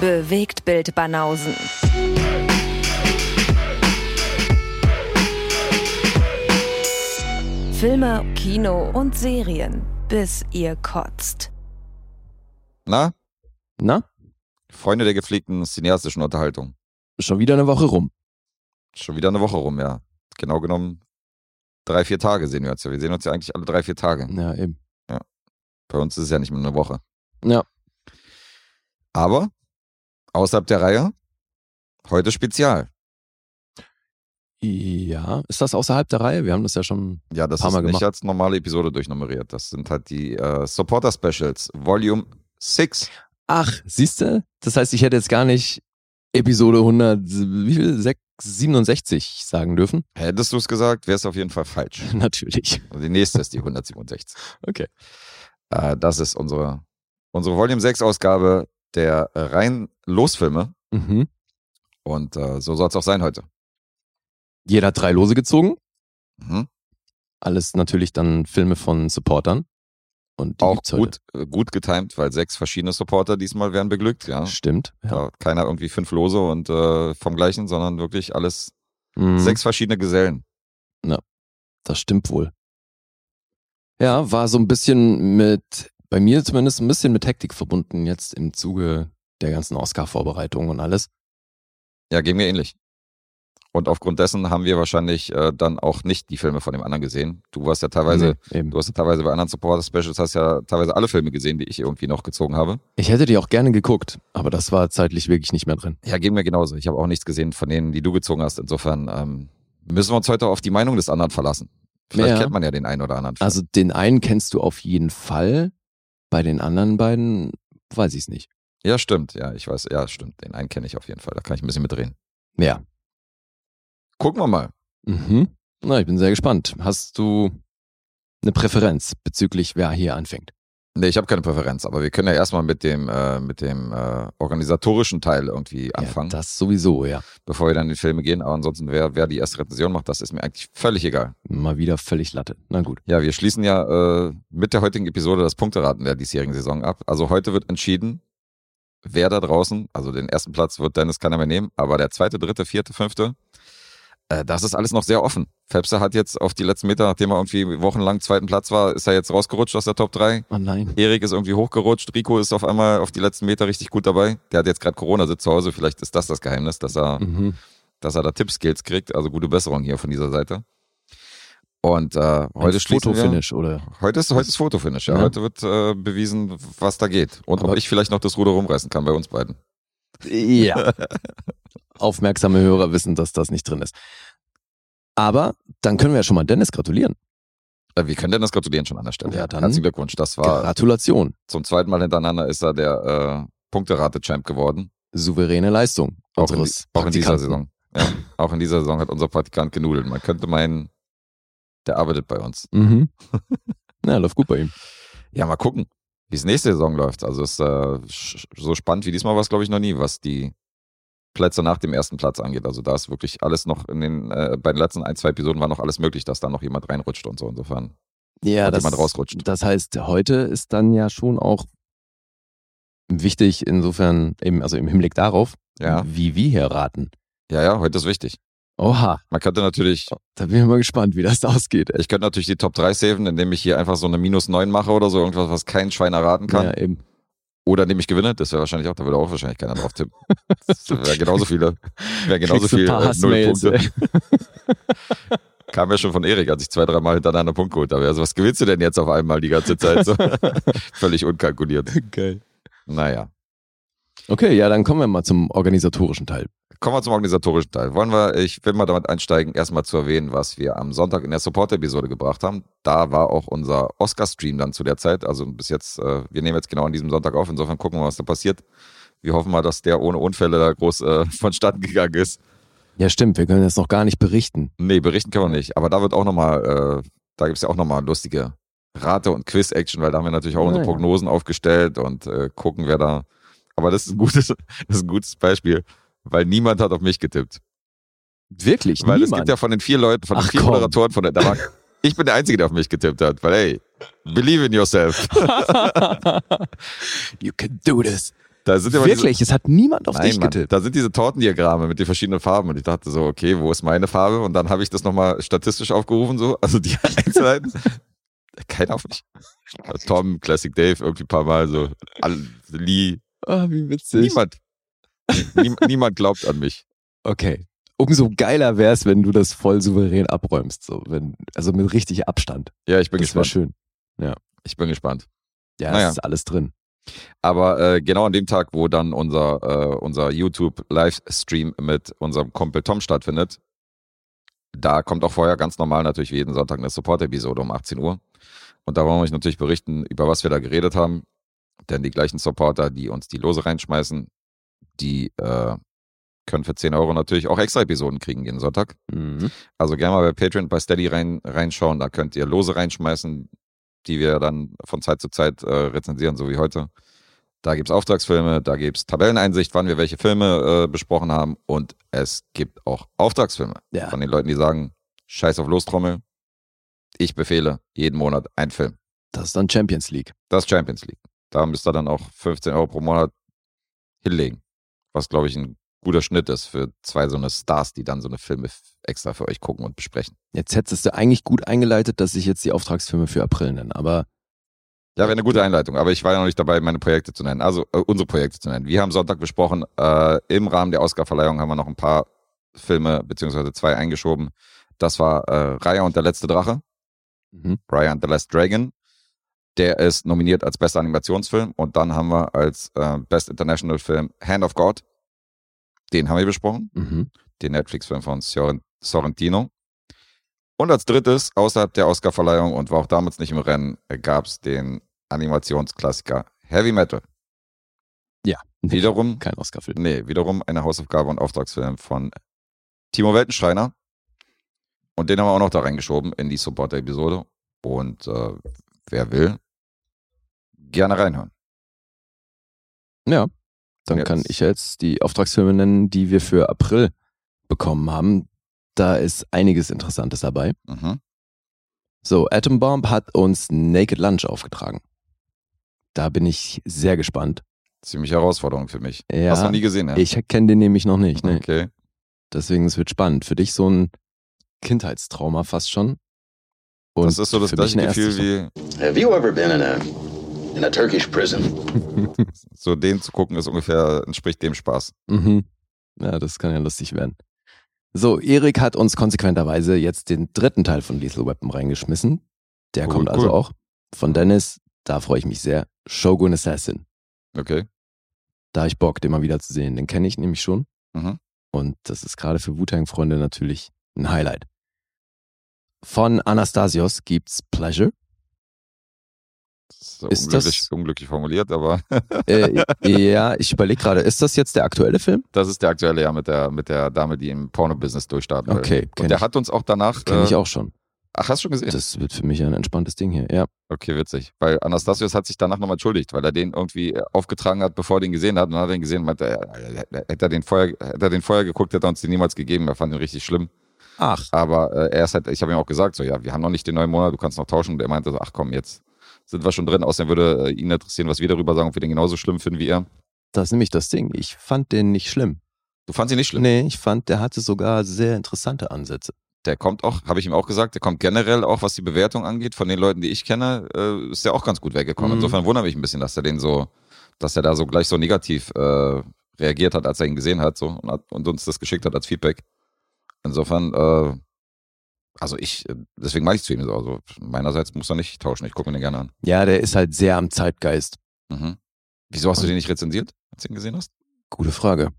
Bewegt Bild Banausen. Filme, Kino und Serien, bis ihr kotzt. Na, Na, Freunde der gepflegten cineastischen Unterhaltung. schon wieder eine Woche rum. Schon wieder eine Woche rum, ja. Genau genommen drei, vier Tage sehen wir uns ja. Wir sehen uns ja eigentlich alle drei, vier Tage. Ja, eben. Bei uns ist es ja nicht mehr eine Woche. Ja. Aber außerhalb der Reihe, heute Spezial. Ja, ist das außerhalb der Reihe? Wir haben das ja schon. Ja, das Paar ist Mal nicht gemacht. als normale Episode durchnummeriert. Das sind halt die äh, Supporter Specials, Volume 6. Ach, siehst du? Das heißt, ich hätte jetzt gar nicht Episode 100, wie viel? Sech- 67 sagen dürfen? Hättest du es gesagt, wäre es auf jeden Fall falsch. Natürlich. Also die nächste ist die 167. Okay. Äh, das ist unsere, unsere Volume 6 Ausgabe der rein Losfilme. Mhm. Und äh, so soll es auch sein heute. Jeder hat drei Lose gezogen. Mhm. Alles natürlich dann Filme von Supportern. Und die Auch gut, äh, gut getimt, weil sechs verschiedene Supporter diesmal werden beglückt. Ja. Stimmt. Ja. Keiner irgendwie fünf Lose und äh, vom gleichen, sondern wirklich alles Mhm. sechs verschiedene Gesellen. Das stimmt wohl. Ja, war so ein bisschen mit, bei mir zumindest ein bisschen mit Hektik verbunden jetzt im Zuge der ganzen Oscar-Vorbereitung und alles. Ja, ging mir ähnlich. Und aufgrund dessen haben wir wahrscheinlich äh, dann auch nicht die Filme von dem anderen gesehen. Du warst ja teilweise, Nee, du hast ja teilweise bei anderen Supporter Specials hast ja teilweise alle Filme gesehen, die ich irgendwie noch gezogen habe. Ich hätte die auch gerne geguckt, aber das war zeitlich wirklich nicht mehr drin. Ja, ging mir genauso. Ich habe auch nichts gesehen von denen, die du gezogen hast. Insofern ähm, müssen wir uns heute auf die Meinung des anderen verlassen. Vielleicht Ja. kennt man ja den einen oder anderen. Film. Also den einen kennst du auf jeden Fall, bei den anderen beiden weiß ich es nicht. ja, stimmt. Ja, ich weiß. Ja, stimmt. Den einen kenne ich auf jeden Fall. Da kann ich ein bisschen mitreden. Ja. Gucken wir mal. Mhm. Na, ich bin sehr gespannt. Hast du eine Präferenz bezüglich, wer hier anfängt? Nee, ich habe keine Präferenz, aber wir können ja erstmal mit dem, äh, mit dem äh, organisatorischen Teil irgendwie anfangen, Ja, das sowieso, ja. bevor wir dann in die Filme gehen. Aber ansonsten, wer, wer die erste Rezension macht, das ist mir eigentlich völlig egal. Mal wieder völlig Latte. Na gut. Ja, wir schließen ja äh, mit der heutigen Episode das Punkteraten der diesjährigen Saison ab. Also heute wird entschieden, wer da draußen, also den ersten Platz wird Dennis keiner mehr nehmen, aber der zweite, dritte, vierte, fünfte, das ist alles noch sehr offen. Pfepse hat jetzt auf die letzten Meter, nachdem er irgendwie wochenlang zweiten Platz war, ist er jetzt rausgerutscht aus der Top 3. Oh nein. Erik ist irgendwie hochgerutscht, Rico ist auf einmal auf die letzten Meter richtig gut dabei. Der hat jetzt gerade Corona, sitzt zu Hause, vielleicht ist das das Geheimnis, dass er Mhm. dass er da Tippskills kriegt. Also gute Besserung hier von dieser Seite. Und äh, heute Heute schließen wir. Fotofinish, oder? Heute ist, heute ist Fotofinish, ja. Ja. Heute wird äh, bewiesen, was da geht. Und ob Aber- ich vielleicht noch das Ruder rumreißen kann bei uns beiden. Ja. Aufmerksame Hörer wissen, dass das nicht drin ist. Aber dann können wir ja schon mal Dennis gratulieren. Äh, wir können Dennis gratulieren schon an der Stelle. Ja, dann- Herzlichen Glückwunsch. Das war Gratulation. zum zweiten Mal hintereinander ist er der äh, Punkterate-Champ geworden. Souveräne Leistung. Auch in, auch in dieser. Saison. Ja, auch in dieser Saison hat unser Praktikant genudelt. Man könnte meinen, der arbeitet bei uns. Mhm. Ja, läuft gut bei ihm. Ja, mal gucken, wie es nächste Saison läuft. Also es ist äh, so spannend wie diesmal war es, glaube ich, noch nie, was die Plätze nach dem ersten Platz angeht. Also da ist wirklich alles noch in den, äh, bei den letzten ein, zwei Episoden war noch alles möglich, dass da noch jemand reinrutscht und so. Insofern. Ja, das, jemand rausrutscht. das heißt, heute ist dann ja schon auch wichtig, insofern, eben, also im Hinblick darauf, Ja, wie wir hier raten. ja, ja, heute ist wichtig. Oha, Man könnte natürlich, da bin ich mal gespannt, wie das ausgeht. ey. ich könnte natürlich die Top 3 saven, indem ich hier einfach so eine Minus 9 mache oder so, irgendwas, was kein Schwein erraten kann. Ja, eben. Oder indem ich gewinne, das wäre wahrscheinlich auch, da würde auch wahrscheinlich keiner drauf tippen. Das wäre genauso viele, wäre genauso Kriegst du ein viel paar äh, ey. Kam ja schon von Erik, als ich zwei, dreimal hintereinander Punkt geholt habe. Also, was gewinnst du denn jetzt auf einmal die ganze Zeit? So, völlig unkalkuliert. Geil. Naja. Okay, ja, dann kommen wir mal zum organisatorischen Teil. Kommen wir zum organisatorischen Teil. Wollen wir, ich will mal damit einsteigen, erstmal zu erwähnen, was wir am Sonntag in der Support-Episode gebracht haben. Da war auch unser Oscar-Stream dann zu der Zeit. Also bis jetzt, äh, wir nehmen jetzt genau an diesem Sonntag auf. Insofern gucken wir, was da passiert. Wir hoffen mal, dass der ohne Unfälle da groß äh, vonstatten gegangen ist. Ja, stimmt, wir können jetzt noch gar nicht berichten. Nee, berichten können wir nicht. Aber da wird auch nochmal, äh, da gibt's ja auch nochmal lustige Rate- und Quiz-Action, weil da haben wir natürlich auch unsere. Prognosen aufgestellt und äh, gucken, wer da. Aber das ist ein gutes, das ist ein gutes Beispiel, weil niemand hat auf mich getippt. Wirklich, Weil es niemand. gibt ja von den vier Leuten, von den Ach, vier komm. Moderatoren von der, da war, ich bin der Einzige, der auf mich getippt hat, weil hey, believe in yourself. you can do this. Da sind ja immer diese- Wirklich, es hat niemand auf Nein, dich Mann, getippt. da sind diese Tortendiagramme mit den verschiedenen Farben und ich dachte so, okay, wo ist meine Farbe? Und dann habe ich das nochmal statistisch aufgerufen, so, also die Einzelheiten. Keiner auf mich. Tom, Classic Dave, irgendwie ein paar Mal so, Lee, Ah, wie witzig. niemand. Nie, niemand glaubt an mich. Okay. Umso geiler wäre es, wenn du das voll souverän abräumst. So, wenn, also mit richtig Abstand. Ja, ich bin Das wäre gespannt. schön. Ich bin gespannt. Ja, Naja. es ist alles drin. Aber äh, genau an dem Tag, wo dann unser, äh, unser YouTube-Livestream mit unserem Kumpel Tom stattfindet, da kommt auch vorher ganz normal natürlich wie jeden Sonntag eine Support-Episode um 18 Uhr. Und da wollen wir euch natürlich berichten, über was wir da geredet haben. Denn die gleichen Supporter, die uns die Lose reinschmeißen, die äh, können für 10 Euro natürlich auch extra Episoden kriegen jeden Sonntag. Mhm. Also gerne mal bei Patreon, bei Steady rein, reinschauen. Da könnt ihr Lose reinschmeißen, die wir dann von Zeit zu Zeit äh, rezensieren, so wie heute. Da gibt's Auftragsfilme, da gibt's Tabelleneinsicht, wann wir welche Filme äh, besprochen haben. Und es gibt auch Auftragsfilme Ja. von den Leuten, die sagen, scheiß auf Lostrommel. Ich befehle jeden Monat einen Film. Das ist dann Champions League. Das ist Champions League. Da müsst ihr dann auch 15 Euro pro Monat hinlegen. Was, glaube ich, ein guter Schnitt ist für zwei so eine Stars, die dann so eine Filme extra für euch gucken und besprechen. Jetzt hättest du eigentlich gut eingeleitet, dass ich jetzt die Auftragsfilme für April nenne. Aber Ja, wäre eine gute Einleitung, aber ich war ja noch nicht dabei, meine Projekte zu nennen. Also äh, unsere Projekte zu nennen. Wir haben Sonntag besprochen, äh, im Rahmen der Oscarverleihung haben wir noch ein paar Filme, beziehungsweise zwei eingeschoben. Das war äh, Raya und der letzte Drache, mhm. Raya and the Last Dragon. Der ist nominiert als bester Animationsfilm und dann haben wir als äh, Best International Film Hand of God. Den haben wir besprochen, Mhm. den Netflix-Film von Sorrentino. Und als drittes, außerhalb der Oscarverleihung und war auch damals nicht im Rennen, gab es den Animationsklassiker Heavy Metal. Nee, Wiederum, kein Oscar-Film. nee, wiederum eine Hausaufgabe und Auftragsfilm von Timo Weltenschreiner. Und den haben wir auch noch da reingeschoben in die Supporter-Episode. Und äh, wer will, gerne reinhören. Ja. Dann Jetzt- kann ich jetzt die Auftragsfilme nennen, die wir für April bekommen haben. Da ist einiges Interessantes dabei. Mhm. So, Atom Bomb hat uns Naked Lunch aufgetragen. Da bin ich sehr gespannt. Ziemliche Herausforderung für mich. Ja, Hast du noch nie gesehen, ja? Ich kenne den nämlich noch nicht. Ne? Okay. Deswegen, es wird spannend. Für dich so ein Kindheitstrauma fast schon. Und das ist so das gleiche Gefühl wie, Have you ever been in a in a Turkish prison? so den zu gucken, ist ungefähr, entspricht dem Spaß. Mhm. Ja, das kann ja lustig werden. So, Erik hat uns konsequenterweise jetzt den dritten Teil von Lethal Weapon reingeschmissen. Der Cool, kommt cool. also auch von Dennis. Da freue ich mich sehr. Shogun Assassin. Okay. Da hab ich Bock, den mal wieder zu sehen. Den kenne ich nämlich schon. Mhm. Und das ist gerade für Wu-Tang-Freunde natürlich ein Highlight. Von Anastasios gibt's Pleasure. Das ist, Ist unglücklich, das- unglücklich formuliert, aber Äh, ja, ich überlege gerade, ist das jetzt der aktuelle Film? das ist der aktuelle ja mit der, mit der Dame, die im Porno-Business durchstarten will. Okay, Und der ich. hat uns auch danach. Kenne ich äh, auch schon. Ach, hast du schon gesehen? Das wird für mich ein entspanntes Ding hier. Ja. Okay, witzig. Weil Anastasios hat sich danach nochmal entschuldigt, weil er den irgendwie äh, aufgetragen hat, bevor er den gesehen hat. Und dann hat er ihn gesehen und meinte, äh, äh, hätte er den vorher, hätte er den vorher geguckt, hätte er uns den niemals gegeben. Er fand ihn richtig schlimm. Ach. Aber äh, er ist halt, ich habe ihm auch gesagt, so, ja, wir haben noch nicht den neuen Monat, du kannst noch tauschen. Und er meinte so, ach komm, jetzt sind wir schon drin. Außerdem würde äh, ihn interessieren, was wir darüber sagen, ob wir den genauso schlimm finden wie er. Das ist nämlich das Ding. Ich fand den nicht schlimm. Du fandst ihn nicht schlimm. Nee, ich fand, der hatte sogar sehr interessante Ansätze. Der kommt auch, habe ich ihm auch gesagt, der kommt generell auch, was die Bewertung angeht, von den Leuten, die ich kenne, äh, ist der auch ganz gut weggekommen. Mhm. Insofern wundere mich ein bisschen, dass er den so, dass er da so gleich so negativ äh, reagiert hat, als er ihn gesehen hat, so und, hat, und uns das geschickt hat als Feedback. Insofern, äh, also ich, äh, deswegen mache ich zu ihm so. Also meinerseits muss er nicht tauschen. Ich gucke mir den gerne an. Ja, der ist halt sehr am Zeitgeist. Mhm. Wieso hast du den nicht rezensiert, als du ihn gesehen hast? Gute Frage.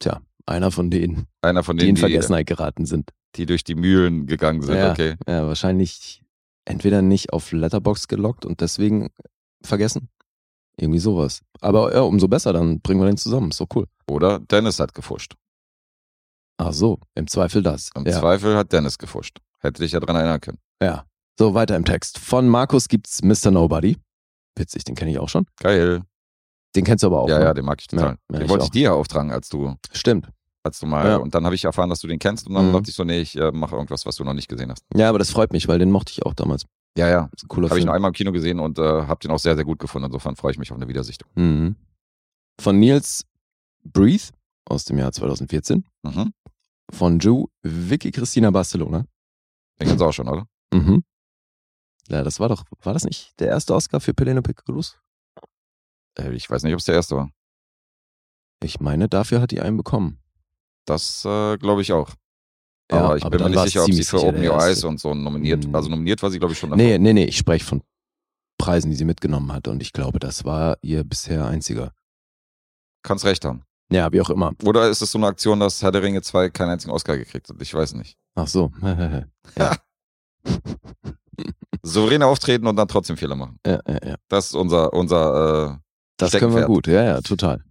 Tja, einer von denen, Einer von die in denen, die, Vergessenheit geraten sind. die durch die Mühlen gegangen sind. Ja. Okay. Ja, wahrscheinlich entweder nicht auf Letterbox gelockt und deswegen vergessen. Irgendwie sowas. Aber ja, umso besser, dann bringen wir den zusammen. Ist doch cool. Oder Dennis hat gefuscht. Ach so, im Zweifel das. Im ja. Zweifel hat Dennis gefuscht. Hätte dich ja dran erinnern können. ja. So, weiter im Text. Von Markus gibt's Mr. Nobody. Witzig, den kenne ich auch schon. Geil. Den kennst du aber auch. ja, ne? ja, den mag ich total. Ja, den ich wollte auch. ich dir ja auftragen, als du, Stimmt. als du mal. Ja. Und dann habe ich erfahren, dass du den kennst und dann Mhm. dachte ich so, nee, ich äh, mache irgendwas, was du noch nicht gesehen hast. Ja, aber das freut mich, weil den mochte ich auch damals. Ja, ja. Cooler Habe ich nur einmal im Kino gesehen und äh, habe den auch sehr, sehr gut gefunden. Insofern freue ich mich auf eine Wiedersichtung. Mhm. Von Nils Breathe aus dem Jahr 2014. Mhm. Von Ju Vicky Christina Barcelona. Den kennst du auch schon, oder? Mhm. Ja, das war doch, war das nicht der erste Oscar für Penelope Cruz? Äh, Ich weiß nicht, ob es der erste war. Ich meine, dafür hat die einen bekommen. Das äh, glaube ich auch. Ja, aber ich aber bin mir nicht sicher, ob sie für Open Your. Eyes und so nominiert. Hm. Also nominiert war sie, glaube ich, schon. Nee, nee, nee, ich spreche von Preisen, die sie mitgenommen hat und ich glaube, das war ihr bisher einziger. Kannst recht haben. Ja, wie auch immer. Oder ist es so eine Aktion, dass Herr der Ringe 2 keinen einzigen Oscar gekriegt hat? Ich weiß nicht. Ach so. ja. Souveräne auftreten und dann trotzdem Fehler machen. ja, ja, ja. Das ist unser, unser äh, Das können wir gut, ja, ja, total.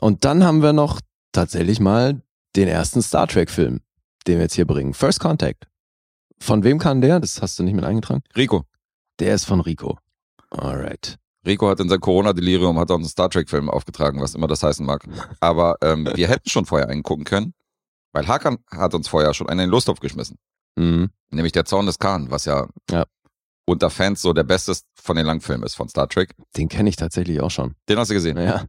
Und dann haben wir noch tatsächlich mal den ersten Star Trek-Film, den wir jetzt hier bringen. First Contact. Von wem kam der? Das hast du nicht mit eingetragen. Rico. Der ist von Rico. Alright. Rico hat in sein Corona-Delirium hat einen Star Trek-Film aufgetragen, was immer das heißen mag. Aber ähm, wir hätten schon vorher einen gucken können, weil Hakan hat uns vorher schon einen in den Lostopf geschmissen. Mhm. Nämlich der Zorn des Khan, was ja, Ja. unter Fans so der beste von den Langfilmen ist von Star Trek. Den kenne ich tatsächlich auch schon. Den hast du gesehen. Ja.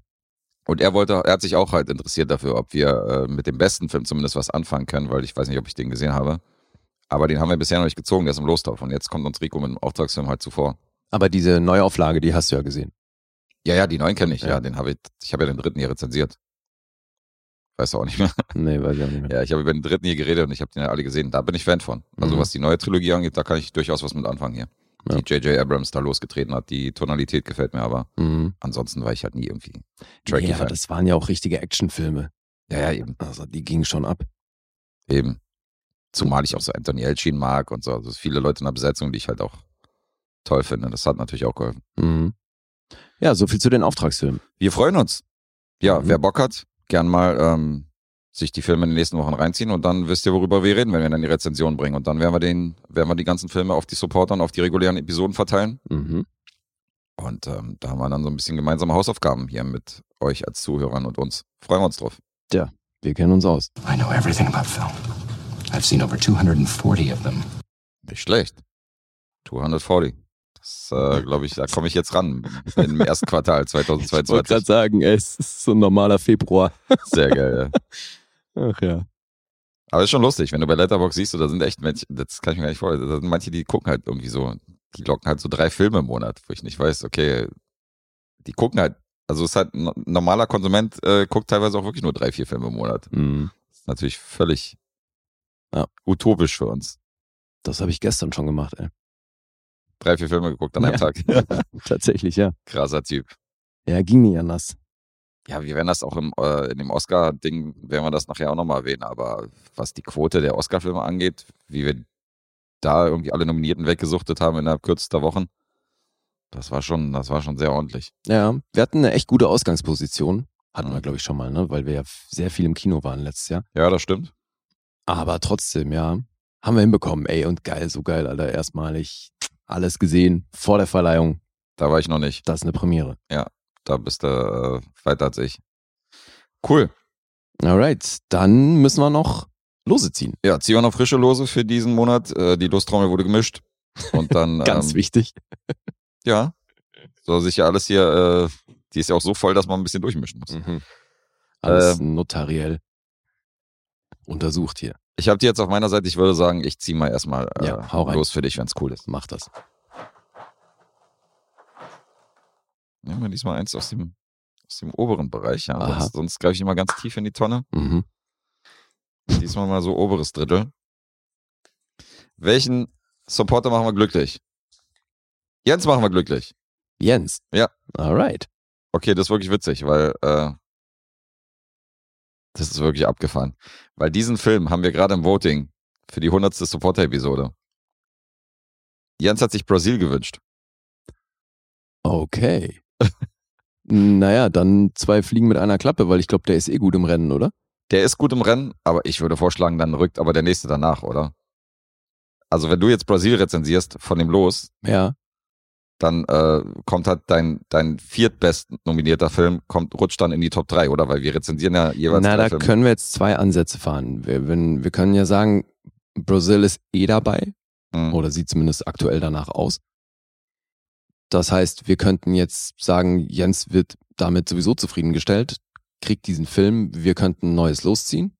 Und er wollte, er hat sich auch halt interessiert dafür, ob wir äh, mit dem besten Film zumindest was anfangen können, weil ich weiß nicht, ob ich den gesehen habe. Aber den haben wir bisher noch nicht gezogen, der ist im Lostopf. Und jetzt kommt uns Rico mit einem Auftragsfilm halt zuvor. Aber diese Neuauflage, die hast du ja gesehen. Ja, ja, die neuen kenne ich. Ja, Ja. den habe ich, ich habe ja den dritten hier rezensiert. Weiß auch nicht mehr. Nee, weiß ich auch nicht mehr. Ja, ich habe über den dritten hier geredet und ich habe den ja alle gesehen. Da bin ich Fan von. Also Mhm. was die neue Trilogie angeht, da kann ich durchaus was mit anfangen hier. Ja. Die J.J. Abrams da losgetreten hat. Die Tonalität gefällt mir aber. Mhm. Ansonsten war ich halt nie irgendwie Nee, aber Trekkie-Fan. das waren ja auch richtige Actionfilme. Ja, ja, eben. Also die gingen schon ab. Eben. Zumal ich auch so Anthony Elchin mag und so. Also viele Leute in der Besetzung, die ich halt auch toll finde. Das hat natürlich auch geholfen. Mhm. Ja, so viel zu den Auftragsfilmen. Wir freuen uns. Ja, Mhm. wer Bock hat, gern mal ähm, sich die Filme in den nächsten Wochen reinziehen und dann wisst ihr, worüber wir reden, wenn wir dann die Rezension bringen. Und dann werden wir den, werden wir die ganzen Filme auf die Supporter und auf die regulären Episoden verteilen. Mhm. Und ähm, da haben wir dann so ein bisschen gemeinsame Hausaufgaben hier mit euch als Zuhörern und uns. Freuen wir uns drauf. Wir kennen uns aus. I know everything about film. I've seen over 240 of them. Nicht schlecht. 240. Das äh, glaube ich, da komme ich jetzt ran im ersten Quartal Ich wollte gerade 2022. sagen, ey, es ist so ein normaler Februar. Sehr geil, ja. Ach ja. Aber ist schon lustig, wenn du bei Letterboxd siehst, da sind echt Menschen, das kann ich mir gar nicht vorstellen, da sind manche, die gucken halt irgendwie so, die locken halt so drei Filme im Monat, wo ich nicht weiß, okay, die gucken halt, also es ist halt ein normaler Konsument, äh, guckt teilweise auch wirklich nur drei, vier Filme im Monat. Mhm. Das ist natürlich völlig Ja. utopisch für uns. Das habe ich gestern schon gemacht, ey. Drei, vier Filme geguckt an einem Ja. Tag. Tatsächlich, ja. Krasser Typ. Ja, ging nicht anders. Ja, wir werden das auch im, äh, in dem Oscar-Ding, werden wir das nachher auch nochmal erwähnen, aber was die Quote der Oscar-Filme angeht, wie wir da irgendwie alle Nominierten weggesuchtet haben innerhalb kürzester Wochen, das war schon, das war schon sehr ordentlich. Ja, wir hatten eine echt gute Ausgangsposition. Hatten wir, Mhm. glaube ich, schon mal, ne? Weil wir ja sehr viel im Kino waren letztes Jahr. Ja, das stimmt. Aber trotzdem, ja. Haben wir hinbekommen, ey. Und geil, so geil, Alter. Erstmalig alles gesehen vor der Verleihung. Da war ich noch nicht. Das ist eine Premiere. Da bist du äh, weiter als ich. Cool. Alright, dann müssen wir noch Lose ziehen. Ja, ziehen wir noch frische Lose für diesen Monat. Äh, die Lostrommel wurde gemischt. Und dann, Ganz ähm, wichtig. ja, soll sich ja alles hier, äh, die ist ja auch so voll, dass man ein bisschen durchmischen muss. Mhm. Alles Ähm, notariell untersucht hier. Ich habe die jetzt auf meiner Seite, ich würde sagen, ich ziehe mal erstmal äh, Ja, los für dich, wenn es cool ist. Mach das. Nehmen wir diesmal eins aus dem, aus dem oberen Bereich. Ja. Sonst, sonst greife ich immer ganz tief in die Tonne. Mhm. Diesmal mal so oberes Drittel. Welchen Supporter machen wir glücklich? Jens machen wir glücklich. Jens. Ja. Alright. Okay, das ist wirklich witzig, weil äh, das ist wirklich abgefahren. Weil diesen Film haben wir gerade im Voting für die 100. Supporter-Episode. Jens hat sich Brasil gewünscht. Okay. naja, dann zwei Fliegen mit einer Klappe, weil ich glaube, der ist eh gut im Rennen, oder? Der ist gut im Rennen, aber ich würde vorschlagen, dann rückt aber der nächste danach, oder? Also wenn du jetzt Brasil rezensierst von dem los, Ja. Dann äh, kommt halt dein, dein viertbest nominierter Film, kommt, rutscht dann in die Top 3, oder? Weil wir rezensieren ja jeweils Na, da Filme. können wir jetzt zwei Ansätze fahren. Wir, wenn, wir können ja sagen, Brazil ist eh dabei, Mhm. oder sieht zumindest aktuell danach aus. Das heißt, wir könnten jetzt sagen, Jens wird damit sowieso zufriedengestellt, kriegt diesen Film, wir könnten Neues losziehen.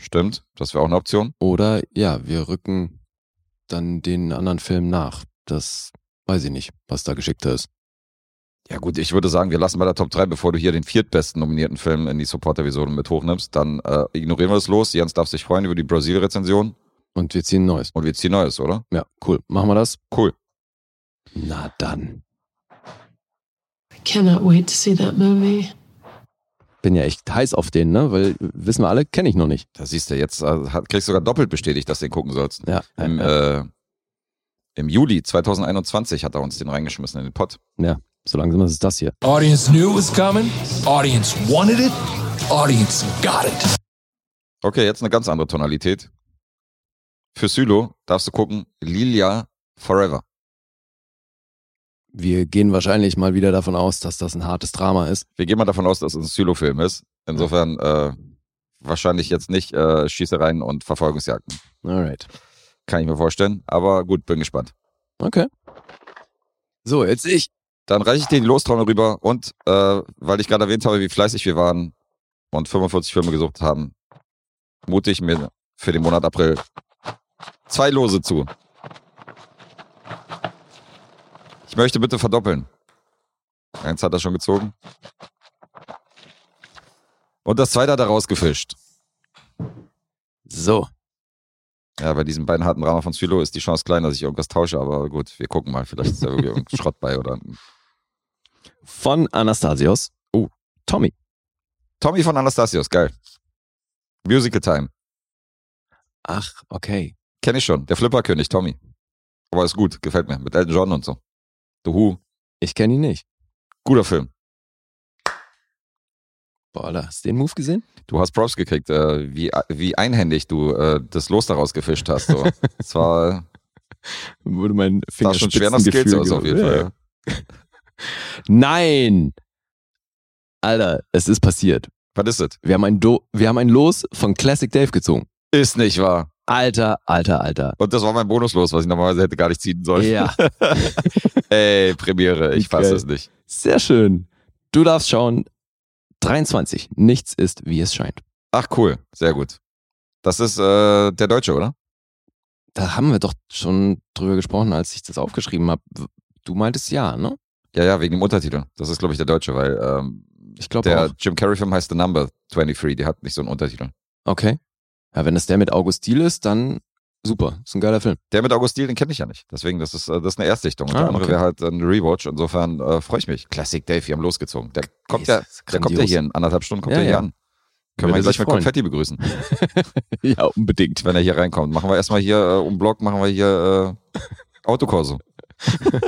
Stimmt, das wäre auch eine Option. Oder ja, wir rücken dann den anderen Film nach. Das weiß ich nicht, was da geschickter ist. Ja gut, ich würde sagen, wir lassen bei der Top 3, bevor du hier den viertbesten nominierten Film in die Support-Episode mit hochnimmst, dann äh, ignorieren wir das los. Jens darf sich freuen über die Brasil-Rezension Und wir ziehen Neues. und wir ziehen Neues, oder? Ja, cool. Machen wir das? Cool. Na dann. I cannot wait to see that movie. Bin ja echt heiß auf den, ne? Weil wissen wir alle, kenne ich noch nicht. Da siehst du, jetzt äh, hat- kriegst du sogar doppelt bestätigt, dass du den gucken sollst. Ja. Im, äh, äh, Im Juli 2021 hat er uns den reingeschmissen in den Pott. so langsam ist es das hier. Audience knew it was coming. Audience wanted it. Audience got it. Okay, jetzt eine ganz andere Tonalität. Für Sylo darfst du gucken, Lilia Forever. Wir gehen wahrscheinlich mal wieder davon aus, dass das ein hartes Drama ist. Wir gehen mal davon aus, dass es ein Sylo-Film ist. Insofern äh, wahrscheinlich jetzt nicht äh, Schießereien und Verfolgungsjagden. Alright. Kann ich mir vorstellen. Aber gut, bin gespannt. Okay. So, jetzt ich. Dann reiche ich dir die Lostrommel rüber und äh, weil ich gerade erwähnt habe, wie fleißig wir waren und 45 Filme gesucht haben, mute ich mir für den Monat April zwei Lose zu. Ich möchte bitte verdoppeln. Eins hat er schon gezogen. Und das zweite hat er rausgefischt. So. Ja, bei diesen beiden harten Drama von Sylo ist die Chance klein, dass ich irgendwas tausche, aber gut, wir gucken mal. Vielleicht ist da irgendwie irgendein Schrott bei oder Von Anastasios. Oh, Tommy. Tommy von Anastasios, geil. Musical Time. Ach, okay. Kenn ich schon. Der Flipperkönig, Tommy. Aber ist gut, gefällt mir. Mit Elton John und so. The Who. Ich kenne ihn nicht. Guter Film. Boah, Alter, hast du den Move gesehen? Du hast Props gekriegt, äh, wie, wie einhändig du äh, das Los daraus gefischt hast. So. Es war, Wurde mein sah schon schwer nach Skills aus auf jeden Fall. Ja. Nein! Alter, es ist passiert. Was ist das? Wir haben ein, Do wir haben ein Los von Classic Dave gezogen. Ist nicht wahr. Alter, alter, alter. Und das war mein Bonuslos, was ich normalerweise hätte gar nicht ziehen sollen. Ja, Ey, Premiere, ich fasse es nicht. sehr schön. Du darfst schauen. 23. Nichts ist, wie es scheint. Ach cool, sehr gut. Das ist äh, der Deutsche, oder? Da haben wir doch schon drüber gesprochen, als ich das aufgeschrieben habe. Du meintest ja, ne? Ja, ja, wegen dem Untertitel. Das ist, glaube ich, der Deutsche, weil ähm, Ich glaube der auch. Jim Carrey-Film heißt The Number 23, der hat nicht so einen Untertitel. Okay. Ja, wenn es der mit August Diel ist, dann super. Ist ein geiler Film. Der mit August Diel, den kenne ich ja nicht. Deswegen, das ist, äh, das ist eine Erstsichtung. Und Ah, der andere okay. wäre halt ein Rewatch. Insofern äh, freue ich mich. Classic Dave, wir haben losgezogen. Der kommt ja, der kommt ja hier in anderthalb Stunden, kommt Ja, der hier ja. an. Können wir ihn gleich mit freuen. Konfetti begrüßen, ja, unbedingt. wenn er hier reinkommt. Machen wir erstmal hier äh, um Block, machen wir hier äh, Autokorso.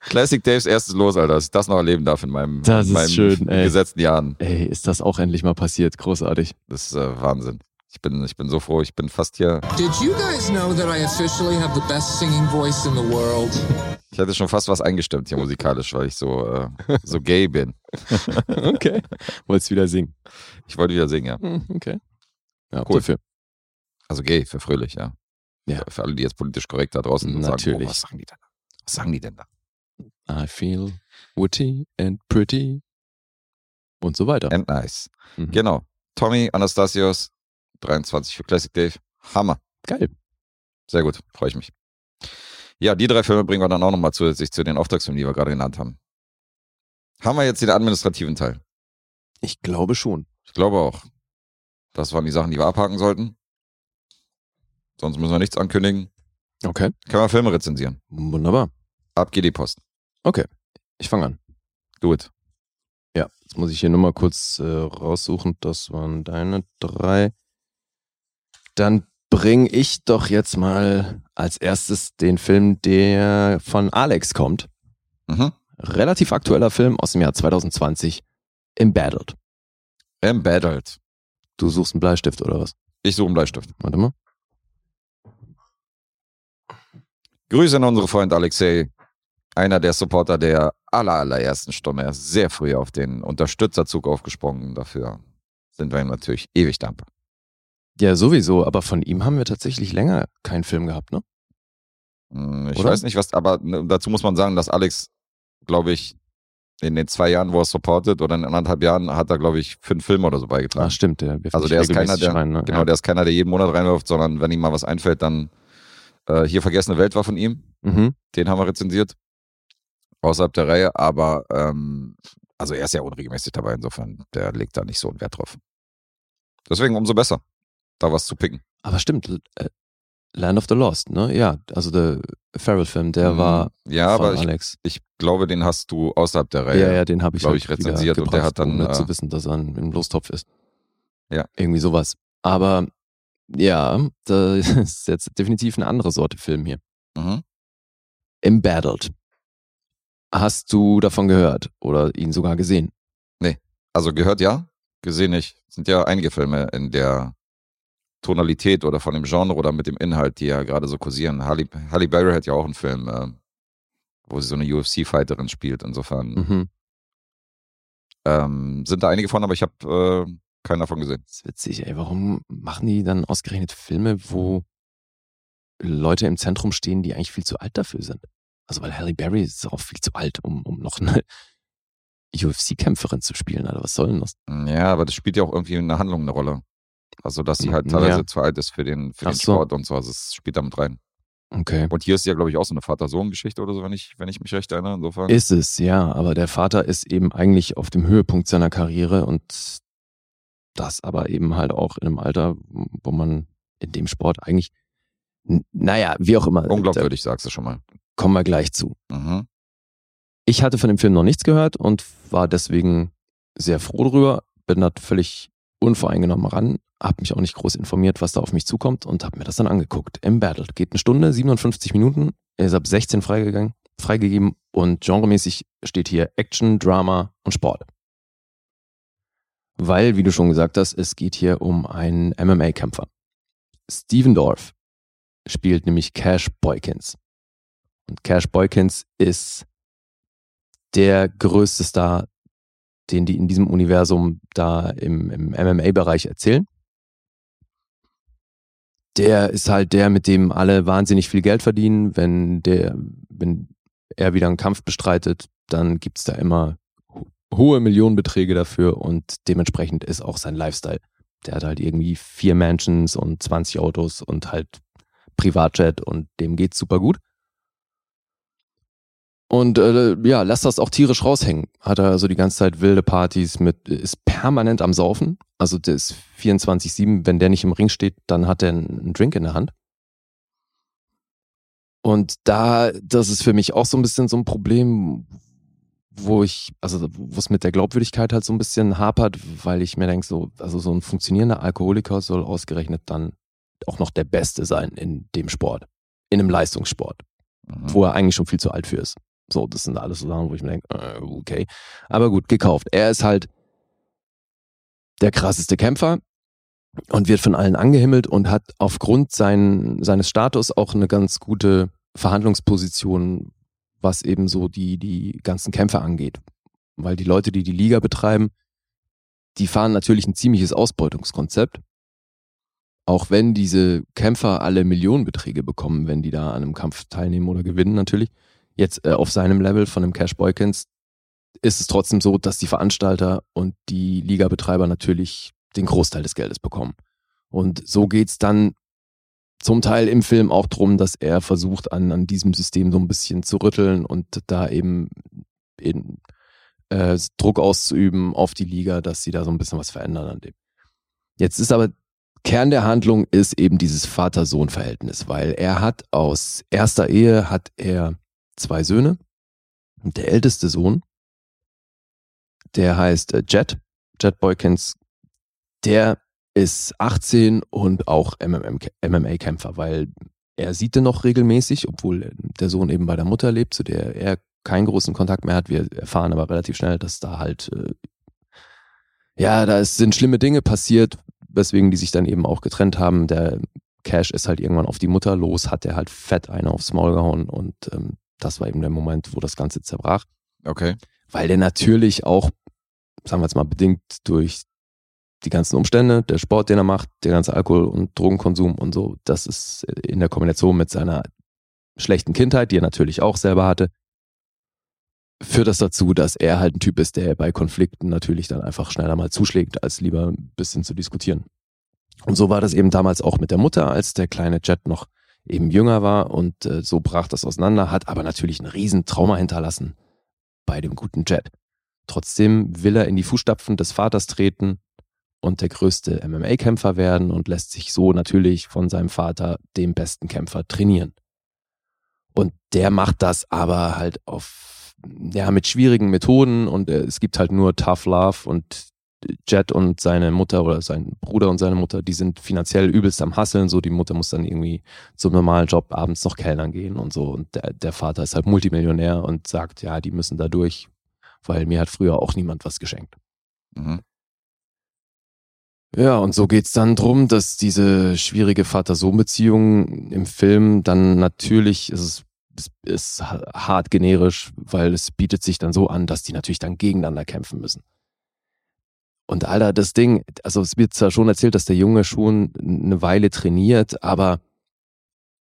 Classic Daves erstes Los, Alter, dass ich das noch erleben darf in meinem, Das in ist meinem schön, gesetzten Jahren. Ey, ist das auch endlich mal passiert. Großartig. Das ist äh, Wahnsinn. Ich bin, ich bin so froh, ich bin fast hier. Did you guys know that I officially have the best singing voice in the world? Ich hätte schon fast was eingestimmt hier musikalisch, weil ich so, äh, so gay bin. Okay. Wolltest wieder singen. Ich wollte wieder singen, ja. Hm, Okay. Ja, Cool. Dafür. Also gay für fröhlich, ja. Ja. Für alle, die jetzt politisch korrekt da draußen sagen, Natürlich. oh, was sagen die denn da? Was sagen die denn da? I feel witty and pretty. Und so weiter. And nice. Mhm. Genau. Tommy Anastasios, 23 für Classic Dave. Hammer. Geil. Sehr gut. Freue ich mich. Ja, die drei Filme bringen wir dann auch nochmal zusätzlich zu den Auftragsfilmen, die wir gerade genannt haben. Haben wir jetzt den administrativen Teil? Ich glaube schon. Ich glaube auch. Das waren die Sachen, die wir abhaken sollten. Sonst müssen wir nichts ankündigen. Okay. Können wir Filme rezensieren. Wunderbar. Ab geht die Post. Ich fange an. It. Ja, jetzt muss ich hier nur mal kurz äh, raussuchen. Das waren deine drei. Dann bringe ich doch jetzt mal als erstes den Film, der von Alex kommt. Mhm. Relativ aktueller Film aus dem Jahr 2020. Embedded. Embedded. Du suchst einen Bleistift oder was? Ich suche einen Bleistift. Warte mal. Grüße an unsere Freund Alexei, einer der Supporter der aller, allerersten Stunde. Er ist sehr früh auf den Unterstützerzug aufgesprungen. Dafür sind wir ihm natürlich ewig dankbar. Ja, sowieso, aber von ihm haben wir tatsächlich länger keinen Film gehabt, ne? Hm, Ich Oder? weiß nicht, was, aber ne, dazu muss man sagen, dass Alex glaube ich, in den zwei Jahren, wo er supportet oder in anderthalb Jahren hat er, glaube ich, fünf Filme oder so beigetragen. Ah, stimmt, der Also der ist keiner, der, rein, ne? genau, ja. der ist keiner, der jeden Monat reinwirft, sondern wenn ihm mal was einfällt, dann äh, hier vergessene Welt war von ihm. Mhm. Den haben wir rezensiert. Außerhalb der Reihe, aber ähm, also er ist ja unregelmäßig dabei, insofern, der legt da nicht so einen Wert drauf. Deswegen umso besser, da was zu picken. Aber stimmt, äh, Land of the Lost, ne? Ja, also der Farrell-Film, der Mhm. war Ja, von aber ich, Alex. ich glaube, den hast du außerhalb der Reihe. Ja, ja, den habe ich, glaub halt ich, rezensiert und der hat dann, ohne äh, zu wissen, dass er ein, ein Lostopf ist. Ja. Irgendwie sowas. Aber ja, das ist jetzt definitiv eine andere Sorte Film hier. Mhm. Embattled. Hast du davon gehört oder ihn sogar gesehen? Also gehört ja, gesehen nicht. Es sind ja einige Filme in der Tonalität oder von dem Genre oder mit dem Inhalt, die ja gerade so kursieren. Halle, Halle Berry hat ja auch einen Film, äh, wo sie so eine UFC-Fighterin spielt. Insofern Mhm. ähm, sind da einige von, aber ich habe äh, keinen davon gesehen. Das ist witzig, ey. Warum machen die dann ausgerechnet Filme, wo Leute im Zentrum stehen, die eigentlich viel zu alt dafür sind? Also, weil Halle Berry ist auch viel zu alt, um, um noch eine UFC-Kämpferin zu spielen, Alter. Was soll denn das? Ja, aber das spielt ja auch irgendwie in der Handlung eine Rolle. Also, dass sie halt Ja. teilweise zu alt ist für den, für Ach den so. Sport und so. Also, es spielt damit rein. Okay. Und hier ist ja, glaube ich, auch so eine Vater-Sohn-Geschichte oder so, wenn ich, wenn ich mich recht erinnere. Insofern. Ist es, ja. Aber der Vater ist eben eigentlich auf dem Höhepunkt seiner Karriere und das aber eben halt auch in einem Alter, wo man in dem Sport eigentlich, naja, wie auch immer. Da Unglaubwürdig, sagst du schon mal. kommen wir gleich zu. Mhm. Ich hatte von dem Film noch nichts gehört und war deswegen sehr froh drüber. Bin da völlig unvoreingenommen ran, habe mich auch nicht groß informiert, was da auf mich zukommt und habe mir das dann angeguckt. Embattled geht eine Stunde, 57 Minuten, ist ab 16 freigegangen, freigegeben und genremäßig steht hier Action, Drama und Sport. Weil, wie du schon gesagt hast, es geht hier um einen MMA-Kämpfer. Steven Dorff spielt nämlich Cash Boykins. Und Cash Boykins ist der größte Star, den die in diesem Universum da im, im MMA-Bereich erzählen. Der ist halt der, mit dem alle wahnsinnig viel Geld verdienen. Wenn der, wenn er wieder einen Kampf bestreitet, dann gibt's da immer ho- hohe Millionenbeträge dafür und dementsprechend ist auch sein Lifestyle. Der hat halt irgendwie vier Mansions und 20 Autos und halt Privatjet und dem geht's super gut. Und äh, ja, lässt das auch tierisch raushängen. Hat er so die ganze Zeit wilde Partys mit, ist permanent am Saufen. Also der ist 24-7, wenn der nicht im Ring steht, dann hat er einen einen Drink in der Hand. Und da, das ist für mich auch so ein bisschen so ein Problem, wo ich, also wo es mit der Glaubwürdigkeit halt so ein bisschen hapert, weil ich mir denke, so, also so ein funktionierender Alkoholiker soll ausgerechnet dann auch noch der Beste sein in dem Sport. In einem Leistungssport Mhm. wo er eigentlich schon viel zu alt für ist. So, das sind alles so Sachen, wo ich mir denke, äh, okay. Aber gut, gekauft. Er ist halt der krasseste Kämpfer und wird von allen angehimmelt und hat aufgrund sein, seines Status auch eine ganz gute Verhandlungsposition, was eben so die, die ganzen Kämpfe angeht. Weil die Leute, die die Liga betreiben, die fahren natürlich ein ziemliches Ausbeutungskonzept. Auch wenn diese Kämpfer alle Millionenbeträge bekommen, wenn die da an einem Kampf teilnehmen oder gewinnen natürlich. Jetzt äh, auf seinem Level von dem Cash Boykins ist es trotzdem so, dass die Veranstalter und die Ligabetreiber natürlich den Großteil des Geldes bekommen. Und so geht's dann zum Teil im Film auch drum, dass er versucht, an, an diesem System so ein bisschen zu rütteln und da eben in, äh, Druck auszuüben auf die Liga, dass sie da so ein bisschen was verändern an dem. Jetzt ist aber Kern der Handlung ist eben dieses Vater-Sohn-Verhältnis, weil er hat aus erster Ehe hat er zwei Söhne. Der älteste Sohn, der heißt äh, Jet, Jet Boykins, der ist 18 und auch MMA-Kämpfer, weil er sieht den noch regelmäßig, obwohl der Sohn eben bei der Mutter lebt, zu der er keinen großen Kontakt mehr hat. Wir erfahren aber relativ schnell, dass da halt, äh, ja, da sind schlimme Dinge passiert, weswegen die sich dann eben auch getrennt haben. Der Cash ist halt irgendwann auf die Mutter los, hat er halt fett eine aufs Maul gehauen und ähm, das war eben der Moment, wo das Ganze zerbrach. Okay. Weil der natürlich auch, sagen wir jetzt mal, bedingt durch die ganzen Umstände, der Sport, den er macht, der ganze Alkohol- und Drogenkonsum und so, das ist in der Kombination mit seiner schlechten Kindheit, die er natürlich auch selber hatte, führt das dazu, dass er halt ein Typ ist, der bei Konflikten natürlich dann einfach schneller mal zuschlägt, als lieber ein bisschen zu diskutieren. Und so war das eben damals auch mit der Mutter, als der kleine Jet noch eben jünger war und äh, so brach das auseinander, hat aber natürlich ein riesen Trauma hinterlassen bei dem guten Jet. Trotzdem will er in die Fußstapfen des Vaters treten und der größte MMA-Kämpfer werden und lässt sich so natürlich von seinem Vater, dem besten Kämpfer, trainieren. Und der macht das aber halt auf, ja, mit schwierigen Methoden und äh, es gibt halt nur Tough Love und Jet und seine Mutter oder sein Bruder und seine Mutter, die sind finanziell übelst am Hasseln. So, die Mutter muss dann irgendwie zum normalen Job abends noch Kellnern gehen und so. Und der, der Vater ist halt Multimillionär und sagt, ja, die müssen da durch, weil mir hat früher auch niemand was geschenkt. Mhm. Ja, und so geht's dann drum, dass diese schwierige Vater-Sohn-Beziehung im Film dann natürlich, ist es ist, ist hart generisch, weil es bietet sich dann so an, dass die natürlich dann gegeneinander kämpfen müssen. Und Alter, das Ding, also es wird zwar schon erzählt, dass der Junge schon eine Weile trainiert, aber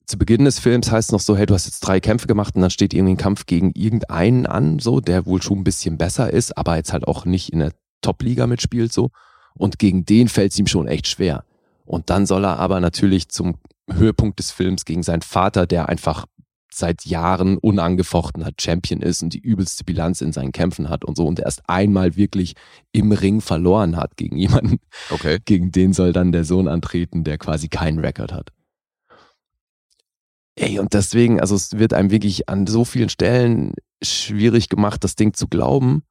zu Beginn des Films heißt es noch so, hey, du hast jetzt drei Kämpfe gemacht und dann steht irgendwie ein Kampf gegen irgendeinen an, so, der wohl schon ein bisschen besser ist, aber jetzt halt auch nicht in der Top-Liga mitspielt, so. Und gegen den fällt es ihm schon echt schwer. Und dann soll er aber natürlich zum Höhepunkt des Films gegen seinen Vater, der einfach seit Jahren unangefochtener Champion ist und die übelste Bilanz in seinen Kämpfen hat und so und erst einmal wirklich im Ring verloren hat gegen jemanden. Okay. Gegen den soll dann der Sohn antreten, der quasi keinen Rekord hat. Ey, und deswegen, also es wird einem wirklich an so vielen Stellen schwierig gemacht, das Ding zu glauben.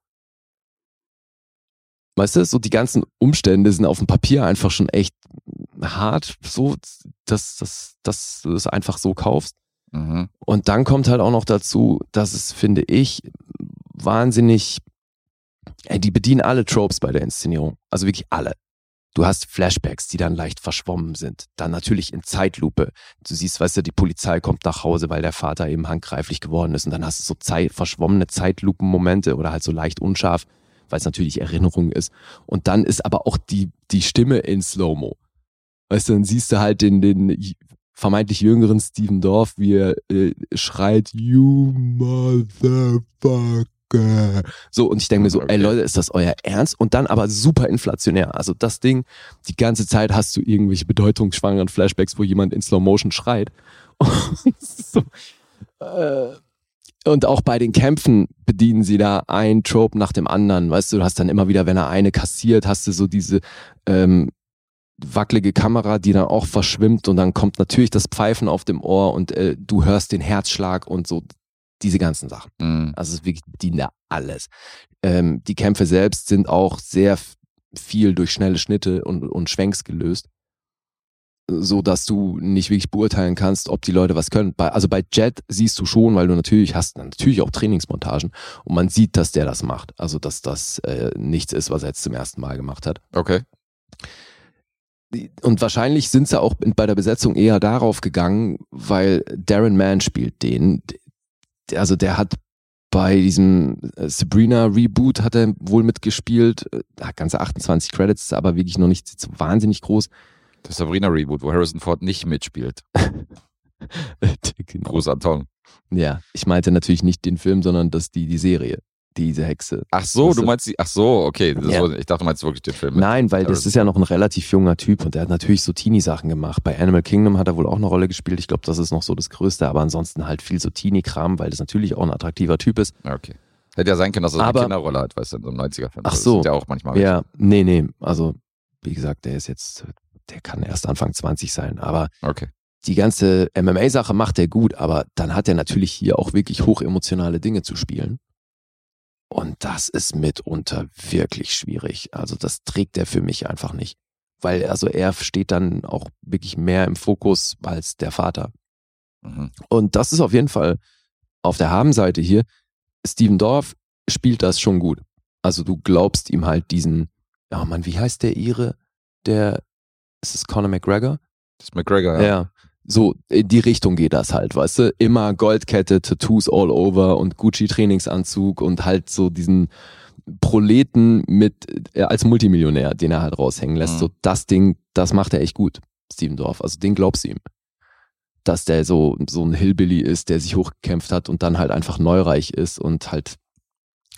Weißt du, so die ganzen Umstände sind auf dem Papier einfach schon echt hart, so, dass, dass, dass du es einfach so kaufst. Mhm. Und dann kommt halt auch noch dazu, dass es, finde ich, wahnsinnig, ey, die bedienen alle Tropes bei der Inszenierung. Also wirklich alle. Du hast Flashbacks, die dann leicht verschwommen sind. Dann natürlich in Zeitlupe. Du siehst, weißt du, die Polizei kommt nach Hause, weil der Vater eben handgreiflich geworden ist. Und dann hast du so Zeit, verschwommene Zeitlupenmomente oder halt so leicht unscharf, weil es natürlich Erinnerung ist. Und dann ist aber auch die, die Stimme in Slow-Mo. Weißt du, dann siehst du halt den, den vermeintlich jüngeren Steven Dorf, wie er äh, schreit, you motherfucker. So, und ich denke mir so, Okay. ey Leute, ist das euer Ernst? Und dann aber super inflationär. Also das Ding, die ganze Zeit hast du irgendwelche bedeutungsschwangeren Flashbacks, wo jemand in Slow Motion schreit. Und, so, äh, und auch bei den Kämpfen bedienen sie da ein Trope nach dem anderen. Weißt du, du hast dann immer wieder, wenn er eine kassiert, hast du so diese ähm, wackelige Kamera, die dann auch verschwimmt und dann kommt natürlich das Pfeifen auf dem Ohr und äh, du hörst den Herzschlag und so diese ganzen Sachen. Mhm. Also es ist wirklich die da alles. Ähm, die Kämpfe selbst sind auch sehr viel durch schnelle Schnitte und, und Schwenks gelöst, so dass du nicht wirklich beurteilen kannst, ob die Leute was können. Bei, also bei Jet siehst du schon, weil du natürlich hast natürlich auch Trainingsmontagen und man sieht, dass der das macht. Also dass das äh, nichts ist, was er jetzt zum ersten Mal gemacht hat. Okay. Und wahrscheinlich sind sie auch bei der Besetzung eher darauf gegangen, weil Darren Mann spielt den. Also der hat bei diesem äh, Sabrina Reboot hat er wohl mitgespielt. Äh, Hat ganze 28 Credits, ist aber wirklich noch nicht so wahnsinnig groß. Das Sabrina Reboot, wo Harrison Ford nicht mitspielt. Genau. Gruß an Tom. Ja, ich meinte natürlich nicht den Film, sondern das die die Serie, diese Hexe. Ach so, Weißt du meinst die, ach so, okay. Das Ja. war, ich dachte, du meinst wirklich den Film. Nein, weil das ist ja noch ein relativ junger Typ und der hat natürlich so Teenie-Sachen gemacht. Bei Animal Kingdom hat er wohl auch eine Rolle gespielt. Ich glaube, das ist noch so das Größte, aber ansonsten halt viel so Teenie-Kram, weil das natürlich auch ein attraktiver Typ ist. Okay. Hätte ja sein können, dass er Aber- eine Kinderrolle hat, weißt du, in so einem 90er-Film. Ach Das so. sind ja auch manchmal. Ja, nee, nee. Also, wie gesagt, der ist jetzt, der kann erst Anfang 20 sein. Aber Okay. die ganze MMA-Sache macht er gut, aber dann hat er natürlich hier auch wirklich hochemotionale Dinge zu spielen. Und das ist mitunter wirklich schwierig. Also das trägt er für mich einfach nicht. Weil also er steht dann auch wirklich mehr im Fokus als der Vater. Mhm. Und das ist auf jeden Fall auf der Habenseite hier. Steven Dorff spielt das schon gut. Also du glaubst ihm halt diesen, ja Mann, wie heißt der Ire? Der, ist es Conor McGregor? Das ist McGregor, Ja. ja. So, in die Richtung geht das halt, weißt du? Immer Goldkette, Tattoos all over und Gucci-Trainingsanzug und halt so diesen Proleten mit, äh, als Multimillionär, den er halt raushängen lässt. Mhm. So, das Ding, das macht er echt gut, Steven Dorf. Also den glaubst du ihm. Dass der so, so ein Hillbilly ist, der sich hochgekämpft hat und dann halt einfach neureich ist und halt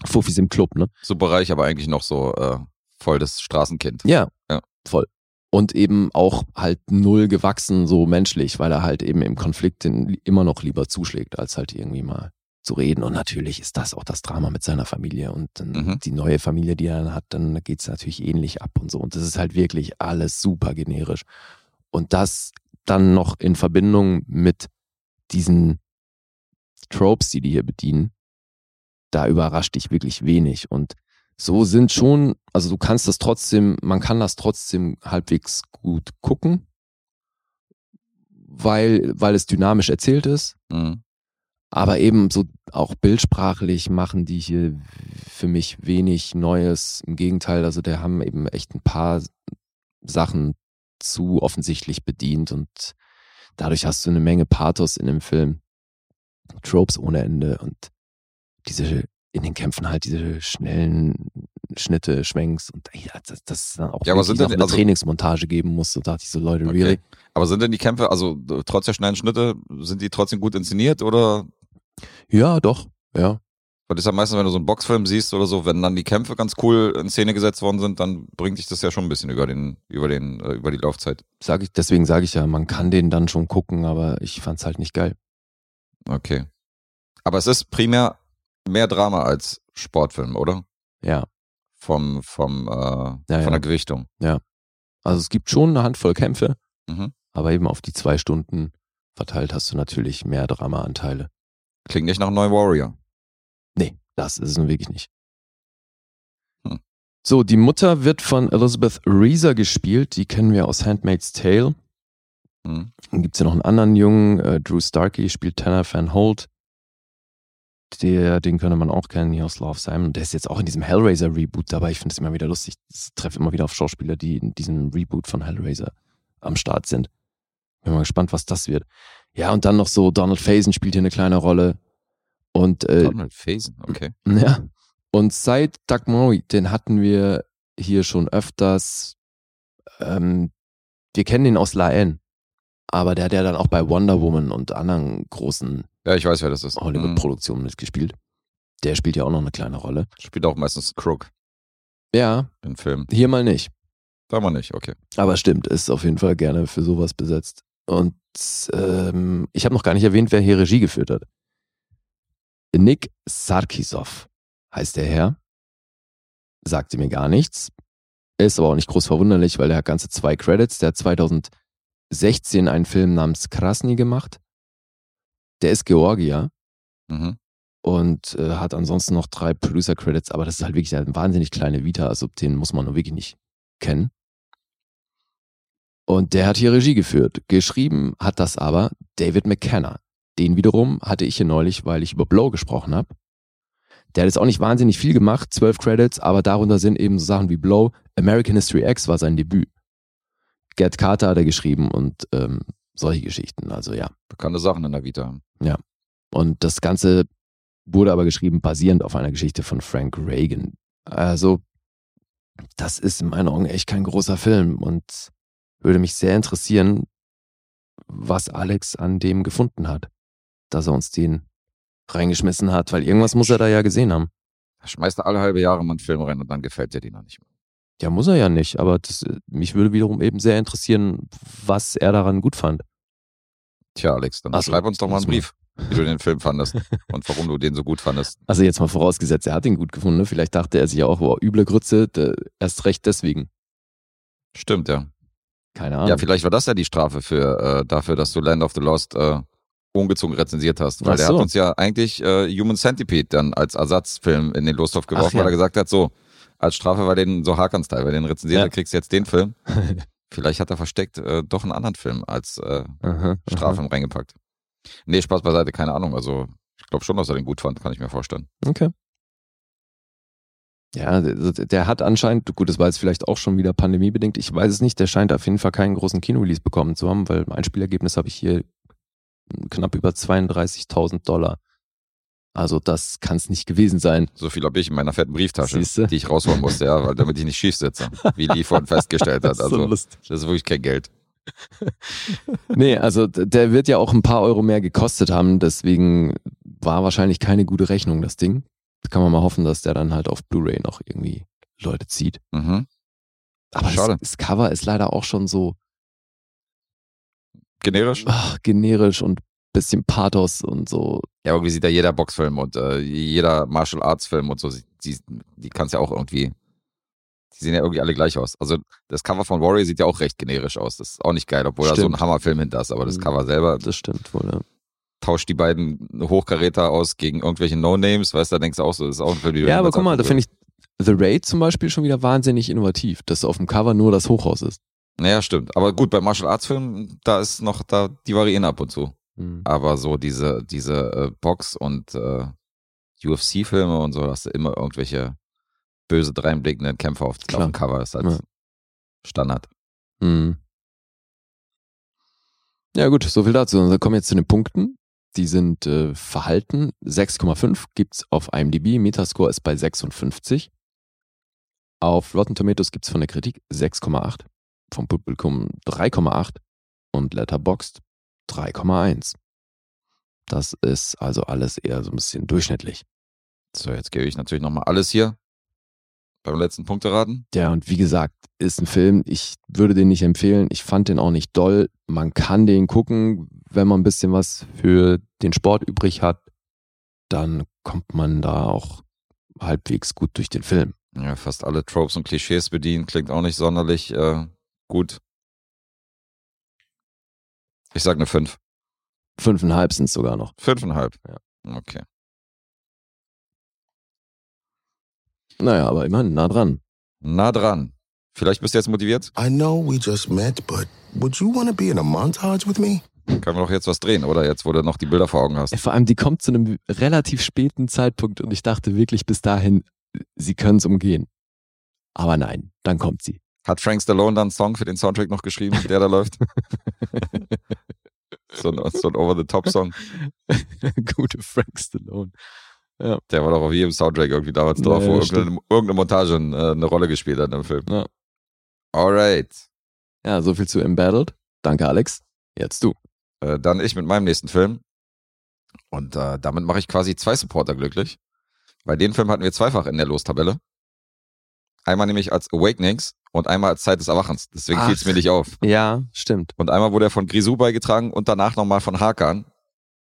Fuffis im Club, ne? Super reich, aber eigentlich noch so äh, voll das Straßenkind. Ja, Ja. voll. Und eben auch halt null gewachsen, so menschlich, weil er halt eben im Konflikt den immer noch lieber zuschlägt, als halt irgendwie mal zu reden. Und natürlich ist das auch das Drama mit seiner Familie und dann Mhm. die neue Familie, die er dann hat, dann geht's natürlich ähnlich ab und so. Und das ist halt wirklich alles super generisch. Und das dann noch in Verbindung mit diesen Tropes, die die hier bedienen, da überrascht dich wirklich wenig. Und so sind schon, also du kannst das trotzdem, man kann das trotzdem halbwegs gut gucken, weil, weil es dynamisch erzählt ist. Mhm. Aber eben so auch bildsprachlich machen die hier für mich wenig Neues. Im Gegenteil, also der haben eben echt ein paar Sachen zu offensichtlich bedient und dadurch hast du eine Menge Pathos in dem Film. Tropes ohne Ende und diese in den Kämpfen halt diese schnellen Schnitte, Schwenks und ey, das, das ist dann auch Ja, aber sind denn- eine also- Trainingsmontage geben muss. So dachte ich so, Leute, Okay. really? Aber sind denn die Kämpfe, also trotz der schnellen Schnitte, sind die trotzdem gut inszeniert oder Ja, doch, ja. Weil das ist ja meistens, wenn du so einen Boxfilm siehst oder so, wenn dann die Kämpfe ganz cool in Szene gesetzt worden sind, dann bringt dich das ja schon ein bisschen über den, über den, äh, über die Laufzeit. Sag ich, deswegen sage ich ja, man kann den dann schon gucken, aber ich fand's halt nicht geil. Okay. Aber es ist primär mehr Drama als Sportfilm, oder? Ja. Vom, vom, äh, ja. von der Gewichtung. Also es gibt schon eine Handvoll Kämpfe, Mhm. aber eben auf die zwei Stunden verteilt hast du natürlich mehr Drama-Anteile. Klingt nicht nach neuen Warrior. Nee, das ist es nun wirklich nicht. Hm. So, die Mutter wird von Elizabeth Reeser gespielt, die kennen wir aus Handmaid's Tale. Mhm. Dann gibt's ja noch einen anderen Jungen, äh, Drew Starkey spielt Tanner Van Holt. Der, den könnte man auch kennen hier aus Love Simon. Der ist jetzt auch in diesem Hellraiser Reboot dabei. Ich finde es immer wieder lustig. Ich treffe immer wieder auf Schauspieler, die in diesem Reboot von Hellraiser am Start sind. Bin mal gespannt, was das wird. Ja, und dann noch so Donald Faison spielt hier eine kleine Rolle. Und äh, Donald Faison, okay. ja. Und seit Doug Murray, den hatten wir hier schon öfters. Ähm, wir kennen ihn aus La N. Aber der hat ja dann auch bei Wonder Woman und anderen großen Ja, ich weiß, wer das ist. Mhm. Hollywood-Produktionen mitgespielt. Der spielt ja auch noch eine kleine Rolle. Spielt auch meistens Crook Ja, in Filmen. hier mal nicht. Da mal nicht, okay. Aber stimmt, ist auf jeden Fall gerne für sowas besetzt. Und ähm, ich habe noch gar nicht erwähnt, wer hier Regie geführt hat. Nick Sarkisov heißt der Herr. Sagte mir gar nichts. Ist aber auch nicht groß verwunderlich, weil er hat ganze zwei Credits. Der hat 2016 einen Film namens Krasny gemacht. Der ist Georgier Mhm. und äh, hat ansonsten noch drei Producer-Credits, aber das ist halt wirklich eine wahnsinnig kleine Vita, also den muss man nur wirklich nicht kennen. Und der hat hier Regie geführt. Geschrieben hat das aber David McKenna. Den wiederum hatte ich hier neulich, weil ich über Blow gesprochen habe. Der hat jetzt auch nicht wahnsinnig viel gemacht, zwölf Credits, aber darunter sind eben so Sachen wie Blow. American History X war sein Debüt. Get Carter hat er geschrieben und ähm, solche Geschichten. Also ja. Bekannte Sachen in der Vita. Und das Ganze wurde aber geschrieben basierend auf einer Geschichte von Frank Reagan. Also, das ist in meinen Augen echt kein großer Film und würde mich sehr interessieren, was Alex an dem gefunden hat, dass er uns den reingeschmissen hat, weil irgendwas muss er da ja gesehen haben. Da schmeißt er alle halbe Jahre mal einen Film rein und dann gefällt dir die noch nicht mehr. Ja, muss er ja nicht, aber das, äh, mich würde wiederum eben sehr interessieren, was er daran gut fand. Tja, Alex, dann so, schreib uns doch mal einen. Brief, wie du den Film fandest und warum du den so gut fandest. Also jetzt mal vorausgesetzt, er hat ihn gut gefunden. ne? Vielleicht dachte er sich ja auch, boah, üble Grütze, erst recht deswegen. Stimmt, ja. Keine Ahnung. Ja, vielleicht war das ja die Strafe für äh, dafür, dass du Land of the Lost äh, ungezogen rezensiert hast. Weil so. hat uns ja eigentlich äh, Human Centipede dann als Ersatzfilm in den Losthof geworfen, Ach ja. weil er gesagt hat, so, als Strafe, weil den so Hakan-Style, weil den rezensiert, Ja. du kriegst jetzt den Film. Vielleicht hat er versteckt äh, doch einen anderen Film als äh, Aha, Strafe reingepackt. Nee, Spaß beiseite, keine Ahnung. Also ich glaube schon, dass er den gut fand, kann ich mir vorstellen. Okay. Ja, der, der hat anscheinend, gut, das war jetzt vielleicht auch schon wieder pandemiebedingt, ich weiß es nicht, der scheint auf jeden Fall keinen großen Kinorelease bekommen zu haben, weil mein Spielergebnis habe ich hier knapp über 32.000 Dollar. Also das kann es nicht gewesen sein. So viel habe ich in meiner fetten Brieftasche, Siehste? die ich rausholen musste, ja, weil damit ich nicht schief sitze, wie Lee vorhin festgestellt hat. So Also das ist wirklich kein Geld. Nee, also der wird ja auch ein paar Euro mehr gekostet haben, deswegen war wahrscheinlich keine gute Rechnung, das Ding. Kann man mal hoffen, dass der dann halt auf Blu-ray noch irgendwie Leute zieht. Mhm. Aber Schade. Das, das Cover ist leider auch schon so Generisch? ach, generisch und bisschen Pathos und so. Ja, irgendwie sieht ja jeder Boxfilm und äh, jeder Martial Arts Film und so, die, die kannst ja auch irgendwie, die sehen ja irgendwie alle gleich aus. Also das Cover von Warrior sieht ja auch recht generisch aus. Das ist auch nicht geil, obwohl da so Stimmt. ein Hammerfilm hinter ist. Aber das Mhm. Cover selber Das stimmt wohl, ja. tauscht die beiden Hochkaräter aus gegen irgendwelche No-Names, weißt du, da denkst du auch so, das ist auch ein Film, Ja, aber guck mal, da finde ich The Raid zum Beispiel schon wieder wahnsinnig innovativ, dass auf dem Cover nur das Hochhaus ist. Naja, stimmt. Aber gut, bei Martial Arts Filmen, da ist noch, da, die variieren ab und zu. Hm. Aber so diese, diese äh, Box- und äh, UFC-Filme und so, hast du immer irgendwelche böse dreinblickenden Kämpfer auf, auf dem Cover. Ist halt Ja. Standard. Hm. Ja gut, so viel dazu. Und wir kommen jetzt zu den Punkten. Die sind äh, verhalten. 6,5 gibt's auf IMDb. Metascore ist bei 56. Auf Rotten Tomatoes gibt's von der Kritik 6,8. Vom Publikum 3,8. Und Letterboxd 3,1. Das ist also alles eher so ein bisschen durchschnittlich. So, jetzt gebe ich natürlich nochmal alles hier beim letzten Punkteraten. Ja, und wie gesagt, ist ein Film, ich würde den nicht empfehlen. Ich fand den auch nicht doll. Man kann den gucken, wenn man ein bisschen was für den Sport übrig hat, dann kommt man da auch halbwegs gut durch den Film. Ja, fast alle Tropes und Klischees bedienen, klingt auch nicht sonderlich äh, gut. Ich sag eine 5. Fünfeinhalb sind es sogar noch. Fünfeinhalb. Ja. Okay. Naja, aber immerhin nah dran. Nah dran. Vielleicht bist du jetzt motiviert? I know we just met, but would you want to be in a montage with me? Können wir doch jetzt was drehen, oder? Jetzt, wo du noch die Bilder vor Augen hast. Vor allem, die kommt zu einem relativ späten Zeitpunkt und ich dachte wirklich bis dahin, sie können es umgehen. Aber nein, dann kommt sie. Hat Frank Stallone dann einen Song für den Soundtrack noch geschrieben, der da läuft? So ein, so ein Over-the-Top-Song. Gute Frank Stallone. Der war doch auf jedem Soundtrack irgendwie damals drauf, Ja, wo ja, irgendeine, irgendeine Montage äh, eine Rolle gespielt hat im Film. Ja. Alright. Ja, so viel zu Embattled. Danke, Alex. Jetzt du. Äh, dann ich mit meinem nächsten Film. Und äh, damit mache ich quasi zwei Supporter glücklich. Bei den Film hatten wir zweifach in der Lostabelle. Einmal nämlich als Awakenings und einmal als Zeit des Erwachens. Deswegen fiel es mir nicht auf. Ja, stimmt. Und einmal wurde er von Grisou beigetragen und danach nochmal von Hakan.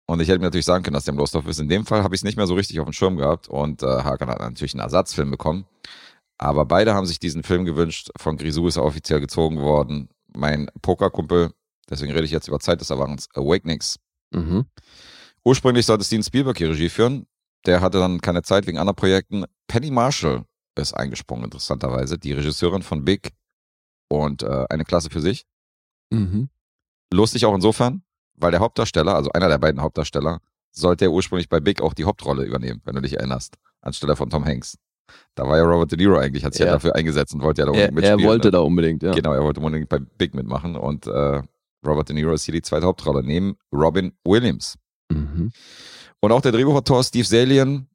Und ich hätte mir natürlich sagen können, dass der im Losthoff ist. In dem Fall habe ich es nicht mehr so richtig auf dem Schirm gehabt. Und äh, Hakan hat natürlich einen Ersatzfilm bekommen. Aber beide haben sich diesen Film gewünscht. Von Grisou ist er offiziell gezogen worden. Mein Pokerkumpel, deswegen rede ich jetzt über Zeit des Erwachens, Awakenings. Mhm. Ursprünglich sollte Steven Spielberg die Regie führen. Der hatte dann keine Zeit wegen anderen Projekten. Penny Marshall ist eingesprungen, interessanterweise. Die Regisseurin von Big und äh, eine Klasse für sich. Mhm. Lustig auch insofern, weil der Hauptdarsteller, also einer der beiden Hauptdarsteller, sollte ja ursprünglich bei Big auch die Hauptrolle übernehmen, wenn du dich erinnerst, anstelle von Tom Hanks. Da war ja Robert De Niro eigentlich, hat sich ja, Ja. dafür eingesetzt und wollte ja da Er, unbedingt er mitspielen. wollte ne? da unbedingt, ja. Genau, er wollte unbedingt bei Big mitmachen und äh, Robert De Niro ist hier die zweite Hauptrolle, neben Robin Williams. Mhm. Und auch der Drehbuchautor Steve Salien,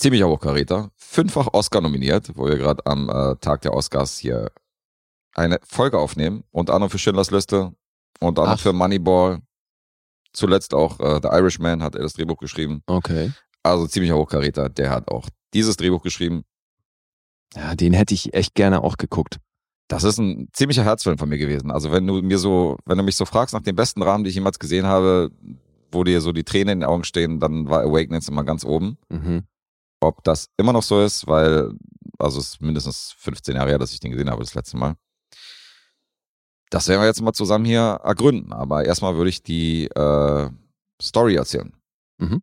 ziemlicher Hochkaräter, fünffach Oscar nominiert, wo wir gerade am äh, Tag der Oscars hier eine Folge aufnehmen. Unter anderem für Schindlers Liste, unter anderem Ach. für Moneyball. Zuletzt auch äh, The Irishman hat er das Drehbuch geschrieben. Okay. Also ziemlicher Hochkaräter, der hat auch dieses Drehbuch geschrieben. Ja, den hätte ich echt gerne auch geguckt. Das ist ein ziemlicher Herzfilm von mir gewesen. Also wenn du mir so, wenn du mich so fragst nach den besten Rahmen, die ich jemals gesehen habe, wo dir so die Tränen in den Augen stehen, dann war Awakenings immer ganz oben. Mhm. Ob das immer noch so ist, weil, also es ist mindestens 15 Jahre her, dass ich den gesehen habe, das letzte Mal. Das werden wir jetzt mal zusammen hier ergründen. Aber erstmal würde ich die äh, Story erzählen. Mhm.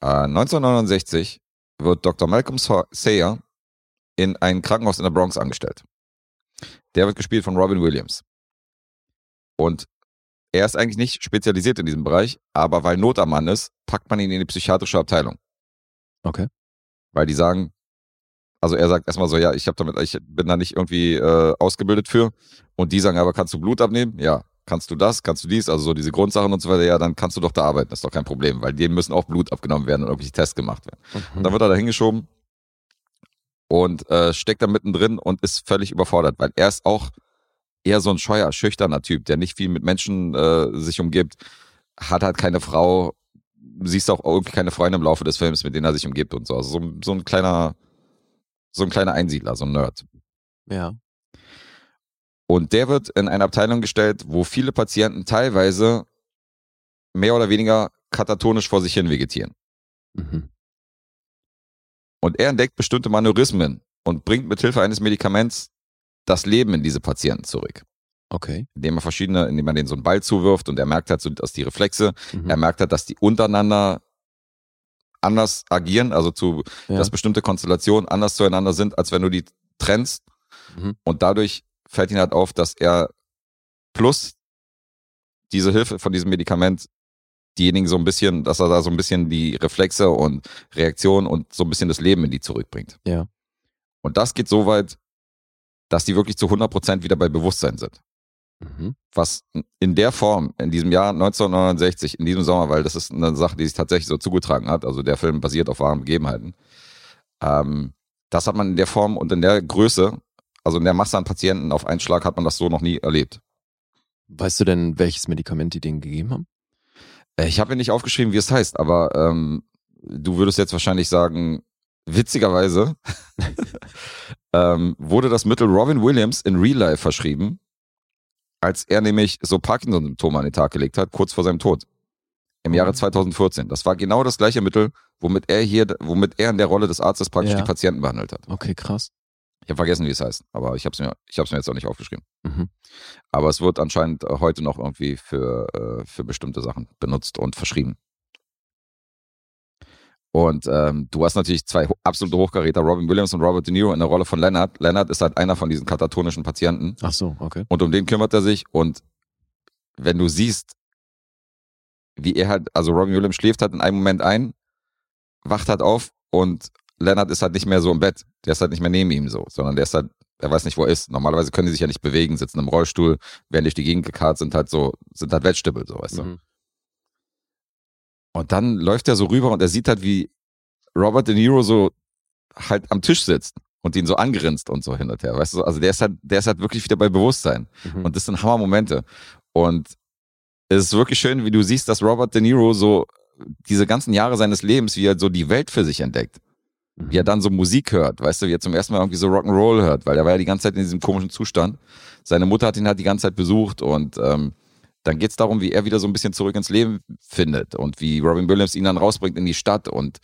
Äh, 1969 wird Dr. Malcolm Sa- Sayer in ein Krankenhaus in der Bronx angestellt. Der wird gespielt von Robin Williams. Und er ist eigentlich nicht spezialisiert in diesem Bereich, aber weil Not am Mann ist, packt man ihn in die psychiatrische Abteilung. Okay. Weil die sagen, also er sagt erstmal so, ja, ich habe damit, ich bin da nicht irgendwie äh, ausgebildet für. Und die sagen, aber kannst du Blut abnehmen? Ja. Kannst du das? Kannst du dies? Also so diese Grundsachen und so weiter, ja, dann kannst du doch da arbeiten, das ist doch kein Problem, weil denen müssen auch Blut abgenommen werden und irgendwelche Tests gemacht werden. Und dann wird er da hingeschoben und äh, steckt da mittendrin und ist völlig überfordert, weil er ist auch eher so ein scheuer, schüchterner Typ, der nicht viel mit Menschen äh, sich umgibt, hat halt keine Frau, siehst auch irgendwie keine Freunde im Laufe des Films, mit denen er sich umgibt und so. Also so, so ein kleiner, so ein kleiner Einsiedler, so ein Nerd. Ja. Und der wird in eine Abteilung gestellt, wo viele Patienten teilweise mehr oder weniger katatonisch vor sich hin vegetieren. Mhm. Und er entdeckt bestimmte Manierismen und bringt mit Hilfe eines Medikaments das Leben in diese Patienten zurück. Okay. Indem er verschiedene, indem er denen so einen Ball zuwirft und er merkt halt so, dass die Reflexe, Mhm. er merkt halt, dass die untereinander anders agieren, also zu, Ja. dass bestimmte Konstellationen anders zueinander sind, als wenn du die trennst. Mhm. Und dadurch fällt ihm halt auf, dass er plus diese Hilfe von diesem Medikament diejenigen so ein bisschen, dass er da so ein bisschen die Reflexe und Reaktionen und so ein bisschen das Leben in die zurückbringt. Ja. Und das geht so weit, dass die wirklich zu 100% wieder bei Bewusstsein sind. Mhm. Was in der Form, in diesem Jahr 1969, in diesem Sommer, weil das ist eine Sache, die sich tatsächlich so zugetragen hat, also der Film basiert auf wahren Begebenheiten, ähm, das hat man in der Form und in der Größe, also in der Masse an Patienten auf einen Schlag hat man das so noch nie erlebt. Weißt du denn, welches Medikament die denen gegeben haben? Äh, Ich habe mir nicht aufgeschrieben, wie es heißt, aber ähm, du würdest jetzt wahrscheinlich sagen, witzigerweise ähm, wurde das Mittel Robin Williams in Real Life verschrieben, als er nämlich so Parkinson-Symptome an den Tag gelegt hat, kurz vor seinem Tod. Im Jahre 2014. Das war genau das gleiche Mittel, womit er hier, womit er in der Rolle des Arztes praktisch Ja. die Patienten behandelt hat. Okay, krass. Ich habe vergessen, wie es heißt, aber ich habe es mir, ich mir jetzt auch nicht aufgeschrieben. Mhm. Aber es wird anscheinend äh, heute noch irgendwie für, äh, für bestimmte Sachen benutzt und verschrieben. Und ähm, du hast natürlich zwei absolute Hochkaräter, Robin Williams und Robert De Niro in der Rolle von Leonard. Leonard ist halt einer von diesen katatonischen Patienten Ach so, okay. und um den kümmert er sich. Und wenn du siehst, wie er halt, also Robin Williams schläft halt in einem Moment ein, wacht halt auf und Leonard ist halt nicht mehr so im Bett. Der ist halt nicht mehr neben ihm so, sondern der ist halt, er weiß nicht, wo er ist. Normalerweise können die sich ja nicht bewegen, sitzen im Rollstuhl, werden durch die Gegend gekarrt, sind halt so, sind halt Vegetable, so, weißt du. Und dann läuft er so rüber und er sieht halt, wie Robert De Niro so halt am Tisch sitzt und ihn so angrinst und so hin und her, weißt du? Also der ist halt, der ist halt wirklich wieder bei Bewusstsein. Mhm. Und das sind Hammermomente. Und es ist wirklich schön, wie du siehst, dass Robert De Niro so diese ganzen Jahre seines Lebens, wie er so die Welt für sich entdeckt. Mhm. Wie er dann so Musik hört, weißt du, wie er zum ersten Mal irgendwie so Rock'n'Roll hört, weil er war ja die ganze Zeit in diesem komischen Zustand. Seine Mutter hat ihn halt die ganze Zeit besucht und ähm, dann geht's darum, wie er wieder so ein bisschen zurück ins Leben findet und wie Robin Williams ihn dann rausbringt in die Stadt und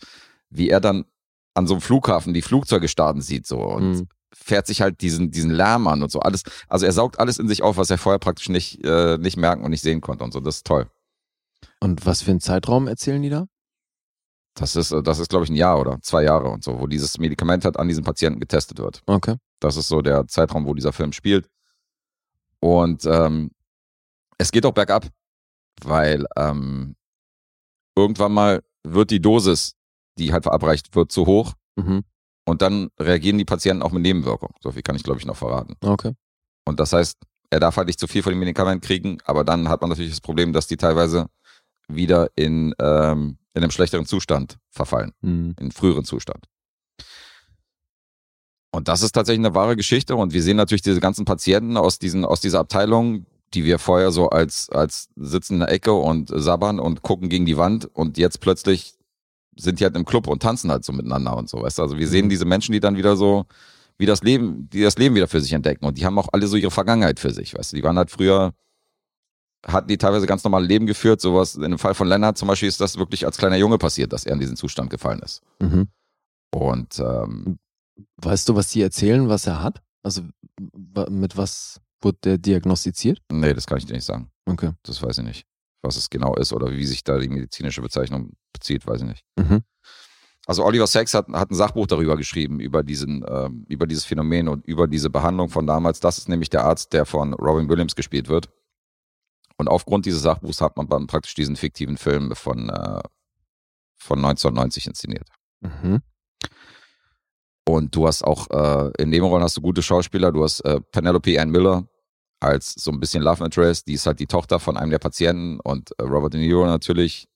wie er dann an so einem Flughafen die Flugzeuge starten sieht so und Mhm. fährt sich halt diesen, diesen Lärm an und so alles. Also er saugt alles in sich auf, was er vorher praktisch nicht, äh, nicht merken und nicht sehen konnte und so. Das ist toll. Und was für einen Zeitraum erzählen die da? Das ist, äh, das ist, glaube ich, ein Jahr oder zwei Jahre und so, wo dieses Medikament halt an diesen Patienten getestet wird. Okay. Das ist so der Zeitraum, wo dieser Film spielt. Und ähm, es geht auch bergab, weil ähm, irgendwann mal wird die Dosis, die halt verabreicht wird, zu hoch Mhm. und dann reagieren die Patienten auch mit Nebenwirkungen. So viel kann ich, glaube ich, noch verraten. Okay. Und das heißt, er darf halt nicht zu viel von dem Medikament kriegen, aber dann hat man natürlich das Problem, dass die teilweise wieder in, ähm, in einem schlechteren Zustand verfallen, Mhm. in früheren Zustand. Und das ist tatsächlich eine wahre Geschichte und wir sehen natürlich diese ganzen Patienten aus, diesen, aus dieser Abteilung, die wir vorher so als, als sitzen in der Ecke und sabbern und gucken gegen die Wand und jetzt plötzlich sind die halt im Club und tanzen halt so miteinander und so, weißt du? Also wir sehen Mhm. diese Menschen, die dann wieder so, wie das Leben, die das Leben wieder für sich entdecken und die haben auch alle so ihre Vergangenheit für sich, weißt du? Die waren halt früher, hatten die teilweise ganz normale Leben geführt, sowas, in dem Fall von Lennart zum Beispiel ist das wirklich als kleiner Junge passiert, dass er in diesen Zustand gefallen ist. Mhm. Und ähm, Weißt du, was die erzählen, was er hat? Also mit was wurde der diagnostiziert? nee, das kann ich dir nicht sagen. Okay. Das weiß ich nicht. Was es genau ist oder wie sich da die medizinische Bezeichnung bezieht, weiß ich nicht. Mhm. Also Oliver Sacks hat, hat ein Sachbuch darüber geschrieben, über, diesen, ähm, über dieses Phänomen und über diese Behandlung von damals. Das ist nämlich der Arzt, der von Robin Williams gespielt wird. Und aufgrund dieses Sachbuchs hat man dann praktisch diesen fiktiven Film von, äh, von 1990 inszeniert. Mhm. Und du hast auch äh, in Nebenrollen hast du gute Schauspieler. Du hast äh, Penelope Ann Miller als so ein bisschen Love Interest. Die ist halt die Tochter von einem der Patienten. Und äh, Robert De Niro natürlich,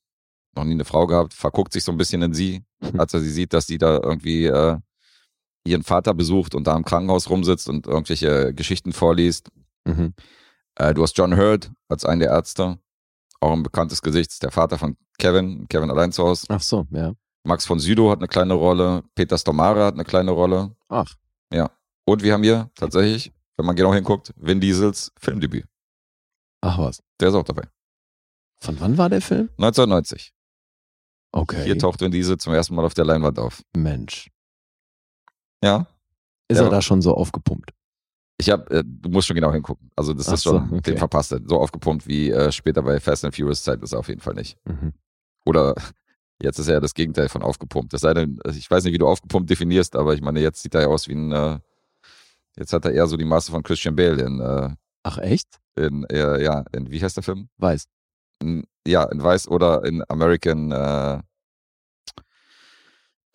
noch nie eine Frau gehabt, verguckt sich so ein bisschen in sie, als er sie sieht, dass sie da irgendwie äh, ihren Vater besucht und da im Krankenhaus rumsitzt und irgendwelche Geschichten vorliest. Mhm. Äh, du hast John Hurt als einen der Ärzte. Auch ein bekanntes Gesicht, der Vater von Kevin, Kevin allein zu Hause. Ach so, ja. Max von Südow hat eine kleine Rolle, Peter Stomare hat eine kleine Rolle. Ach. Ja. Und wir haben hier tatsächlich, wenn man genau hinguckt, Vin Diesels Filmdebüt. Ach was. Der ist auch dabei. Von wann war der Film? 1990. Okay. Hier taucht Vin Diesel zum ersten Mal auf der Leinwand auf. Mensch. Ja. Ist Ja. er da schon so aufgepumpt? Ich hab, äh, du musst schon genau hingucken. Also das Ach ist so, schon, okay. den verpasst er. So aufgepumpt wie äh, später bei Fast and Furious Zeit ist er auf jeden Fall nicht. Mhm. Oder jetzt ist er ja das Gegenteil von aufgepumpt. Das sei denn, also ich weiß nicht, wie du aufgepumpt definierst, aber ich meine, jetzt sieht er ja aus wie ein, äh, jetzt hat er eher so die Maße von Christian Bale in, äh, Ach echt? in äh, ja, in, wie heißt der Film? Weiß. In, ja, in Weiß oder in American, äh,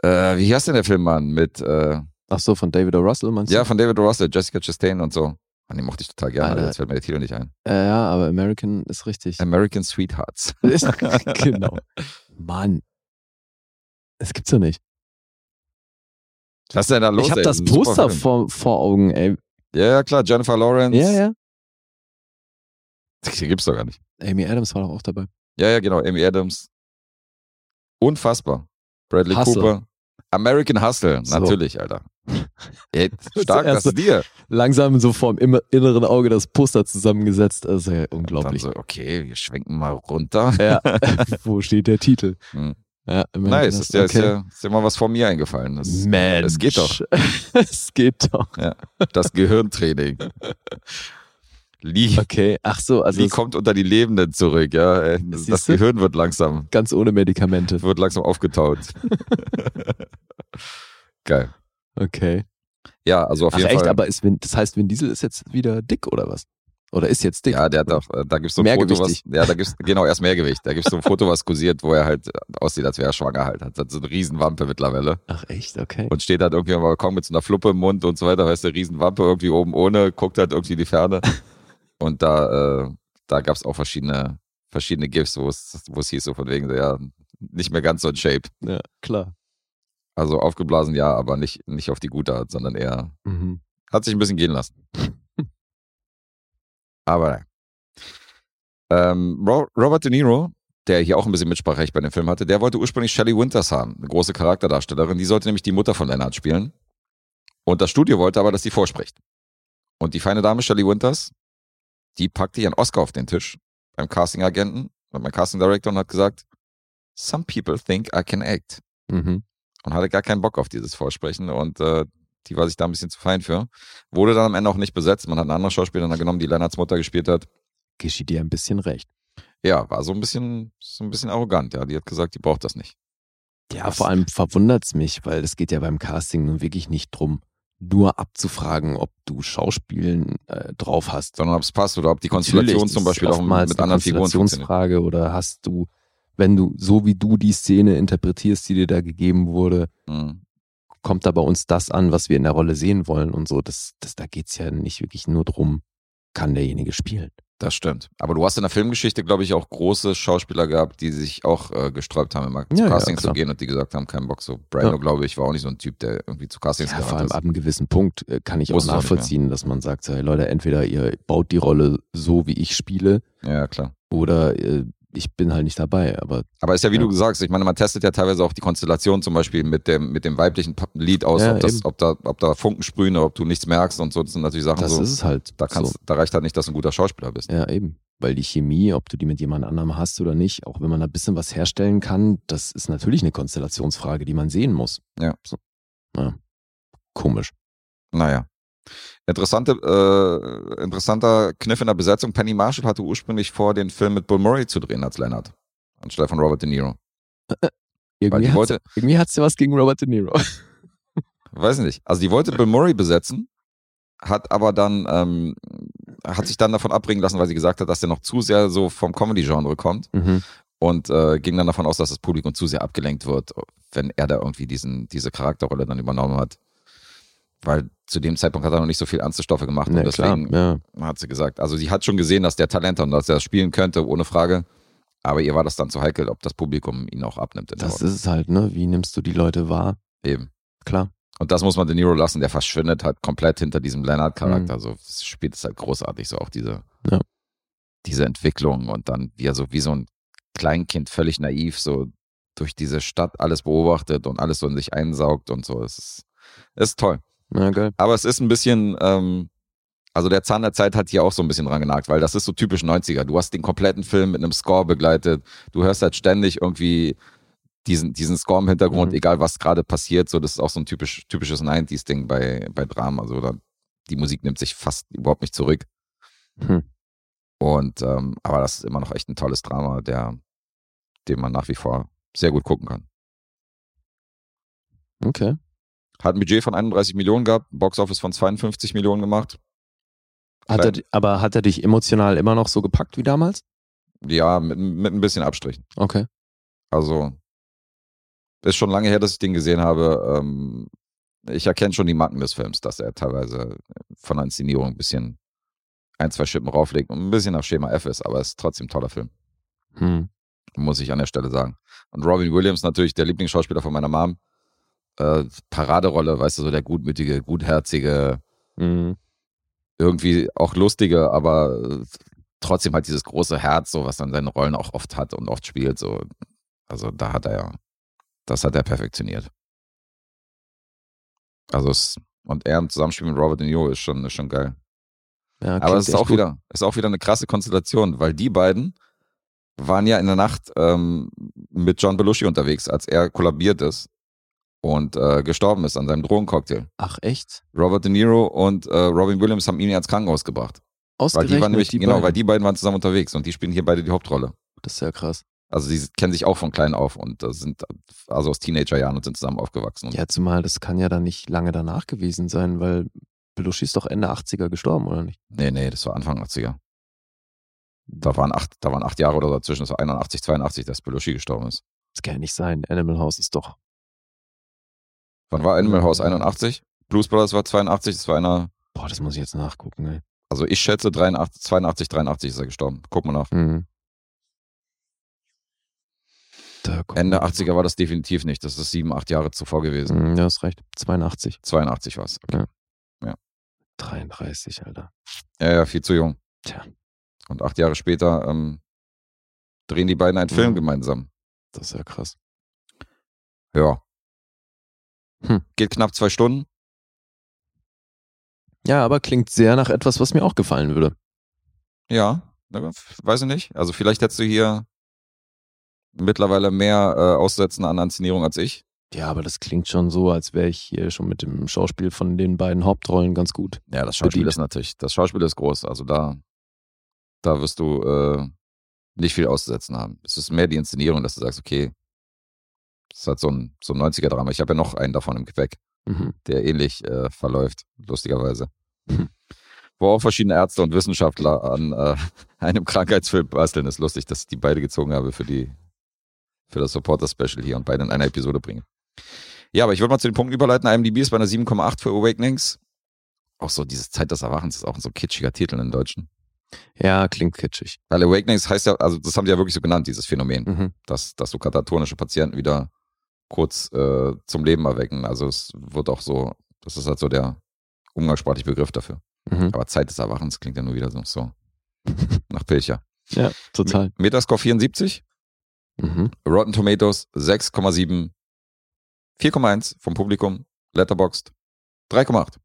äh, wie heißt denn der Film, Mann? Mit, äh, Ach so, von David O. Russell meinst du? ja, von David O. Russell, Jessica Chastain und so. Mann, den mochte ich total gerne, Alter. jetzt fällt mir der Titel nicht ein. Äh, ja, aber American ist richtig. American Sweethearts. genau. Mann. Das gibt's ja nicht. Was ist denn da los? ich habe das Poster vor, vor Augen, ey. Ja, ja, klar, Jennifer Lawrence. Ja, ja. Die gibt's doch gar nicht. Amy Adams war doch auch dabei. Ja, ja, genau. Amy Adams. Unfassbar. Bradley Hustle. Cooper. American Hustle, So. natürlich, Alter. Ey, stark, das dir. Langsam so vorm im- inneren Auge das Poster zusammengesetzt. Das ist ja Dann unglaublich. so, okay, wir schwenken mal runter. Ja. Wo steht der Titel? Hm. Ja, American Nice, ist ist, okay. dir, ist dir mal was vor mir eingefallen. Das, Mensch. es geht doch. es geht doch. das Gehirntraining. Lee, Okay, ach so, also Lee es- kommt unter die Lebenden zurück, ja. Ey, Das? Gehirn wird langsam, ganz ohne Medikamente. wird langsam aufgetaut. Geil. Okay. Ja, also auf Ach jeden echt, Fall. aber ist das heißt, Vin Diesel ist jetzt wieder dick oder was? Oder ist jetzt dick? Ja, der hat auch, äh, da gibt's so ein Foto, was, ja, da gibt's, genau, erst Mehrgewicht. Da gibt's so ein Foto, was kursiert, wo er halt aussieht, als wäre er schwanger halt. Hat so eine Riesenwampe mittlerweile. Ach echt, okay. Und steht halt irgendwie am Balkon mit so einer Fluppe im Mund und so weiter, weißt du, Riesenwampe irgendwie oben ohne, guckt halt irgendwie in die Ferne. Und da, äh, da gab's auch verschiedene, verschiedene GIFs, wo es, wo es hieß so von wegen, ja, nicht mehr ganz so in Shape. Ja, klar. Also aufgeblasen, ja, aber nicht, nicht auf die gute Art, sondern eher, Mhm. hat sich ein bisschen gehen lassen. Aber. Ähm, Ro Robert De Niro, der hier auch ein bisschen Mitspracherecht bei dem Film hatte, der wollte ursprünglich Shelley Winters haben, eine große Charakterdarstellerin. Die sollte nämlich die Mutter von Leonard spielen. Und das Studio wollte aber, dass sie vorspricht. Und die feine Dame Shelley Winters, die packte ihren Oscar auf den Tisch beim Casting-Agenten und beim Casting-Director und hat gesagt, Some people think I can act Mhm. und hatte gar keinen Bock auf dieses Vorsprechen und äh, die war sich da ein bisschen zu fein für. Wurde dann am Ende auch nicht besetzt. Man hat eine andere Schauspielerin dann genommen, die Lennarts Mutter gespielt hat. Geschieht dir ein bisschen recht. Ja, war so ein bisschen, so ein bisschen arrogant. Ja, die hat gesagt, die braucht das nicht. Ja, vor allem verwundert's mich, weil es geht ja beim Casting nun wirklich nicht drum, nur abzufragen, ob du Schauspielen äh, drauf hast. Sondern ob es passt oder ob die Konstellation zum das Beispiel auch mit eine anderen Figuren funktioniert. Konstellationsfrage oder hast du, wenn du so wie du die Szene interpretierst, die dir da gegeben wurde, Mhm. Kommt da bei uns das an, was wir in der Rolle sehen wollen und so. Das, das, da geht's ja nicht wirklich nur drum, kann derjenige spielen. Das stimmt. Aber du hast in der Filmgeschichte, glaube ich, auch große Schauspieler gehabt, die sich auch äh, gesträubt haben, immer zu Ja, ja, Castings zu klar. gehen und die gesagt haben, keinen Bock. So Brando, Ja. glaube ich, war auch nicht so ein Typ, der irgendwie zu Castings Ja, vor allem ist. ab einem gewissen Punkt äh, kann ich auch es nachvollziehen, dass man sagt, hey Leute, entweder ihr baut die Rolle so, wie ich spiele, Ja, klar. oder äh, ich bin halt nicht dabei. Aber Aber ist ja wie Ja. du sagst, ich meine, man testet ja teilweise auch die Konstellation zum Beispiel mit dem, mit dem weiblichen Lied aus, Ja, ob, das, ob, da, ob da Funken sprühen oder ob du nichts merkst und so. Das sind natürlich Sachen das so. ist es halt. da, kannst, so. da reicht halt nicht, dass du ein guter Schauspieler bist. Ja, eben. Weil die Chemie, ob du die mit jemand anderem hast oder nicht, auch wenn man da ein bisschen was herstellen kann, das ist natürlich eine Konstellationsfrage, die man sehen muss. Ja. So. ja. Komisch. Naja. Interessante, äh, interessanter Kniff in der Besetzung. Penny Marshall hatte ursprünglich vor, den Film mit Bill Murray zu drehen als Leonard. Anstelle von Robert De Niro. Irgendwie hat's, wollte, irgendwie hat's ja was gegen Robert De Niro. weiß nicht. Also die wollte Bill Murray besetzen, hat aber dann, ähm, hat sich dann davon abbringen lassen, weil sie gesagt hat, dass der noch zu sehr so vom Comedy-Genre kommt. Mhm. und äh, ging dann davon aus, dass das Publikum zu sehr abgelenkt wird, wenn er da irgendwie diesen, diese Charakterrolle dann übernommen hat. Weil zu dem Zeitpunkt hat er noch nicht so viel ernste Stoffe gemacht Ja, und deswegen klar. Ja. hat sie gesagt, also sie hat schon gesehen, dass der Talent hat und dass er das spielen könnte, ohne Frage. Aber ihr war das dann zu heikel, ob das Publikum ihn auch abnimmt. Das ist es halt, ne? Wie nimmst du die Leute wahr? Eben. Klar. Und das muss man De Niro lassen, der verschwindet halt komplett hinter diesem Leonard-Charakter. Mhm. Also das spielt es halt großartig, so auch diese, Ja. diese Entwicklung und dann wie er so wie so ein Kleinkind völlig naiv so durch diese Stadt alles beobachtet und alles so in sich einsaugt und so. Es ist, ist toll. Ja, geil. Aber es ist ein bisschen, ähm, also der Zahn der Zeit hat hier auch so ein bisschen dran genagt, weil das ist so typisch 90er. Du hast den kompletten Film mit einem Score begleitet. Du hörst halt ständig irgendwie diesen, diesen Score im Hintergrund, Mhm. egal was gerade passiert. So, das ist auch so ein typisch, typisches 90s-Ding bei, bei Drama. Also da, die Musik nimmt sich fast überhaupt nicht zurück. Hm. Und ähm, aber das ist immer noch echt ein tolles Drama, der, den man nach wie vor sehr gut gucken kann. Okay. Hat ein Budget von 31 Millionen gehabt, Boxoffice von 52 Millionen gemacht. Hat er, aber hat er dich emotional immer noch so gepackt wie damals? Ja, mit, mit ein bisschen Abstrichen. Okay. Also ist schon lange her, dass ich den gesehen habe. Ähm, ich erkenne schon die Macken des Films, dass er teilweise von der Inszenierung ein bisschen ein, zwei Schippen rauflegt und ein bisschen nach Schema F ist, aber es ist trotzdem ein toller Film, Hm. muss ich an der Stelle sagen. Und Robin Williams natürlich der Lieblingsschauspieler von meiner Mom. Äh, Paraderolle, weißt du, so der gutmütige, gutherzige, Hm. irgendwie auch lustige, aber äh, trotzdem halt dieses große Herz, so was dann seine Rollen auch oft hat und oft spielt. So. Also da hat er ja, das hat er perfektioniert. Also es, und er im Zusammenspiel mit Robert De Niro ist schon, ist schon geil. Ja, Aber es ist auch gut. wieder, ist auch wieder eine krasse Konstellation, weil die beiden waren ja in der Nacht ähm, mit John Belushi unterwegs, als er kollabiert ist und äh, gestorben ist an seinem Drogencocktail. Ach, echt? Robert De Niro und äh, Robin Williams haben ihn ja ins Krankenhaus gebracht. Weil Ausgerechnet die waren nämlich, genau, beiden. weil die beiden waren zusammen unterwegs und die spielen hier beide die Hauptrolle. Das ist ja krass. Also die kennen sich auch von klein auf und äh, sind also aus Teenagerjahren und sind zusammen aufgewachsen. Ja, zumal das kann ja dann nicht lange danach gewesen sein, weil Belushi ist doch Ende 80er gestorben, oder nicht? Nee, nee, das war Anfang 80er. Da waren acht, da waren acht Jahre oder dazwischen, das war 81, 82, dass Belushi gestorben ist. Das kann ja nicht sein. Animal House ist doch. Wann war Animal House 81? Blues Brothers war 82, das war einer, Boah, das muss ich jetzt nachgucken, ey. also ich schätze 83, 82, 83 ist er gestorben. Guck mal nach. Mhm. Ende wir. 80er war das definitiv nicht. Das ist sieben, acht Jahre zuvor gewesen. Mhm, ja, hast recht. 82. 82 war es. Okay. 33, Alter. Ja, ja, viel zu jung. Tja, Und acht Jahre später ähm, drehen die beiden einen Film Mhm. gemeinsam. das ist ja krass. Ja. Hm. Geht knapp zwei Stunden. Ja, aber klingt sehr nach etwas, was mir auch gefallen würde. Ja, weiß ich nicht. Also vielleicht hättest du hier mittlerweile mehr äh, Aussetzen an Inszenierung als ich. Ja, aber das klingt schon so, als wäre ich hier schon mit dem Schauspiel von den beiden Hauptrollen ganz gut. Ja, das Schauspiel Bedient. ist natürlich, das Schauspiel ist groß. Also da, da wirst du äh, nicht viel auszusetzen haben. Es ist mehr die Inszenierung, dass du sagst, okay, es hat so ein, so ein 90er-Drama. Ich habe ja noch einen davon im Gepäck, Mhm. der ähnlich äh, verläuft, lustigerweise. Hm. Wo auch verschiedene Ärzte und Wissenschaftler an äh, einem Krankheitsfilm basteln. Ist lustig, dass ich die beide gezogen habe für die für das Supporter-Special hier und beide in einer Episode bringen. Ja, aber ich würde mal zu den Punkten überleiten. IMDb ist bei einer 7,8 für Awakenings. Auch so diese Zeit des Erwachens ist auch ein so kitschiger Titel im Deutschen. Ja, klingt kitschig. Weil Awakenings heißt ja, also das haben die ja wirklich so genannt, dieses Phänomen, Mhm. dass, dass so katatonische Patienten wieder kurz äh, zum Leben erwecken. Also es wird auch so, das ist halt so der umgangssprachliche Begriff dafür. Mhm. Aber Zeit des Erwachens klingt ja nur wieder so, so nach Pilcher. Ja, total. Metascore 74, Mhm. Rotten Tomatoes 6,7, 4,1 vom Publikum, Letterboxd 3,8.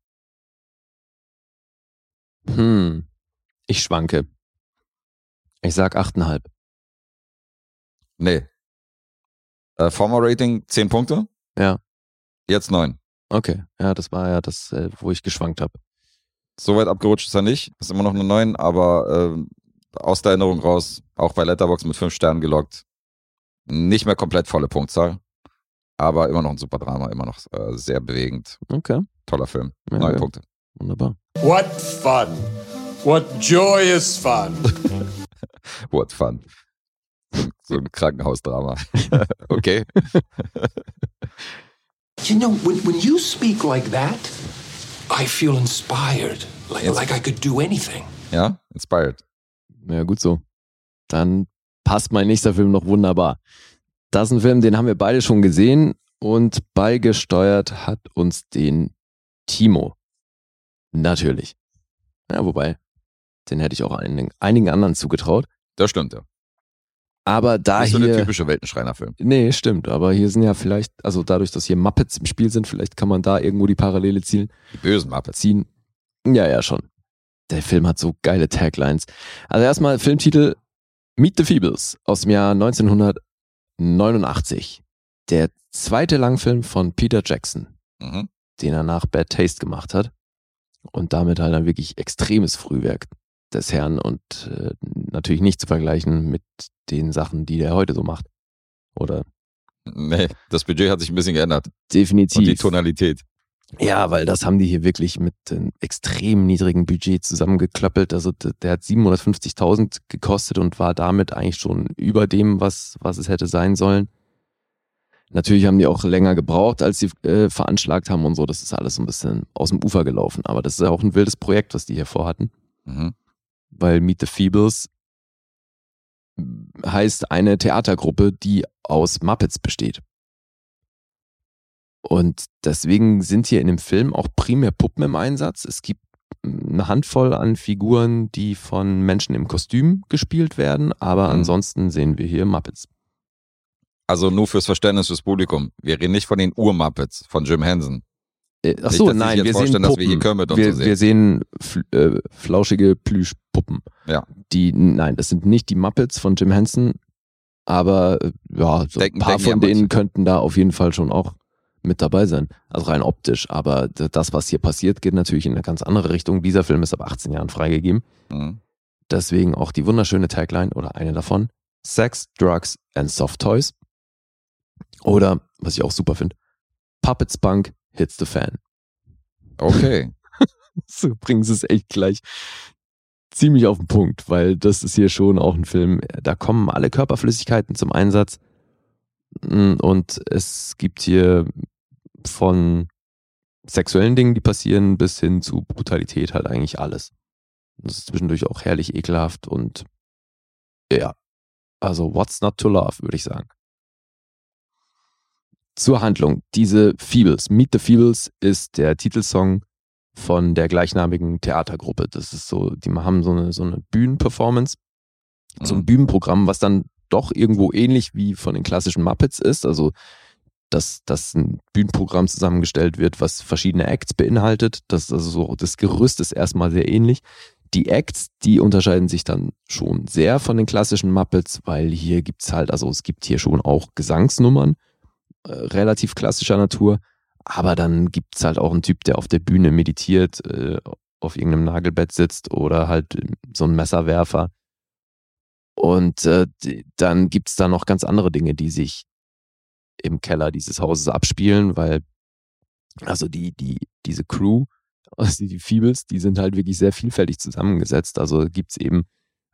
Hm. Ich schwanke. Ich sag 8,5. Nee. Äh, Former Rating 10 Punkte, Ja. jetzt 9. Okay. Ja, das war ja das, äh, wo ich geschwankt habe. So weit abgerutscht ist er nicht. Ist immer noch eine 9, aber ähm, aus der Erinnerung raus, auch bei Letterbox mit 5 Sternen gelockt. Nicht mehr komplett volle Punktzahl, aber immer noch ein super Drama, immer noch äh, sehr bewegend. Okay. Toller Film. Ja, 9 ja. Punkte. Wunderbar. What fun! What joyous fun! What fun. So ein Krankenhausdrama. okay. You know, when, when you speak like that, I feel inspired. Like, Yes. like I could do anything. Ja, inspired. Ja, gut so. Dann passt mein nächster Film noch wunderbar. Das ist ein Film, den haben wir beide schon gesehen und beigesteuert hat uns den Timo. Natürlich. Ja, wobei, Den hätte ich auch einigen, einigen anderen zugetraut. Das stimmt, ja. Aber da Nicht so hier. der typische Weltenschreiner-Film. Nee, stimmt. Aber hier sind ja vielleicht, also dadurch, dass hier Muppets im Spiel sind, vielleicht kann man da irgendwo die Parallele ziehen. Die bösen Muppets. ziehen. Ja, ja, schon. Der Film hat so geile Taglines. Also erstmal Filmtitel Meet the Feebles aus dem Jahr 1989. Der zweite Langfilm von Peter Jackson, Mhm. den er nach Bad Taste gemacht hat. Und damit halt ein wirklich extremes Frühwerk des Herrn und äh, natürlich nicht zu vergleichen mit den Sachen, die der heute so macht. Oder Nee, das Budget hat sich ein bisschen geändert. definitiv. Und die Tonalität. Ja, weil das haben die hier wirklich mit einem extrem niedrigen Budget zusammengeklöppelt. Also der hat 750.000 gekostet und war damit eigentlich schon über dem, was, was es hätte sein sollen. Natürlich haben die auch länger gebraucht, als sie äh, veranschlagt haben und so. Das ist alles so ein bisschen aus dem Ufer gelaufen. Aber das ist ja auch ein wildes Projekt, was die hier vorhatten. Mhm. Weil Meet the Feebles heißt eine Theatergruppe, die aus Muppets besteht. Und deswegen sind hier in dem Film auch primär Puppen im Einsatz. Es gibt eine Handvoll an Figuren, die von Menschen im Kostüm gespielt werden, aber Mhm. ansonsten sehen wir hier Muppets. Also nur fürs Verständnis fürs Publikum. Wir reden nicht von den Ur-Muppets von Jim Henson. Äh, ach Nicht, so, sich nein, jetzt wir sehen wir Puppen. und wir, so sehen. wir sehen fl äh, flauschige Plüschpuppen. Ja. Die, nein, das sind nicht die Muppets von Jim Henson, aber äh, ja, so Denken- ein paar von denen manche. könnten da auf jeden Fall schon auch mit dabei sein. Also rein optisch. Aber das, was hier passiert, geht natürlich in eine ganz andere Richtung. Dieser Film ist ab 18 Jahren freigegeben. Mhm. Deswegen auch die wunderschöne Tagline oder eine davon. Sex, Drugs and Soft Toys. Oder, was ich auch super finde, Puppets Punk hits the fan. Okay. So bringen sie es echt gleich ziemlich auf den Punkt, weil das ist hier schon auch ein Film, da kommen alle Körperflüssigkeiten zum Einsatz. Mm, Und es gibt hier von sexuellen Dingen, die passieren, bis hin zu Brutalität halt eigentlich alles. Das ist zwischendurch auch herrlich ekelhaft und ja, also what's not to love, würde ich sagen. Zur Handlung. Diese Feebles, Meet the Feebles ist der Titelsong von der gleichnamigen Theatergruppe. Das ist so, die haben so eine, so eine Bühnenperformance, so ein Mhm. Bühnenprogramm, was dann doch irgendwo ähnlich wie von den klassischen Muppets ist. Also, dass, dass ein Bühnenprogramm zusammengestellt wird, was verschiedene Acts beinhaltet. Das ist also so, das Gerüst ist erstmal sehr ähnlich. Die Acts, die unterscheiden sich dann schon sehr von den klassischen Muppets, weil hier gibt's halt, also es gibt hier schon auch Gesangsnummern, äh, relativ klassischer Natur. Aber dann gibt's halt auch einen Typ, der auf der Bühne meditiert, äh, auf irgendeinem Nagelbett sitzt oder halt äh, so ein Messerwerfer. Und äh, dann gibt's da noch ganz andere Dinge, die sich im Keller dieses Hauses abspielen, weil also die, die, diese Crew, also die Feebles, die sind halt wirklich sehr vielfältig zusammengesetzt. Also gibt's eben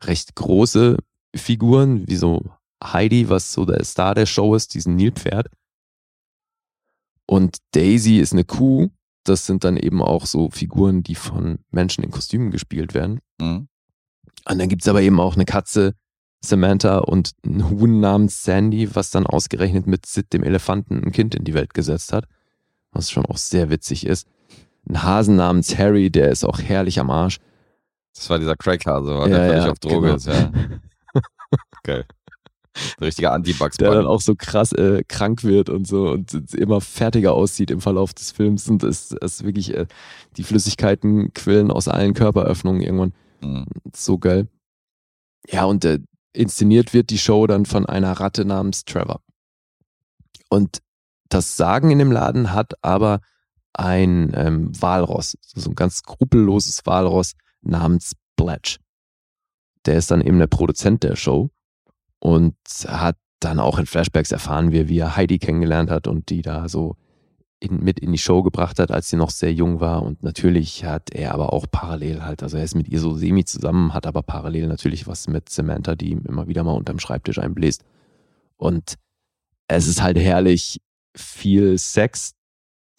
recht große Figuren, wie so Heidi, was so der Star der Show ist, diesen Nilpferd. Und Daisy ist eine Kuh. Das sind dann eben auch so Figuren, die von Menschen in Kostümen gespielt werden. Mhm. Und dann gibt's aber eben auch eine Katze, Samantha, und einen Huhn namens Sandy, was dann ausgerechnet mit Sid, dem Elefanten, ein Kind in die Welt gesetzt hat. Was schon auch sehr witzig ist. Ein Hasen namens Harry, der ist auch herrlich am Arsch. Das war dieser Craig-Hase, war Ja, der völlig ja, auf Droge genau. ist, ja. Geil. Der richtige Anti-Bugs der dann auch so krass äh, krank wird und so und immer fertiger aussieht im Verlauf des Films und es ist wirklich äh, die Flüssigkeiten quillen aus allen Körperöffnungen irgendwann. Mhm. So geil. Ja, und äh, inszeniert wird die Show dann von einer Ratte namens Trevor. Und das Sagen in dem Laden hat aber ein ähm, Walross, so ein ganz skrupelloses Walross namens Bletch. Der ist dann eben der Produzent der Show und hat dann auch in Flashbacks erfahren wir, wie er Heidi kennengelernt hat und die da so in, mit in die Show gebracht hat, als sie noch sehr jung war. Und natürlich hat er aber auch parallel halt, also er ist mit ihr so semi zusammen, hat aber parallel natürlich was mit Samantha, die ihm immer wieder mal unterm Schreibtisch einbläst. Und es ist halt herrlich viel Sex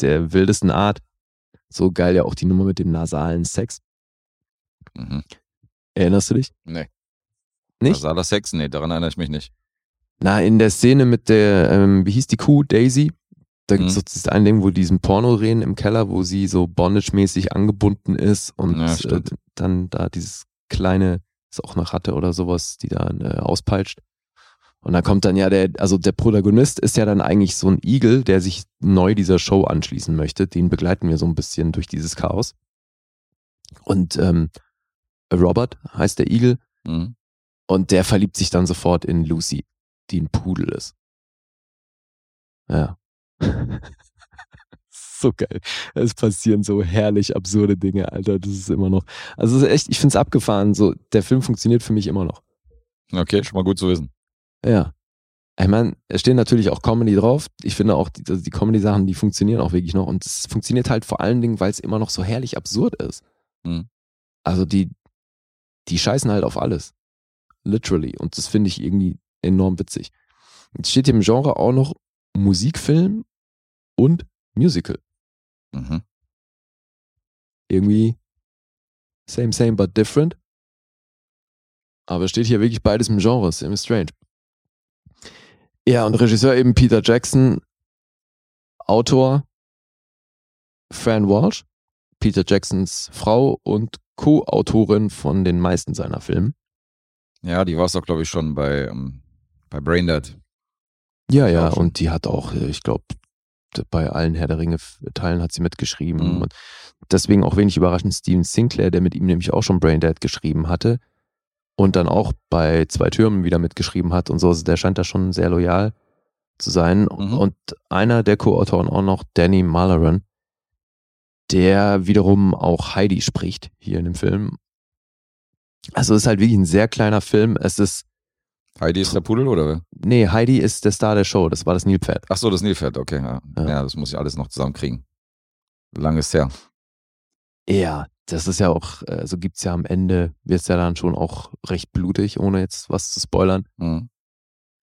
der wildesten Art. So geil ja auch die Nummer mit dem nasalen Sex. Mhm. Erinnerst du dich? Nee. Nicht? Nasala Sex? Nee, daran erinnere ich mich nicht. Na, in der Szene mit der, ähm, wie hieß die Kuh? Daisy. Da gibt es Mhm. so dieses eine Ding, wo die diesen Porno reden im Keller, wo sie so bondage-mäßig angebunden ist und Ja, äh, dann da dieses kleine, ist auch eine Ratte oder sowas, die dann äh, auspeitscht. Und da kommt dann ja der, also der Protagonist ist ja dann eigentlich so ein Igel, der sich neu dieser Show anschließen möchte. Den begleiten wir so ein bisschen durch dieses Chaos. Und ähm, Robert heißt der Igel Mhm. Und der verliebt sich dann sofort in Lucy, die ein Pudel ist. Ja. so geil. Es passieren so herrlich absurde Dinge, Alter. Das ist immer noch. Also es ist echt, ich find's abgefahren. So, der Film funktioniert für mich immer noch. Okay, schon mal gut zu wissen. Ja. Ich meine, es stehen natürlich auch Comedy drauf. Ich finde auch, die, also die Comedy-Sachen, die funktionieren auch wirklich noch. Und es funktioniert halt vor allen Dingen, weil es immer noch so herrlich absurd ist. Mhm. Also die, die scheißen halt auf alles. Literally. Und das finde ich irgendwie enorm witzig. Jetzt steht hier im Genre auch noch Musikfilm und Musical. Mhm. Irgendwie same, same, but different. Aber steht hier wirklich beides im Genre, ist strange. Ja, und Regisseur eben Peter Jackson, Autor Fran Walsh, Peter Jacksons Frau und Co-Autorin von den meisten seiner Filme. Ja, die war es doch, glaube ich, schon bei, ähm, bei Braindead. Ja, ja, und die hat auch, äh, ich glaube, bei allen Herr der Ringe-Teilen hat sie mitgeschrieben. Mhm. Und deswegen auch wenig überraschend Steven Sinclair, der mit ihm nämlich auch schon Braindead geschrieben hatte und dann auch bei Zwei Türmen wieder mitgeschrieben hat und so. Also der scheint da schon sehr loyal zu sein. Mhm. Und einer der Co-Autoren auch noch, Danny Mulleran, der wiederum auch Heidi spricht hier in dem Film. Also es ist halt wirklich ein sehr kleiner Film. Es ist, Heidi ist der Pudel, oder? nee, Heidi ist der Star der Show. Das war das Nilpferd. Ach so, das Nilpferd, okay. Ja. Ja. ja, das muss ich alles noch zusammenkriegen. Lang ist her. Ja, das ist ja auch, so gibt's ja am Ende, wird's ja dann schon auch recht blutig, ohne jetzt was zu spoilern. Mhm.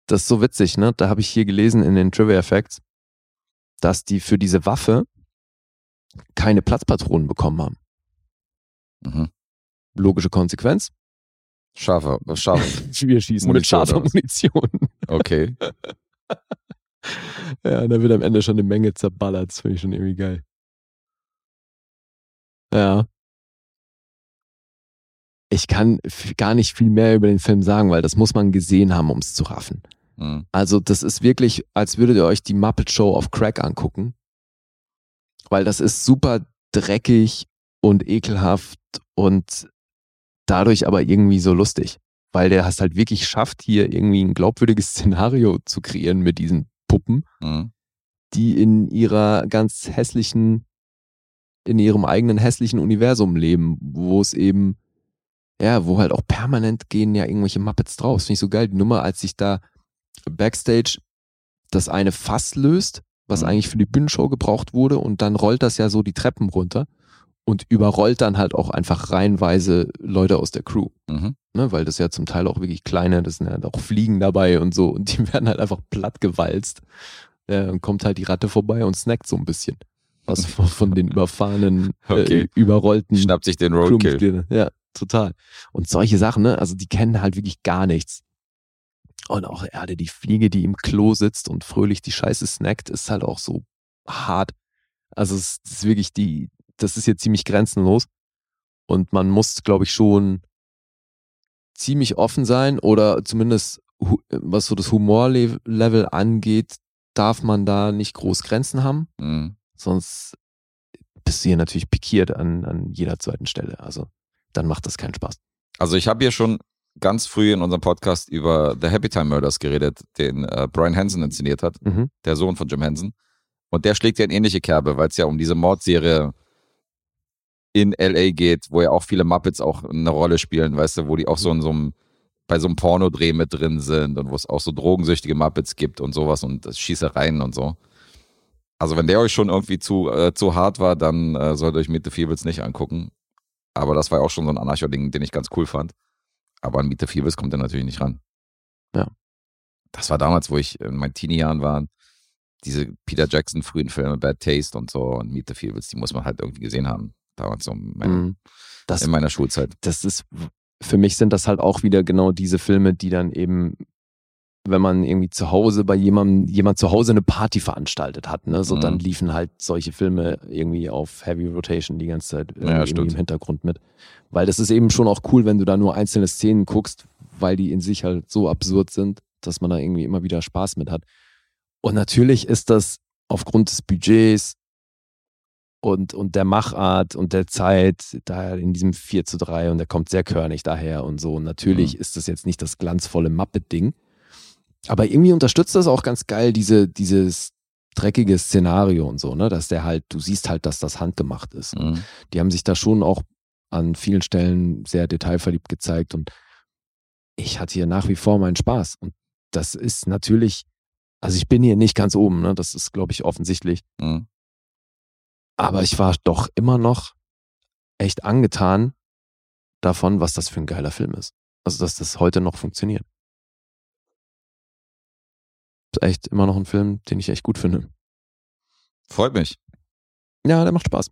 Das ist so witzig, ne? Da habe ich hier gelesen in den Trivia Facts, dass die für diese Waffe keine Platzpatronen bekommen haben. Mhm. Logische Konsequenz. Scharfer, scharf. Wir schießen Munition, mit scharfer? Munition. Okay. Ja, und da wird am Ende schon eine Menge zerballert. Das finde ich schon irgendwie geil. Ja. Ich kann gar nicht viel mehr über den Film sagen, weil das muss man gesehen haben, um es zu raffen. Mhm. Also, das ist wirklich, als würdet ihr euch die Muppet Show auf Crack angucken. Weil das ist super dreckig und ekelhaft und dadurch aber irgendwie so lustig. Weil der es halt wirklich schafft, hier irgendwie ein glaubwürdiges Szenario zu kreieren mit diesen Puppen, Mhm. die in ihrer ganz hässlichen, in ihrem eigenen hässlichen Universum leben, wo es eben, ja, wo halt auch permanent gehen ja irgendwelche Muppets drauf. Das finde ich so geil. Die Nummer, als sich da Backstage das eine Fass löst, was Mhm. eigentlich für die Bühnenshow gebraucht wurde, und dann rollt das ja so die Treppen runter und überrollt dann halt auch einfach reihenweise Leute aus der Crew. Mhm. Ne, weil das ja zum Teil auch wirklich kleine, das sind ja auch Fliegen dabei und so, und die werden halt einfach plattgewalzt. Ja, dann kommt halt die Ratte vorbei und snackt so ein bisschen. Was von, von den überfahrenen, Okay. äh, überrollten Schnappt sich den Roadkill. Ja, total. Und solche Sachen, ne, also die kennen halt wirklich gar nichts. Und auch Erde, die Fliege, die im Klo sitzt und fröhlich die Scheiße snackt, ist halt auch so hart. Also es ist wirklich die, das ist hier ziemlich grenzenlos. Und man muss, glaube ich, schon ziemlich offen sein oder zumindest was so das Humorlevel angeht, darf man da nicht groß Grenzen haben. Mhm. Sonst bist du hier natürlich pikiert an, an jeder zweiten Stelle. Also dann macht das keinen Spaß. Also ich habe hier schon ganz früh in unserem Podcast über The Happy Time Murders geredet, den äh, Brian Hansen inszeniert hat, Mhm. der Sohn von Jim Henson. Und der schlägt ja in ähnliche Kerbe, weil es ja um diese Mordserie in LA geht, wo ja auch viele Muppets auch eine Rolle spielen, weißt du, wo die auch so in so einem, bei so einem Pornodreh mit drin sind und wo es auch so drogensüchtige Muppets gibt und sowas und das Schießereien und so. Also wenn der euch schon irgendwie zu, äh, zu hart war, dann äh, sollt ihr euch Meet the Feebles nicht angucken. Aber das war ja auch schon so ein Anarcho-Ding, den ich ganz cool fand. Aber an Meet the Feebles kommt er natürlich nicht ran. Ja. Das war damals, wo ich in meinen Teenie-Jahren war. Diese Peter Jackson frühen Filme, Bad Taste und so und Meet the Feebles, die muss man halt irgendwie gesehen haben. Damals so in meiner, Mhm. Das, in meiner Schulzeit. das ist, für mich sind das halt auch wieder genau diese Filme, die dann eben wenn man irgendwie zu Hause bei jemandem, jemand zu Hause eine Party veranstaltet hat, ne? So Mhm. dann liefen halt solche Filme irgendwie auf Heavy Rotation die ganze Zeit äh, Ja, im Hintergrund mit. Weil das ist eben schon auch cool, wenn du da nur einzelne Szenen guckst, weil die in sich halt so absurd sind, dass man da irgendwie immer wieder Spaß mit hat. Und natürlich ist das aufgrund des Budgets und, und der Machart und der Zeit, da in diesem 4 zu 3 und der kommt sehr körnig daher und so. Und natürlich ist das jetzt nicht das glanzvolle Muppet-Ding. Aber irgendwie unterstützt das auch ganz geil diese, dieses dreckige Szenario und so, ne? Dass der halt, du siehst halt, dass das handgemacht ist. Mhm. Die haben sich da schon auch an vielen Stellen sehr detailverliebt gezeigt und ich hatte hier nach wie vor meinen Spaß. Und das ist natürlich, also ich bin hier nicht ganz oben, ne? Das ist, glaube ich, offensichtlich. Mhm. Aber ich war doch immer noch echt angetan davon, was das für ein geiler Film ist. Also, dass das heute noch funktioniert. Ist echt immer noch ein Film, den ich echt gut finde. Freut mich. Ja, der macht Spaß.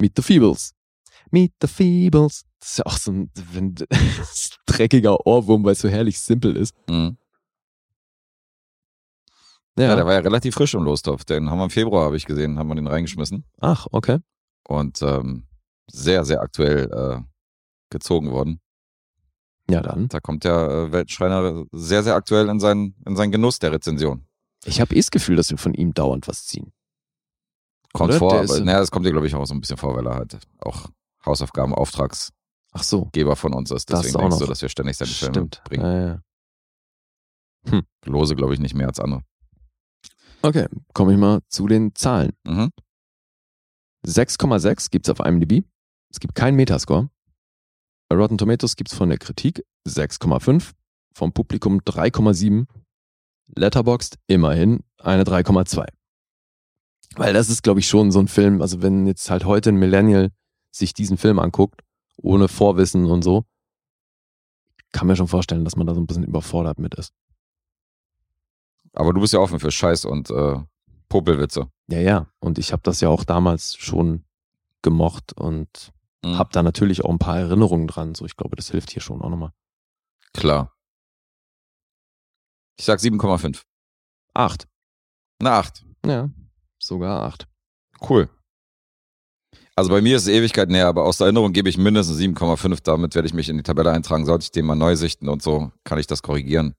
Meet the Feebles. Meet the Feebles. Das ist ja auch so ein, wenn, dreckiger Ohrwurm, weil es so herrlich simpel ist. Mhm. Ja. der war ja relativ frisch im Lostopf. Den haben wir im Februar, habe ich gesehen, haben wir den reingeschmissen. Ach, okay. Und ähm, sehr, sehr aktuell äh, gezogen worden. Ja, dann. Da kommt der äh, Weltschreiner sehr, sehr aktuell in seinen, in seinen Genuss der Rezension. Ich habe eh das Gefühl, dass wir von ihm dauernd was ziehen. Kommt Oder? vor, Der aber ist- naja, das kommt dir, glaube ich, auch so ein bisschen vor, weil er halt auch Hausaufgaben, Auftragsgeber Ach so. von uns ist. Das Deswegen auch denkst du, dass wir ständig seine Filme bringen. Ja, ja. Lose, glaube ich, nicht mehr als andere. Okay, komme ich mal zu den Zahlen. Mhm. 6,6 gibt's auf IMDb. Es gibt keinen Metascore. Bei Rotten Tomatoes gibt's von der Kritik 6,5, vom Publikum 3,7, Letterboxd immerhin eine 3,2. Weil das ist, glaube ich, schon so ein Film, also wenn jetzt halt heute ein Millennial sich diesen Film anguckt, ohne Vorwissen und so, kann mir schon vorstellen, dass man da so ein bisschen überfordert mit ist. Aber du bist ja offen für Scheiß und äh, Popelwitze. Ja, ja. Und ich habe das ja auch damals schon gemocht und Mhm. hab da natürlich auch ein paar Erinnerungen dran. So, ich glaube, das hilft hier schon auch nochmal. Klar. Ich sag 7,5. Acht. Eine 8. Ja, sogar acht. Cool. Also bei mir ist es Ewigkeit näher, aber aus der Erinnerung gebe ich mindestens 7,5. Damit werde ich mich in die Tabelle eintragen. Sollte ich den mal neu sichten und so, kann ich das korrigieren.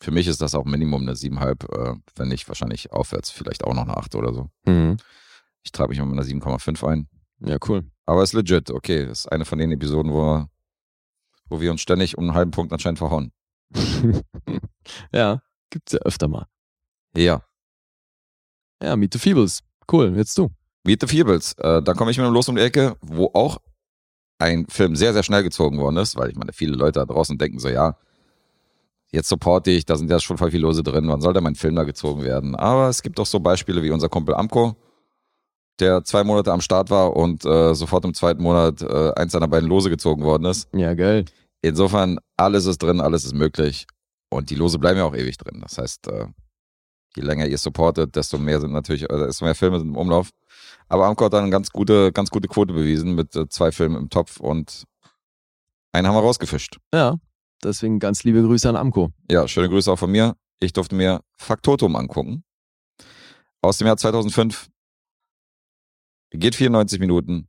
Für mich ist das auch Minimum eine 7,5, äh, wenn nicht wahrscheinlich aufwärts, vielleicht auch noch eine 8 oder so. Mhm. Ich trage mich mal mit einer 7,5 ein. Ja, cool. Aber ist legit, okay. Das ist eine von den Episoden, wo wir, wo wir uns ständig um einen halben Punkt anscheinend verhauen. ja, gibt's ja öfter mal. Ja. Ja, Meet the Feebles. Cool, jetzt du. Meet the Feebles. Äh, da komme ich mit einem Los um die Ecke, wo auch ein Film sehr, sehr schnell gezogen worden ist, weil ich meine, viele Leute da draußen denken so, ja, jetzt supporte ich, da sind ja schon voll viel Lose drin, wann soll denn mein Film da gezogen werden? Aber es gibt auch so Beispiele wie unser Kumpel Amco, der zwei Monate am Start war und äh, sofort im zweiten Monat äh, eins seiner beiden Lose gezogen worden ist. Ja, geil. Insofern, alles ist drin, alles ist möglich. Und die Lose bleiben ja auch ewig drin. Das heißt, äh, je länger ihr supportet, desto mehr sind natürlich, äh, desto mehr Filme sind im Umlauf. Aber Amco hat dann eine ganz gute, ganz gute Quote bewiesen mit äh, zwei Filmen im Topf und einen haben wir rausgefischt. Ja, deswegen ganz liebe Grüße an Amco. Ja, schöne Grüße auch von mir. Ich durfte mir Faktotum angucken. Aus dem Jahr 2005. Geht 94 Minuten.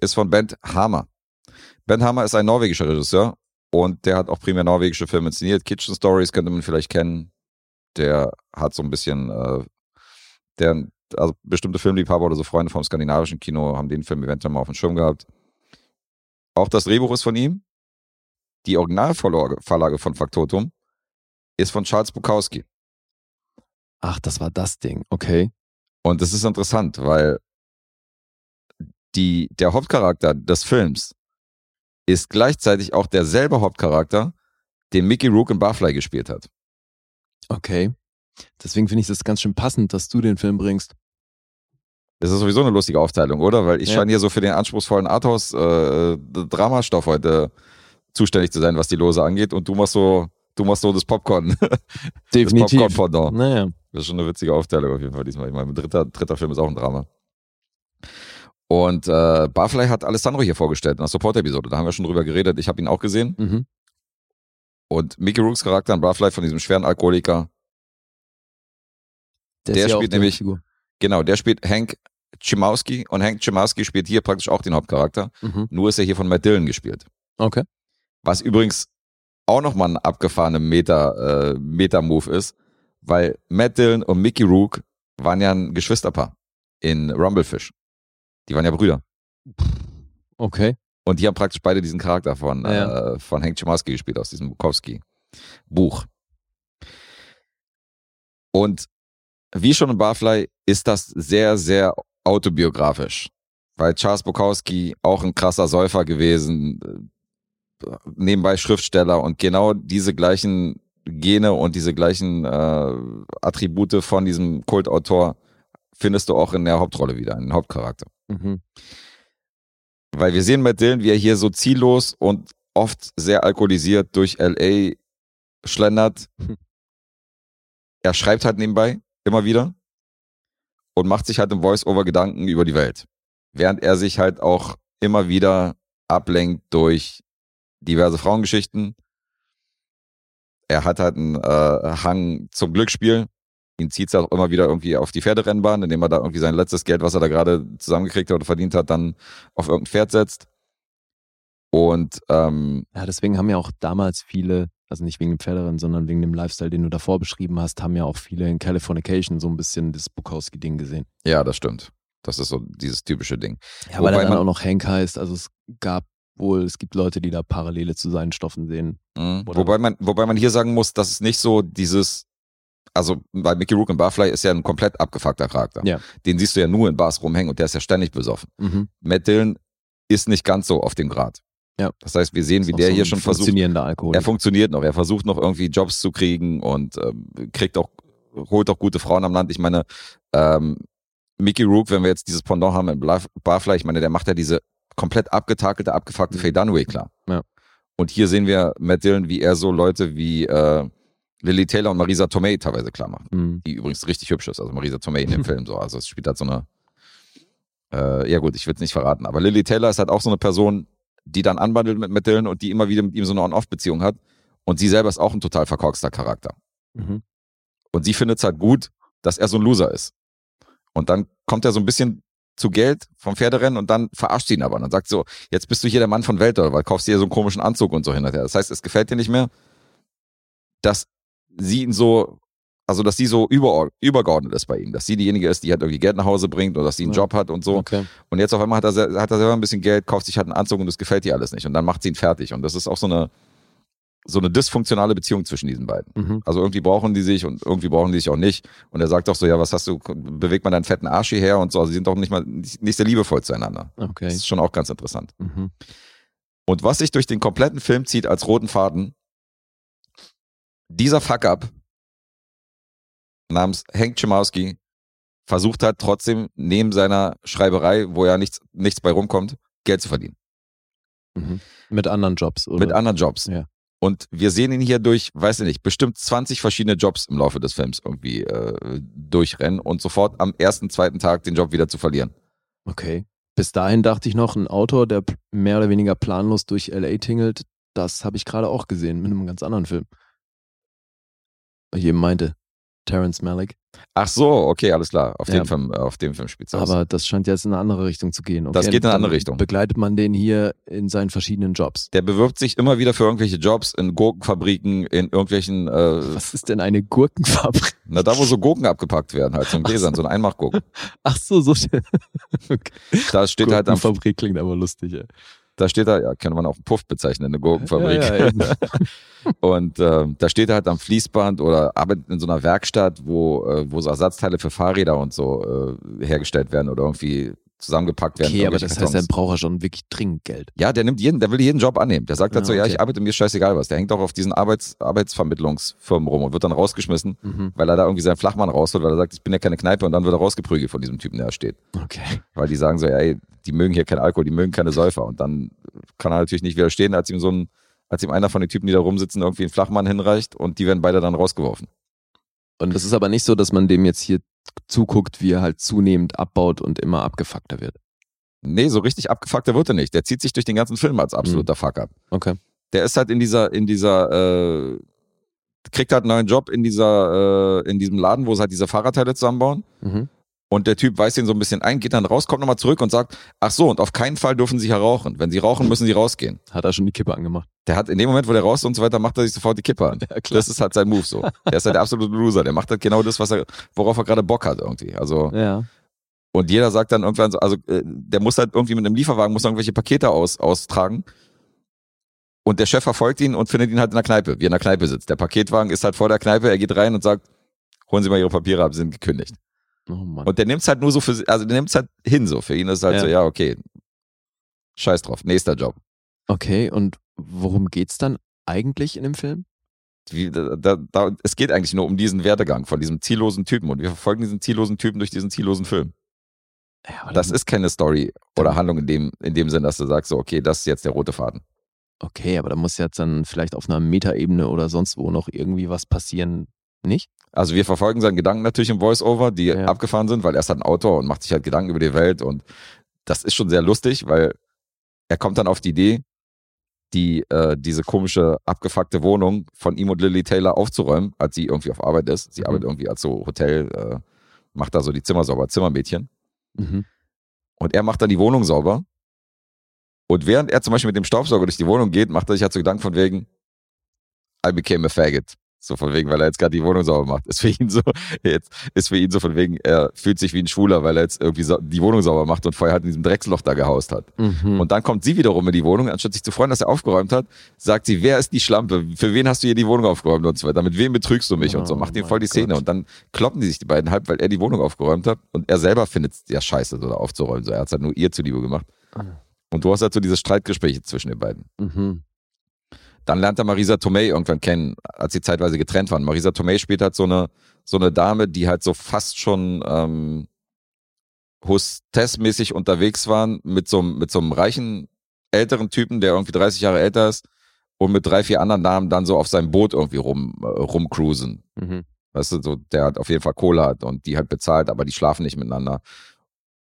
Ist von Bent Hamer. Bent Hamer ist ein norwegischer Regisseur und der hat auch primär norwegische Filme inszeniert. Kitchen Stories könnte man vielleicht kennen. Der hat so ein bisschen, äh, der, also bestimmte Filmliebhaber oder so Freunde vom skandinavischen Kino haben den Film eventuell mal auf dem Schirm gehabt. Auch das Drehbuch ist von ihm. Die Originalvorlage Vorlage von Faktotum ist von Charles Bukowski. Ach, das war das Ding. Okay. Und das ist interessant, weil die, der Hauptcharakter des Films ist gleichzeitig auch derselbe Hauptcharakter, den Mickey Rook in Barfly gespielt hat. Okay. Deswegen finde ich das ganz schön passend, dass du den Film bringst. Das ist sowieso eine lustige Aufteilung, oder? Weil ich Ja. scheine hier so für den anspruchsvollen Arthouse-Dramastoff heute zuständig zu sein, was die Lose angeht. Und du machst so, du machst so das Popcorn. Definitiv. Das Popcorn-Pendant. Naja. Das ist schon eine witzige Aufteilung auf jeden Fall diesmal. Ich meine, dritter, dritter Film ist auch ein Drama. Und äh, Barfly hat Alessandro hier vorgestellt in der Support-Episode. Da haben wir schon drüber geredet. Ich habe ihn auch gesehen. Mhm. Und Mickey Rooks Charakter in Barfly von diesem schweren Alkoholiker, Der auch spielt nämlich- Figur. genau, der spielt Hank Chimowski und Hank Chimowski spielt hier praktisch auch den Hauptcharakter. Mhm. Nur ist er hier von Matt Dillon gespielt. Okay. Was übrigens auch nochmal ein abgefahrener Meta, äh, Meta-Move ist, weil Matt Dillon und Mickey Rook waren ja ein Geschwisterpaar in Rumblefish. Die waren ja Brüder. Okay. Und die haben praktisch beide diesen Charakter von, Ja. äh, von Hank Chimowski gespielt aus diesem Bukowski-Buch. Und wie schon in Barfly ist das sehr, sehr autobiografisch. Weil Charles Bukowski auch ein krasser Säufer gewesen, äh, nebenbei Schriftsteller und genau diese gleichen Gene und diese gleichen äh, Attribute von diesem Kultautor findest du auch in der Hauptrolle wieder, in den Hauptcharakter. Mhm. Weil wir sehen Matt Dillon, wie er hier so ziellos und oft sehr alkoholisiert durch LA schlendert. Hm. Er schreibt halt nebenbei immer wieder und macht sich halt im Voice-Over Gedanken über die Welt. Während er sich halt auch immer wieder ablenkt durch diverse Frauengeschichten. Er hat halt einen äh, Hang zum Glücksspiel. Ihn zieht es auch immer wieder irgendwie auf die Pferderennbahn, indem er da irgendwie sein letztes Geld, was er da gerade zusammengekriegt hat oder verdient hat, dann auf irgendein Pferd setzt. Und ähm, Ja, deswegen haben ja auch damals viele, also nicht wegen dem Pferderennen, sondern wegen dem Lifestyle, den du davor beschrieben hast, haben ja auch viele in Californication so ein bisschen das Bukowski-Ding gesehen. ja, das stimmt. Das ist so dieses typische Ding. Ja, weil er dann man- auch noch Hank heißt. Also es gab wohl, es gibt Leute, die da Parallele zu seinen Stoffen sehen. Mhm. Wobei man, wobei man hier sagen muss, dass es nicht so dieses, also bei Mickey Rook in Barfly ist ja ein komplett abgefuckter Charakter. Ja. Den siehst du ja nur in Bars rumhängen und der ist ja ständig besoffen. Mhm. Matt Dillon ist nicht ganz so auf dem Grad. Ja. Das heißt, wir sehen, wie der so hier schon versucht, Funktionierender Alkohol. er funktioniert noch, er versucht noch irgendwie Jobs zu kriegen und ähm, kriegt auch, holt auch gute Frauen am Land. Ich meine, ähm, Mickey Rook, wenn wir jetzt dieses Pendant haben in Barfly, ich meine, der macht ja diese komplett abgetakelte, abgefuckte Faye Dunaway klar. Ja. Und hier sehen wir Matt Dillon, wie er so Leute wie äh, Lily Taylor und Marisa Tomei teilweise klar macht. Mhm. Die übrigens richtig hübsch ist, also Marisa Tomei in dem Film so. Also es spielt halt so eine, äh, ja gut, ich will es nicht verraten, aber Lily Taylor ist halt auch so eine Person, die dann anbandelt mit Matt Dillon und die immer wieder mit ihm so eine On-Off-Beziehung hat. Und sie selber ist auch ein total verkorkster Charakter. Mhm. Und sie findet es halt gut, dass er so ein Loser ist. Und dann kommt er so ein bisschen zu Geld vom Pferderennen und dann verarscht sie ihn aber. Und dann sagt sie so, jetzt bist du hier der Mann von Welt oder weil kaufst dir so einen komischen Anzug und so hinterher. Das heißt, es gefällt dir nicht mehr, dass sie ihn so, also dass sie so über, übergeordnet ist bei ihm. Dass sie diejenige ist, die halt irgendwie Geld nach Hause bringt oder dass sie einen Ja. Job hat und so. Okay. Und jetzt auf einmal hat er, hat er selber ein bisschen Geld, kauft sich halt einen Anzug und das gefällt ihr alles nicht. Und dann macht sie ihn fertig. Und das ist auch so eine, so eine dysfunktionale Beziehung zwischen diesen beiden. Mhm. Also irgendwie brauchen die sich und irgendwie brauchen die sich auch nicht. Und er sagt doch so, ja, was hast du, bewegt man deinen fetten Arsch hierher und so. Also sie sind doch nicht mal, nicht sehr liebevoll zueinander. Das Okay. ist schon auch ganz interessant. Mhm. Und was sich durch den kompletten Film zieht als roten Faden, dieser Fuck-up namens Hank Chimowski versucht hat trotzdem neben seiner Schreiberei, wo ja nichts, nichts bei rumkommt, Geld zu verdienen. Mhm. Mit anderen Jobs, oder? Mit anderen Jobs. Ja. Und wir sehen ihn hier durch, weiß ich nicht, bestimmt 20 verschiedene Jobs im Laufe des Films irgendwie äh, durchrennen und sofort am ersten, zweiten Tag den Job wieder zu verlieren. Okay. Bis dahin dachte ich noch, ein Autor, der mehr oder weniger planlos durch LA tingelt, das habe ich gerade auch gesehen mit einem ganz anderen Film. Ich eben meinte, Terrence Malick. Ach so, okay, alles klar. Auf Ja. den Film, auf dem Film spielt's aus. Aber das scheint jetzt in eine andere Richtung zu gehen. Okay, Das geht in eine andere Richtung. Begleitet man den hier in seinen verschiedenen Jobs. Der bewirbt sich immer wieder für irgendwelche Jobs in Gurkenfabriken, in irgendwelchen, äh, Was ist denn eine Gurkenfabrik? na da wo so Gurken abgepackt werden, halt so in Gläsern, so ein Einmachgurken. Ach so, so. okay. Da steht halt am, Gurkenfabrik klingt aber lustig, ey. Da steht da, ja, kann man auch einen Puff bezeichnen, eine Gurkenfabrik. Ja, ja. Und äh, da steht er halt am Fließband oder arbeitet in so einer Werkstatt, wo, äh, wo so Ersatzteile für Fahrräder und so äh, hergestellt werden oder irgendwie zusammengepackt werden. Okay, aber das heißt, er Kartons. braucht ja schon wirklich dringend Geld. Ja, der nimmt jeden, der will jeden Job annehmen. Der sagt Ja, dazu, ja, okay. ich arbeite, mir ist scheißegal was. Der hängt auch auf diesen Arbeits, Arbeitsvermittlungsfirmen rum und wird dann rausgeschmissen, Mhm. weil er da irgendwie seinen Flachmann rausholt, weil er sagt, ich bin ja keine Kneipe und dann wird er rausgeprügelt von diesem Typen, der da steht. Okay. Weil die sagen so, ja, ey, die mögen hier keinen Alkohol, die mögen keine Säufer. Und dann kann er natürlich nicht widerstehen, als ihm so ein, als ihm einer von den Typen, die da rumsitzen, irgendwie einen Flachmann hinreicht und die werden beide dann rausgeworfen. Und es ist aber nicht so, dass man dem jetzt hier zuguckt, wie er halt zunehmend abbaut und immer abgefuckter wird. Nee, so richtig abgefuckter wird er nicht. Der zieht sich durch den ganzen Film als absoluter Fuck-up. Okay. der ist halt in dieser, in dieser, äh, kriegt halt einen neuen Job in dieser, äh, in diesem Laden, wo sie halt diese Fahrradteile zusammenbauen. Mhm. Und der Typ weist ihn so ein bisschen ein, geht dann raus, kommt nochmal zurück und sagt, ach so, und auf keinen Fall dürfen sie hier rauchen. Wenn sie rauchen, müssen sie rausgehen. Hat er schon die Kippe angemacht. Der hat in dem Moment, wo der raus und so weiter, macht er sich sofort die Kippe an. Ja. Das ist halt sein Move so. Der ist halt der absolute Loser. Der macht halt genau das, was er, worauf er gerade Bock hat irgendwie. Also, Ja. und jeder sagt dann irgendwann so, also, äh, der muss halt irgendwie mit einem Lieferwagen, muss irgendwelche Pakete aus, austragen. Und der Chef verfolgt ihn und findet ihn halt in der Kneipe, wie er in der Kneipe sitzt. Der Paketwagen ist halt vor der Kneipe, er geht rein und sagt, holen Sie mal Ihre Papiere ab, Sie sind gekündigt. Oh. Und der nimmt's halt nur so für, also der nimmt's halt hin so. Für ihn ist halt Ja. so, ja, okay. Scheiß drauf, nächster Job. Okay, und worum geht's dann eigentlich in dem Film? Wie, da, da, es geht eigentlich nur um diesen Werdegang von diesem ziellosen Typen und wir verfolgen diesen ziellosen Typen durch diesen ziellosen Film. Ja, Das ist keine Story oder Handlung in dem, in dem Sinn, dass du sagst, so, okay, das ist jetzt der rote Faden. Okay, aber da muss jetzt dann vielleicht auf einer Metaebene oder sonst wo noch irgendwie was passieren, nicht? Also wir verfolgen seinen Gedanken natürlich im Voice-Over, die Ja. abgefahren sind, weil er ist halt ein Autor und macht sich halt Gedanken über die Welt und das ist schon sehr lustig, weil er kommt dann auf die Idee, die äh, diese komische abgefuckte Wohnung von ihm und Lily Taylor aufzuräumen, als sie irgendwie auf Arbeit ist. Sie Mhm. arbeitet irgendwie als so Hotel, äh, macht da so die Zimmer sauber, Zimmermädchen. Mhm. Und er macht dann die Wohnung sauber. Und während er zum Beispiel mit dem Staubsauger durch die Wohnung geht, macht er sich halt so Gedanken von wegen, I became a faggot. So von wegen, weil er jetzt gerade die Wohnung sauber macht. Ist für ihn so, jetzt ist für ihn so von wegen, er fühlt sich wie ein Schwuler, weil er jetzt irgendwie die Wohnung sauber macht und vorher halt in diesem Drecksloch da gehaust hat. Mhm. Und dann kommt sie wiederum in die Wohnung, anstatt sich zu freuen, dass er aufgeräumt hat, sagt sie, wer ist die Schlampe? Für wen hast du hier die Wohnung aufgeräumt und so weiter? Mit wem betrügst du mich und so? Oh Macht ihm voll die Szene. Gott. Und dann kloppen die sich die beiden halb, weil er die Wohnung aufgeräumt hat und er selber findet es ja scheiße, so da aufzuräumen. So, er hat es halt nur ihr zuliebe gemacht. Ah. Und du hast halt so diese Streitgespräche zwischen den beiden. Mhm. Dann lernt er Marisa Tomei irgendwann kennen, als sie zeitweise getrennt waren. Marisa Tomei spielt halt so eine, so eine Dame, die halt so fast schon ähm, Hostess-mäßig unterwegs waren mit so, einem- mit so einem reichen älteren Typen, der irgendwie 30 Jahre älter ist und mit drei, vier anderen Damen dann so auf seinem Boot irgendwie rum, äh, rumcruisen. Mhm. Weißt du, so, der hat auf jeden Fall Kohle hat und die halt bezahlt, aber die schlafen nicht miteinander.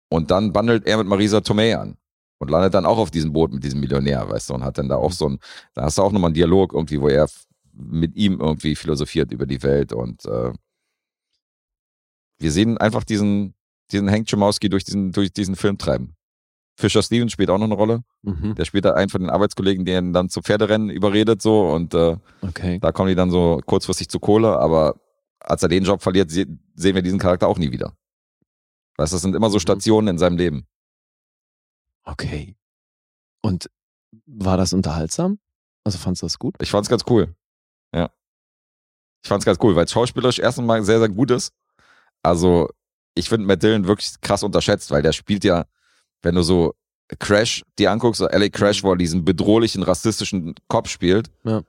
Und dann bandelt er mit Marisa Tomei an und landet dann auch auf diesem Boot mit diesem Millionär, weißt du, und hat dann da auch so ein, da hast du auch nochmal einen Dialog irgendwie, wo er mit ihm irgendwie philosophiert über die Welt und äh, wir sehen einfach diesen, diesen Hank Chomowski durch diesen, durch diesen Film treiben. Fischer Stevens spielt auch noch eine Rolle. Mhm. Der spielt da einen von den Arbeitskollegen, der ihn dann zu Pferderennen überredet so und äh, Okay. da kommen die dann so kurzfristig zu Kohle, aber als er den Job verliert, se sehen wir diesen Charakter auch nie wieder. Weißt du, das sind immer so Mhm. Stationen in seinem Leben. Okay. Und war das unterhaltsam? Also fandst du das gut? Ich fand's ganz cool. Ja. Ich fand's ganz cool, weil es schauspielerisch erstens mal sehr, sehr gut ist. Also, ich finde Matt Dillon wirklich krass unterschätzt, weil der spielt ja, wenn du so Crash dir anguckst, so LA Crash, wo er diesen bedrohlichen, rassistischen Cop spielt. Ja.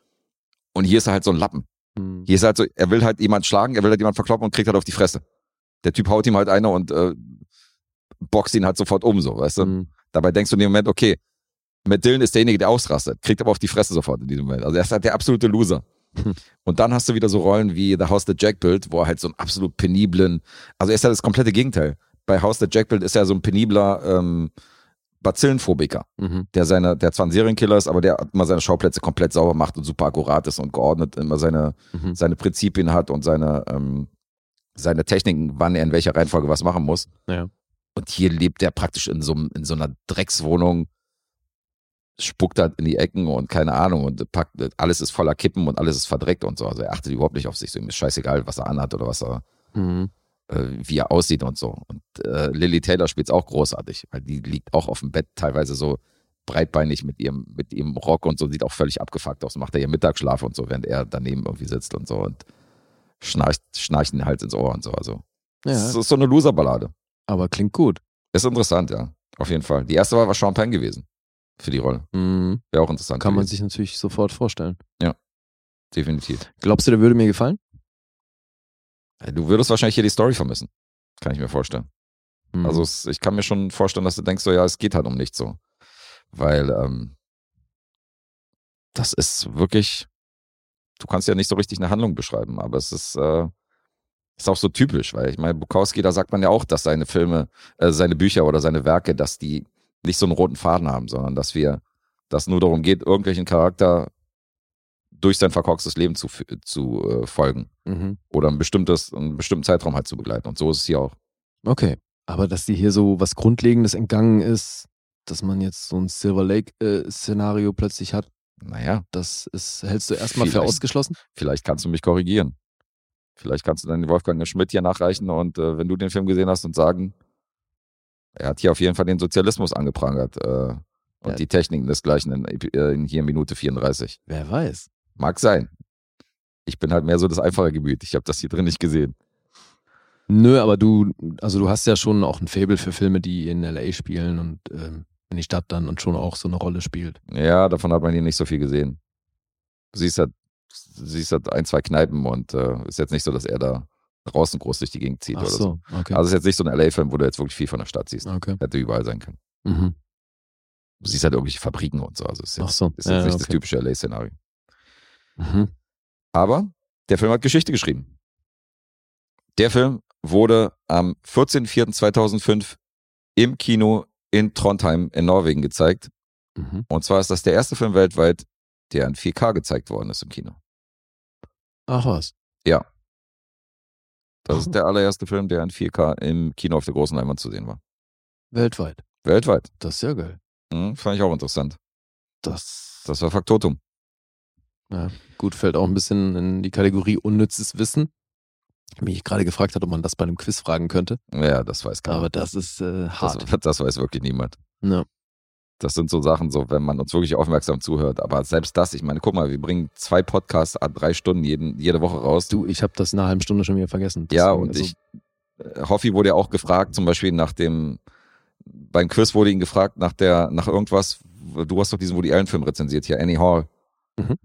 Und hier ist er halt so ein Lappen. Mhm. Hier ist halt so, er will halt jemand schlagen, er will halt jemand verkloppen und kriegt halt auf die Fresse. Der Typ haut ihm halt eine und äh, boxt ihn halt sofort um, so, weißt du? Mhm. Dabei denkst du in dem Moment, okay, Matt Dillon ist derjenige, der ausrastet, kriegt aber auf die Fresse sofort in diesem Moment. Also er ist halt der absolute Loser. Hm. Und dann hast du wieder so Rollen wie The House That Jack Built, wo er halt so einen absolut peniblen, also er ist ja das komplette Gegenteil. Bei House That Jack Built ist er so ein penibler ähm, Bazillenphobiker, Mhm. der seine, der zwar ein Serienkiller ist, aber der immer seine Schauplätze komplett sauber macht und super akkurat ist und geordnet immer seine, Mhm. seine Prinzipien hat und seine, ähm, seine Techniken, wann er in welcher Reihenfolge was machen muss. Ja. Und hier lebt er praktisch in so, in so einer Dreckswohnung, spuckt halt in die Ecken und keine Ahnung und packt, alles ist voller Kippen und alles ist verdreckt und so. Also er achtet überhaupt nicht auf sich. So, ihm ist scheißegal, was er anhat oder was er, Mhm. äh, wie er aussieht und so. Und äh, Lily Taylor spielt auch großartig, weil die liegt auch auf dem Bett teilweise so breitbeinig mit ihrem, mit ihrem Rock und so, sieht auch völlig abgefuckt aus, macht er ihr Mittagsschlaf und so, während er daneben irgendwie sitzt und so und schnarcht, schnarcht ihn halt ins Ohr und so. Also, Ja, es ist so eine Loser-Ballade. Aber klingt gut. Ist interessant, ja. Auf jeden Fall. Die erste Wahl war Penn gewesen. Für die Rolle. Mhm. Wäre auch interessant. Kann man gewesen. sich natürlich sofort vorstellen. Definitiv. Glaubst du, der würde mir gefallen? Du würdest wahrscheinlich hier die Story vermissen. Kann ich mir vorstellen. Mhm. Also es, ich kann mir schon vorstellen, dass du denkst, so ja, es geht halt um nichts so. Weil ähm, das ist wirklich, du kannst ja nicht so richtig eine Handlung beschreiben, aber es ist, äh, ist auch so typisch, weil ich meine, Bukowski, da sagt man ja auch, dass seine Filme, äh, seine Bücher oder seine Werke, dass die nicht so einen roten Faden haben, sondern dass wir, dass nur darum geht, irgendwelchen Charakter durch sein verkorkstes Leben zu, zu äh, folgen Mhm. oder ein bestimmtes, einen bestimmten Zeitraum halt zu begleiten. Und so ist es hier auch. Okay. Aber dass dir hier so was Grundlegendes entgangen ist, dass man jetzt so ein Silver Lake-Szenario plötzlich hat, Naja, das ist, hältst du erstmal für ausgeschlossen? vielleicht kannst du mich korrigieren. Vielleicht kannst du dann den Wolfgang Schmidt hier nachreichen und äh, wenn du den Film gesehen hast und sagen, er hat hier auf jeden Fall den Sozialismus angeprangert äh, und Ja. die Techniken desgleichen in, in hier in Minute 34. Wer weiß. Mag sein. Ich bin halt mehr so das einfache Gemüt. Ich habe das hier drin nicht gesehen. Nö, aber du, also du hast ja schon auch ein Faible für Filme, die in LA spielen und ähm, in die Stadt dann und schon auch so eine Rolle spielt. Ja, davon hat man hier nicht so viel gesehen. Du siehst halt, siehst halt ein, zwei Kneipen und äh, ist jetzt nicht so, dass er da draußen groß durch die Gegend zieht Ach oder so. so, okay. Also ist jetzt nicht so ein LA-Film, wo du jetzt wirklich viel von der Stadt siehst. okay. Hätte überall sein können. Mhm. Du siehst halt irgendwelche Fabriken und so. Also ist jetzt, Ach so, ist jetzt ja, nicht das okay. typische LA-Szenario. Mhm. Aber der Film hat Geschichte geschrieben. Der Film wurde am 14.04.2005 im Kino in Trondheim in Norwegen gezeigt. Mhm. Und zwar ist das der erste Film weltweit, der in 4K gezeigt worden ist im Kino. Ach was. Ja. Das ist der allererste Film, der in 4K im Kino auf der großen Leinwand zu sehen war. Weltweit. Weltweit. Das ist ja geil. Hm, fand ich auch interessant. Das, Das war Faktotum. ja, gut, fällt auch ein bisschen in die Kategorie unnützes Wissen. Mich gerade gefragt hat, ob man das bei einem Quiz fragen könnte. Ja, das weiß keiner. Aber das ist äh, das, hart. das weiß wirklich niemand. Ja. Das sind so Sachen, so wenn man uns wirklich aufmerksam zuhört. Aber selbst das, ich meine, guck mal, wir bringen zwei Podcasts an drei Stunden jeden, jede Woche raus. Du, ich habe das in einer halben Stunde schon wieder vergessen. ja, Deswegen, und also, ich, äh, Hoffi wurde ja auch gefragt, zum Beispiel nach dem, beim Quiz wurde ihn gefragt nach der, nach irgendwas, du hast doch diesen Woody Allen Film rezensiert hier, Annie Hall. Mhm.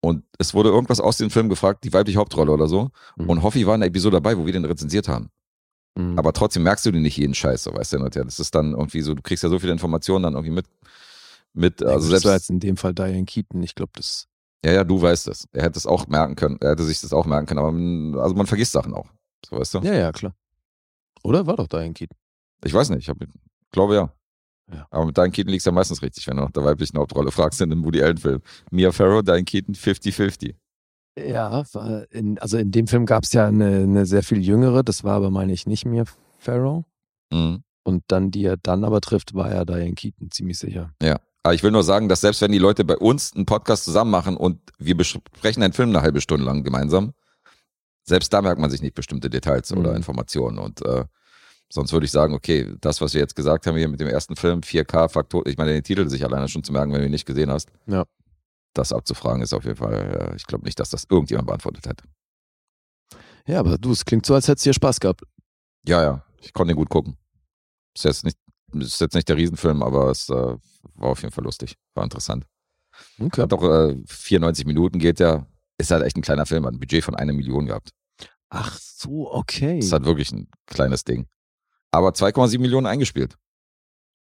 Und es wurde irgendwas aus dem Film gefragt, die weibliche Hauptrolle oder so. Mhm. Und Hoffi war in der Episode dabei, wo wir den rezensiert haben. Mhm. Aber trotzdem merkst du dir nicht jeden Scheiß, so weißt du. Und ja, das ist dann irgendwie so, du kriegst ja so viele Informationen dann irgendwie mit, mit, Ja, also selbst, das war jetzt in dem Fall Diane Keaton. Ich glaube, das. ja, ja, du weißt es. Er hätte es auch merken können, er hätte sich das auch merken können, aber mm, also man vergisst Sachen auch, so weißt du. Ja, ja, klar. Oder war doch Diane Keaton? Ich weiß nicht, ich hab, glaube ja. Ja. Aber mit Diane Keaton liegst du ja meistens richtig, wenn du nach der weiblichen Hauptrolle fragst in einem Woody Allen Film. Mia Farrow, Diane Keaton, 50-50. Ja, in, also in dem Film gab es ja eine, eine sehr viel jüngere, das war aber, meine ich, nicht Mia Farrow. Mhm. Und dann, die er dann aber trifft, war ja Diane Keaton, ziemlich sicher. Aber ich will nur sagen, dass selbst wenn die Leute bei uns einen Podcast zusammen machen und wir besprechen einen Film eine halbe Stunde lang gemeinsam, selbst da merkt man sich nicht bestimmte Details oder Mhm. Informationen. Und äh, sonst würde ich sagen, okay, das, was wir jetzt gesagt haben hier mit dem ersten Film, 4K, Faktor, ich meine, den Titel sich alleine schon zu merken, wenn du ihn nicht gesehen hast. Ja. Das abzufragen ist auf jeden Fall, ich glaube nicht, dass das irgendjemand beantwortet hätte. Ja, aber du, es klingt so, als hättest du hier Spaß gehabt. Ja, ja, ich konnte ihn gut gucken. Ist jetzt nicht, ist jetzt nicht der Riesenfilm, aber es äh, war auf jeden Fall lustig. War interessant. Okay. Hat doch äh, 94 Minuten geht der. Ist halt echt ein kleiner Film, hat ein Budget von einer Million gehabt. Ach so, okay. Ist halt wirklich ein kleines Ding. Aber 2,7 Millionen eingespielt.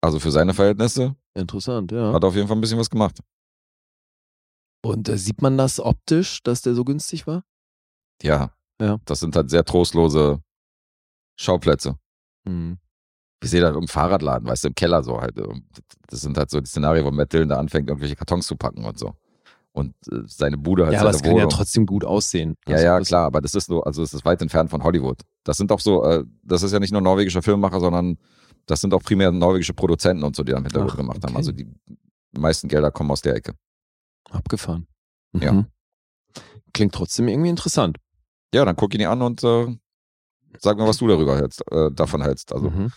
Also für seine Verhältnisse Interessant, ja. hat auf jeden Fall ein bisschen was gemacht. Und äh, sieht man das optisch, dass der so günstig war? Ja. Ja. Das sind halt sehr trostlose Schauplätze. Hm. Ich sehe da irgendeinen Fahrradladen, weißt du, im Keller so halt. Das sind halt so die Szenarien, wo Matt Dillon da anfängt, irgendwelche Kartons zu packen und so. Und äh, seine Bude halt Ja, aber es kann ja Wohnung. trotzdem gut aussehen. Ja, Also ja, das- klar, aber das ist so, also es ist weit entfernt von Hollywood. Das sind auch so, äh, das ist ja nicht nur norwegischer Filmemacher, sondern das sind auch primär norwegische Produzenten und so, die da im Hintergrund Ach, gemacht haben. okay. Also die meisten Gelder kommen aus der Ecke. Abgefahren. Ja. Mhm. Klingt trotzdem irgendwie interessant. Ja, dann guck ihn dir an und äh, sag mir, was du darüber hältst, äh, davon hältst. Also Mhm.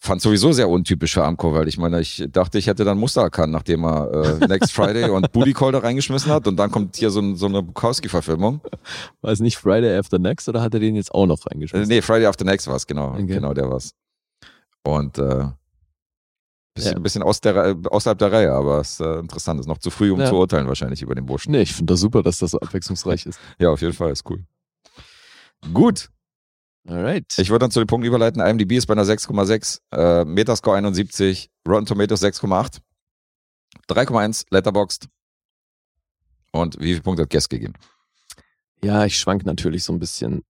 fand sowieso sehr untypisch für Amco, weil ich meine, ich dachte, ich hätte dann Muster erkannt, nachdem er äh, Next Friday und Booty Call da reingeschmissen hat und dann kommt hier so, ein, so eine Bukowski-Verfilmung. War es nicht Friday After Next oder hat er den jetzt auch noch Äh, reingeschmissen? nee, Friday After Next war es, genau. Okay. Genau, der war's. Und äh, bisschen, Ja. ein bisschen aus der, außerhalb der Reihe, aber es ist äh, interessant. Ist noch zu früh, um Ja. zu urteilen, wahrscheinlich über den Burschen. Nee, ich finde das super, dass das so abwechslungsreich ist. Ja, auf jeden Fall, ist cool. Gut, Alright. ich würde dann zu dem Punkt überleiten. IMDb ist bei einer 6,6, äh, Metascore 71, Rotten Tomatoes 6,8, 3,1 Letterboxd. Und wie viele Punkte hat Guest gegeben? ja, ich schwank natürlich so ein bisschen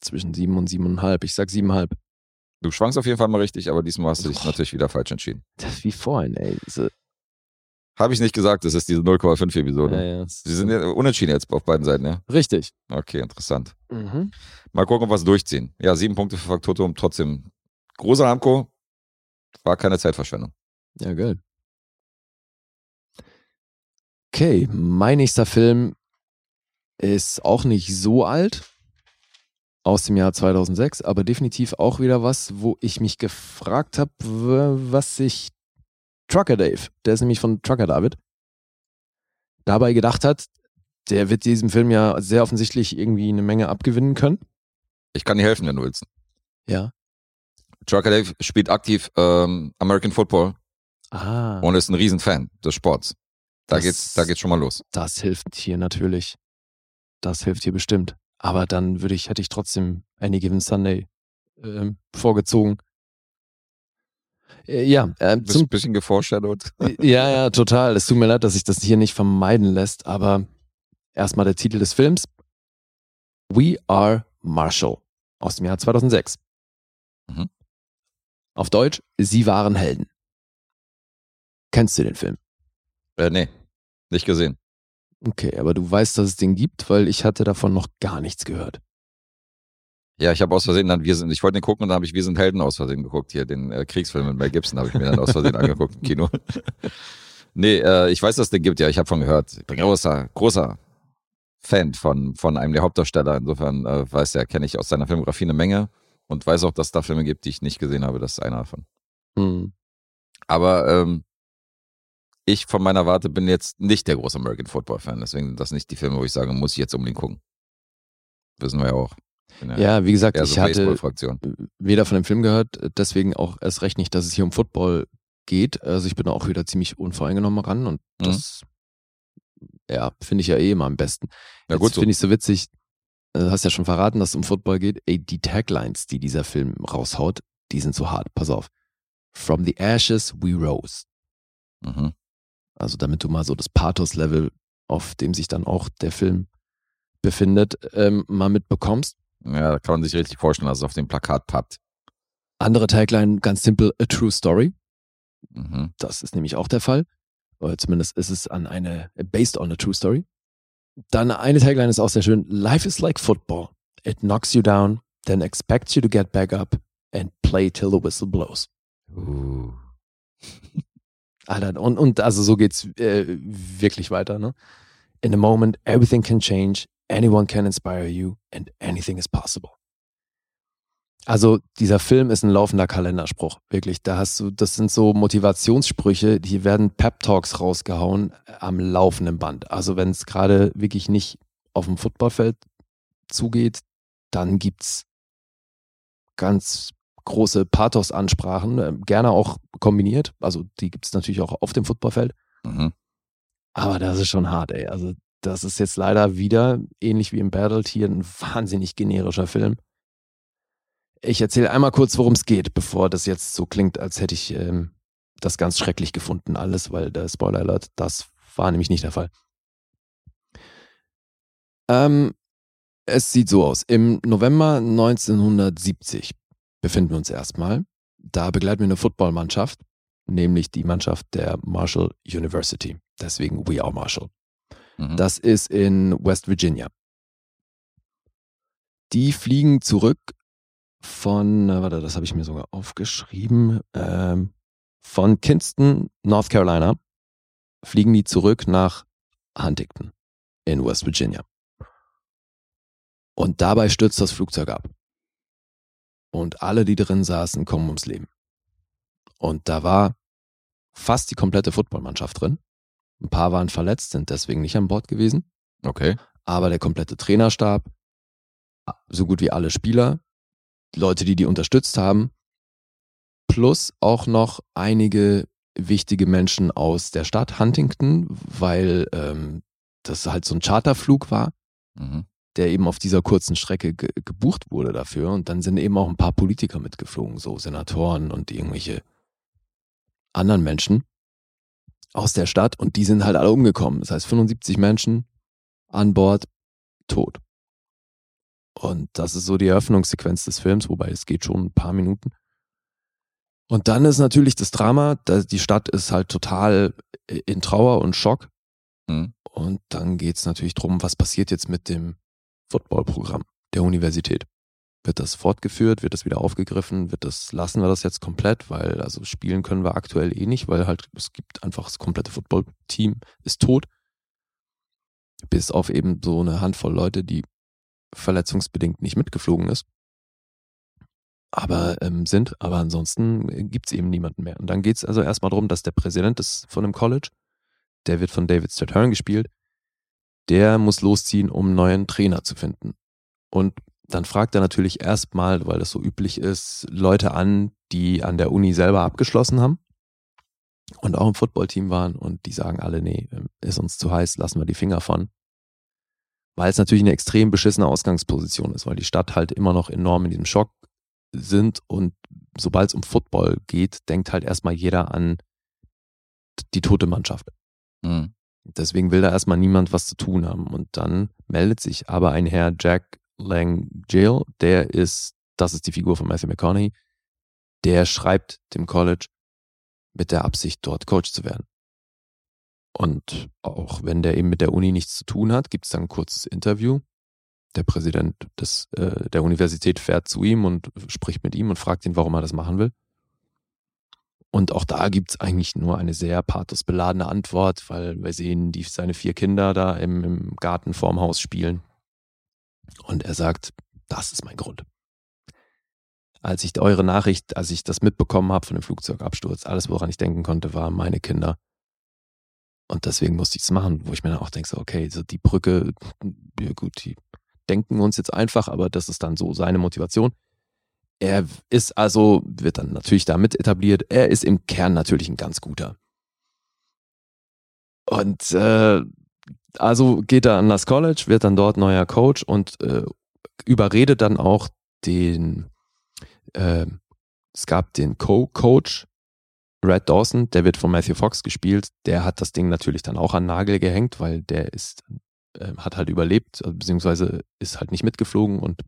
zwischen sieben und siebeneinhalb. Ich sag siebeneinhalb. Du schwankst auf jeden Fall mal richtig, aber diesmal hast du dich Boah. natürlich wieder falsch entschieden. Das ist wie vorhin, ey. Diese, Habe ich nicht gesagt, das ist diese 0,5 Episode. Ja, ja. Sie sind ja unentschieden jetzt auf beiden Seiten, ja? Richtig. Okay, interessant. Mhm. Mal gucken, ob wir es durchziehen. Ja, sieben Punkte für Faktotum, trotzdem. Großer Hamko, war keine Zeitverschwendung. Ja, geil. Okay, mein nächster Film ist auch nicht so alt, aus dem Jahr 2006, aber definitiv auch wieder was, wo ich mich gefragt habe, was sich Trucker Dave, der ist nämlich von Trucker David, dabei gedacht hat, der wird diesem Film ja sehr offensichtlich irgendwie eine Menge abgewinnen können. Ich kann dir helfen, wenn du willst. Ja. Trucker Dave spielt aktiv ähm, American Football Ah, und ist ein Riesenfan des Sports. Da Das- geht's, da geht's schon mal los. das hilft hier natürlich. Das hilft hier bestimmt. Aber dann würde ich, hätte ich trotzdem Any Given Sunday ähm, vorgezogen. Äh, ja, äh, ein bisschen geforeshadowed. ja, ja, total. Es tut mir leid, dass sich das hier nicht vermeiden lässt, aber erstmal der Titel des Films. We Are Marshall aus dem Jahr 2006. Mhm. Auf Deutsch, Sie waren Helden. Kennst du den Film? Äh, nee, nicht gesehen. Okay, aber du weißt, dass es den gibt, weil ich hatte davon noch gar nichts gehört. Ja, ich habe aus Versehen dann Wir sind, ich wollte den gucken und dann habe ich Wir sind Helden aus Versehen geguckt. Hier, den äh, Kriegsfilm mit Mel Gibson habe ich mir dann aus Versehen angeguckt im Kino. nee, äh, ich weiß, dass es den gibt, ja, ich habe von gehört. Ich bin großer, großer Fan von, von einem der Hauptdarsteller. Insofern äh, weiß ja, kenne ich aus seiner Filmografie eine Menge und weiß auch, dass es da Filme gibt, die ich nicht gesehen habe. Das ist einer davon. Hm. Aber ähm, ich von meiner Warte bin jetzt nicht der große American Football Fan. Deswegen sind das nicht die Filme, wo ich sage, muss ich jetzt unbedingt gucken. Wissen wir ja auch. Bin Ja, wie gesagt, ich so hatte weder von dem Film gehört, deswegen auch erst recht nicht, dass es hier um Football geht. Also ich bin da auch wieder ziemlich unvoreingenommen ran und Mhm. das, ja, finde ich ja eh immer am besten. Ja, gut so. finde ich so witzig, äh, hast ja schon verraten, dass es um Football geht. Ey, die Taglines, die dieser Film raushaut, die sind so hart. Pass auf. From the ashes we rose. Mhm. Also damit du mal so das Pathos-Level, auf dem sich dann auch der Film befindet, ähm, mal mitbekommst. Ja, da kann man sich richtig vorstellen, dass es auf dem Plakat pappt. Andere Tagline, ganz simpel, a true story. Mhm. Das ist nämlich auch der Fall. Oder zumindest ist es an eine, based on a true story. Dann eine Tagline ist auch sehr schön. Life is like football. It knocks you down, then expects you to get back up and play till the whistle blows. Uh. Alter, und, und also so geht's äh, wirklich weiter, ne? In a moment, everything can change, anyone can inspire you and anything is possible. Also dieser Film ist ein laufender Kalenderspruch, wirklich. Da hast du, das sind so Motivationssprüche, die werden Pep-Talks rausgehauen äh, am laufenden Band. Also wenn es gerade wirklich nicht auf dem Footballfeld zugeht, dann gibt's ganz große Pathos-Ansprachen, äh, gerne auch kombiniert. Also die gibt's natürlich auch auf dem Footballfeld. Mhm. Aber das ist schon hart, ey. Also das ist jetzt leider wieder, ähnlich wie im Battled, hier ein wahnsinnig generischer Film. Ich erzähle einmal kurz, worum es geht, bevor das jetzt so klingt, als hätte ich ähm, das ganz schrecklich gefunden, alles, weil der Spoiler Alert, das war nämlich nicht der Fall. Ähm, es sieht so aus. Im November 1970 befinden wir uns erstmal. Da begleiten wir eine Footballmannschaft, nämlich die Mannschaft der Marshall University. Deswegen We Are Marshall. Mhm. Das ist in West Virginia. Die fliegen zurück von, warte, das habe ich mir sogar aufgeschrieben, ähm, von Kinston, North Carolina, fliegen die zurück nach Huntington in West Virginia. Und dabei stürzt das Flugzeug ab. Und alle, die drin saßen, kommen ums Leben. Und da war fast die komplette Footballmannschaft drin. Ein paar waren verletzt, sind deswegen nicht an Bord gewesen. Okay. Aber der komplette Trainerstab, so gut wie alle Spieler, die Leute, die die unterstützt haben, plus auch noch einige wichtige Menschen aus der Stadt Huntington, weil ähm, das halt so ein Charterflug war, Mhm. Der eben auf dieser kurzen Strecke ge gebucht wurde dafür. Und dann sind eben auch ein paar Politiker mitgeflogen, so Senatoren und irgendwelche anderen Menschen aus der Stadt. Und die sind halt alle umgekommen. Das heißt, 75 Menschen an Bord tot. Und das ist so die Eröffnungssequenz des Films, wobei es geht schon ein paar Minuten. Und dann ist natürlich das Drama, die Stadt ist halt total in Trauer und Schock. Mhm. Und dann geht's natürlich drum, was passiert jetzt mit dem Footballprogramm der Universität. Wird das fortgeführt? Wird das wieder aufgegriffen? Wird das, lassen wir das jetzt komplett? Weil, also spielen können wir aktuell eh nicht, weil halt, es gibt einfach das komplette Footballteam ist tot. Bis auf eben so eine Handvoll Leute, die verletzungsbedingt nicht mitgeflogen ist. Aber ähm, sind, aber ansonsten gibt's eben niemanden mehr. Und dann geht's also erstmal darum, dass der Präsident ist von einem College, der wird von David Strathairn gespielt, der muss losziehen, um einen neuen Trainer zu finden. Und dann fragt er natürlich erstmal, weil das so üblich ist, Leute an, die an der Uni selber abgeschlossen haben und auch im Footballteam waren und die sagen alle, nee, ist uns zu heiß, lassen wir die Finger von. Weil es natürlich eine extrem beschissene Ausgangsposition ist, weil die Stadt halt immer noch enorm in diesem Schock sind und sobald es um Football geht, denkt halt erstmal jeder an die tote Mannschaft. Mhm. Deswegen will da erstmal niemand was zu tun haben. Und dann meldet sich aber ein Herr Jack Lang Jill, der ist, das ist die Figur von Matthew McConaughey, der schreibt dem College mit der Absicht, dort Coach zu werden. Und auch wenn der eben mit der Uni nichts zu tun hat, gibt es dann ein kurzes Interview. Der Präsident des, äh, der Universität fährt zu ihm und spricht mit ihm und fragt ihn, warum er das machen will. Und auch da gibt's eigentlich nur eine sehr pathosbeladene Antwort, weil wir sehen, die seine vier Kinder da im, im Garten vorm Haus spielen. Und er sagt, das ist mein Grund. Als ich eure Nachricht, als ich das mitbekommen habe von dem Flugzeugabsturz, alles, woran ich denken konnte, waren meine Kinder. Und deswegen musste ich es machen, wo ich mir dann auch denke, so, okay, so die Brücke, ja gut, die denken uns jetzt einfach, aber das ist dann so seine Motivation. Er ist also, wird dann natürlich damit etabliert, er ist im Kern natürlich ein ganz guter. Und äh, also geht er an das College, wird dann dort neuer Coach und äh, überredet dann auch den, äh, es gab den Co-Coach, Red Dawson, der wird von Matthew Fox gespielt, der hat das Ding natürlich dann auch an Nagel gehängt, weil der ist, äh, hat halt überlebt, beziehungsweise ist halt nicht mitgeflogen und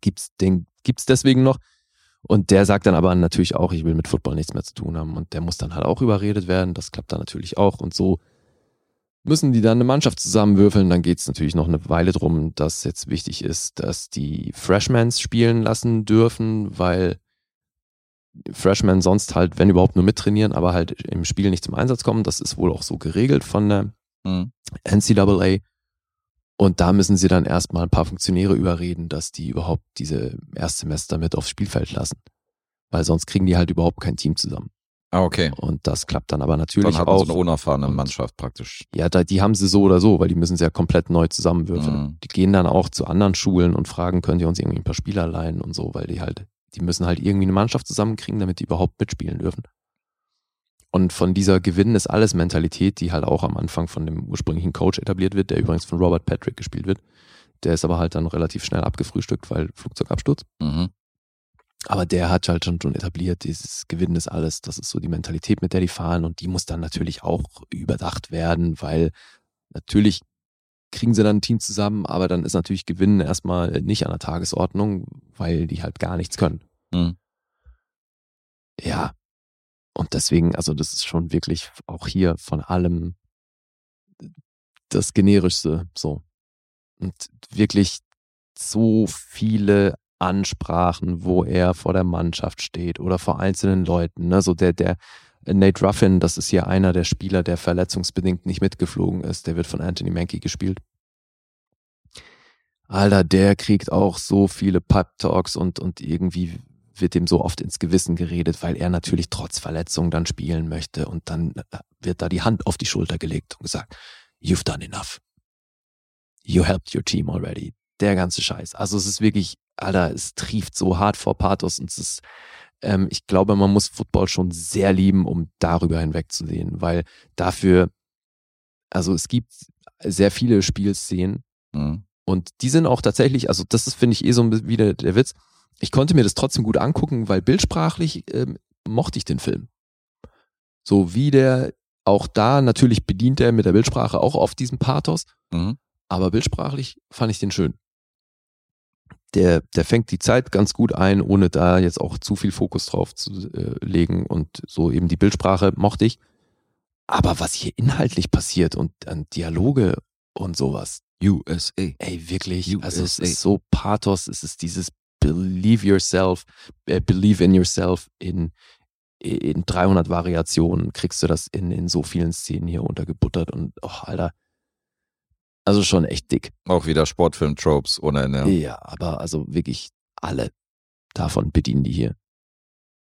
gibt's den, gibt's deswegen noch. Und der sagt dann aber natürlich auch, ich will mit Football nichts mehr zu tun haben. Und der muss dann halt auch überredet werden. Das klappt dann natürlich auch. Und so müssen die dann eine Mannschaft zusammenwürfeln. Dann geht's natürlich noch eine Weile drum, dass jetzt wichtig ist, dass die Freshmans spielen lassen dürfen, weil Freshmen sonst halt, wenn überhaupt, nur mittrainieren, aber halt im Spiel nicht zum Einsatz kommen. Das ist wohl auch so geregelt von der Mhm. NCAA. Und da müssen sie dann erstmal ein paar Funktionäre überreden, dass die überhaupt diese Erstsemester mit aufs Spielfeld lassen. Weil sonst kriegen die halt überhaupt kein Team zusammen. Ah, okay. Und das klappt dann aber natürlich Dann auch. so eine unerfahrene Und- Mannschaft praktisch. ja, da, die haben sie so oder so, weil die müssen sie ja komplett neu zusammenwürfeln. Mhm. Die gehen dann auch zu anderen Schulen und fragen, könnt ihr uns irgendwie ein paar Spieler leihen und so, weil die halt, die müssen halt irgendwie eine Mannschaft zusammenkriegen, damit die überhaupt mitspielen dürfen. Und von dieser Gewinn ist alles Mentalität, die halt auch am Anfang von dem ursprünglichen Coach etabliert wird, der übrigens von Robert Patrick gespielt wird. Der ist aber halt dann relativ schnell abgefrühstückt, weil Flugzeugabsturz. Mhm. Aber der hat halt schon, schon etabliert, dieses Gewinnen ist alles, das ist so die Mentalität, mit der die fahren und die muss dann natürlich auch überdacht werden, weil natürlich kriegen sie dann ein Team zusammen, aber dann ist natürlich Gewinnen erstmal nicht an der Tagesordnung, weil die halt gar nichts können. Mhm. Ja. Und deswegen, also das ist schon wirklich auch hier von allem das generischste so. Und wirklich so viele Ansprachen, wo er vor der Mannschaft steht oder vor einzelnen Leuten. Ne? So der, der Nate Ruffin, das ist hier einer der Spieler, der verletzungsbedingt nicht mitgeflogen ist. Der wird von Anthony Mankey gespielt. Alter, der kriegt auch so viele Pep-Talks und, und irgendwie wird dem so oft ins Gewissen geredet, weil er natürlich trotz Verletzung dann spielen möchte und dann wird da die Hand auf die Schulter gelegt und gesagt, you've done enough. You helped your team already. Der ganze Scheiß. Also es ist wirklich, Alter, es trieft so hart vor Pathos und es ist, ähm, ich glaube, man muss Football schon sehr lieben, um darüber hinwegzusehen, weil dafür, also es gibt sehr viele Spielszenen, Mhm. und die sind auch tatsächlich, also das ist, finde ich, eh so ein bisschen wieder der Witz. Ich konnte mir das trotzdem gut angucken, weil bildsprachlich ähm, mochte ich den Film. So wie der auch da, natürlich bedient er mit der Bildsprache auch auf diesen Pathos, Mhm. aber bildsprachlich fand ich den schön. der, der fängt die Zeit ganz gut ein, ohne da jetzt auch zu viel Fokus drauf zu äh, legen und so eben die Bildsprache mochte ich. Aber was hier inhaltlich passiert und an Dialoge und sowas, USA. ey, wirklich, also es USA. ist so Pathos, es ist dieses Believe yourself, äh, believe in yourself in, in 300 Variationen kriegst du das in, in so vielen Szenen hier untergebuttert und, oh, Alter, also schon echt dick. Auch wieder Sportfilm-Tropes ohne Ende. Ja. aber also wirklich alle davon bedienen die hier.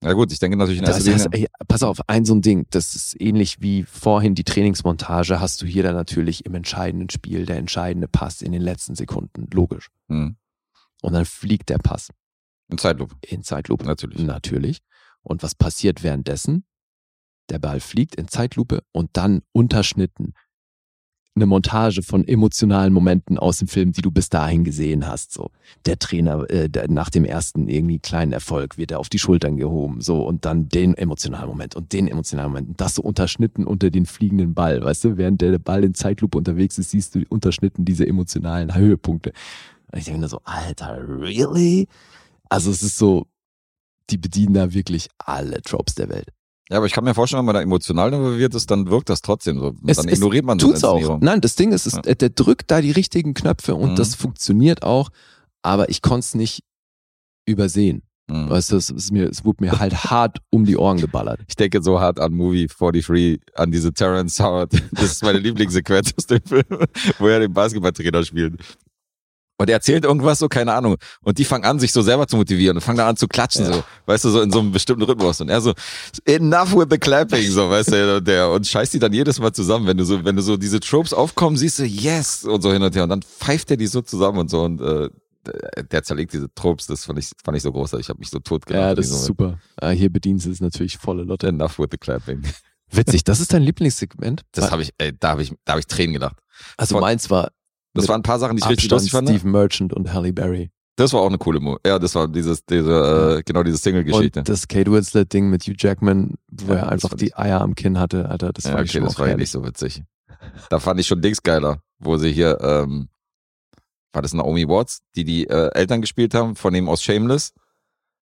Na gut, ich denke natürlich in Das erster heißt, Linie. ey, pass auf, ein so ein Ding, das ist ähnlich wie vorhin die Trainingsmontage, hast du hier dann natürlich im entscheidenden Spiel der entscheidende Pass in den letzten Sekunden, logisch. Hm. Und dann fliegt der Pass In Zeitlupe. in Zeitlupe. Natürlich. Natürlich. Und was passiert währenddessen? Der Ball fliegt in Zeitlupe und dann unterschnitten eine Montage von emotionalen Momenten aus dem Film, die du bis dahin gesehen hast. So der Trainer äh, der, nach dem ersten irgendwie kleinen Erfolg wird er auf die Schultern gehoben, so und dann den emotionalen Moment und den emotionalen Moment. Und das so unterschnitten unter den fliegenden Ball, weißt du, während der Ball in Zeitlupe unterwegs ist, siehst du unterschnitten diese emotionalen Höhepunkte. Und ich denke mir so, Alter, really? Also es ist so, die bedienen da wirklich alle Tropes der Welt. Ja, aber ich kann mir vorstellen, wenn man da emotional involviert ist, dann wirkt das trotzdem so. Es- dann es ignoriert man Tut's auch. Inszenierung. Nein, das Ding ist, ist Ja. der drückt da die richtigen Knöpfe und Mhm. das funktioniert auch, aber ich konnte es nicht übersehen. Hm. Weißt du, es, ist mir, es wurde mir halt hart um die Ohren geballert. Ich denke so hart an Movie 43, an diese Terrence Howard. Das ist meine Lieblingssequenz aus dem Film, wo er den Basketballtrainer spielt. Und er erzählt irgendwas so, keine Ahnung. Und die fangen an, sich so selber zu motivieren und fangen dann an zu klatschen, so, weißt du, so in so einem bestimmten Rhythmus. Und er so, enough with the clapping, so, weißt du, und der, und scheißt die dann jedes Mal zusammen. Wenn du so, wenn du so diese Tropes aufkommen, siehst du, yes, und so hin und her. Und dann pfeift er die so zusammen und so. Und äh, der zerlegt diese Tropes, das fand ich, fand ich so großartig. Ich habe mich so tot gelacht. Ja, das ist super. Äh, hier bedienen sie es natürlich volle Lotte. Enough with the clapping. Witzig, das ist dein Lieblingssegment? Das habe ich, ey, da habe ich, da habe ich Tränen gelacht. Also von- meins war Das waren ein paar Sachen, die ich richtig Abstand lustig fand. Steve Merchant und Halle Berry. Das war auch eine coole Mo Ja, das war dieses, diese, äh, genau diese Single-Geschichte. Und das Kate Winslet-Ding mit Hugh Jackman, wo Ja, er einfach die Eier am Kinn hatte, Alter, das ja, war okay, das war ja nicht so witzig. Da fand ich schon Dings geiler, wo sie hier, ähm, war das Naomi Watts, die die äh, Eltern gespielt haben, von ihm aus Shameless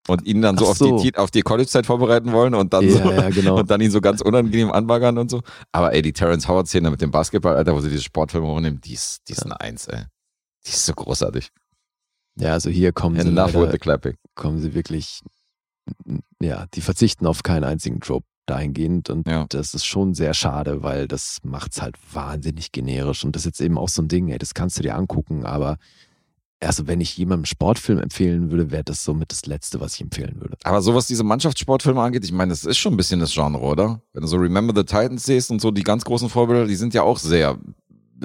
und ihn dann so, Ach auf so. die auf die College-Zeit vorbereiten wollen und dann Ja, so ja, genau. und dann ihn so ganz unangenehm anbaggern und so. Aber ey, die Terrence Howard-Szene mit dem Basketball, Alter, wo sie diese Sportfilme hochnehmen, die ist, die ist eine Eins, ey. Die ist so großartig. Ja, also hier kommen sie, Enough with the leider, clapping. kommen sie wirklich, ja, die verzichten auf keinen einzigen Trope dahingehend und Ja. das ist schon sehr schade, weil das macht's halt wahnsinnig generisch und das ist jetzt eben auch so ein Ding, ey, das kannst du dir angucken, aber also wenn ich jemandem Sportfilm empfehlen würde, wäre das somit das Letzte, was ich empfehlen würde. Aber so was diese Mannschaftssportfilme angeht, ich meine, das ist schon ein bisschen das Genre, oder? Wenn du so Remember the Titans siehst und so die ganz großen Vorbilder, die sind ja auch sehr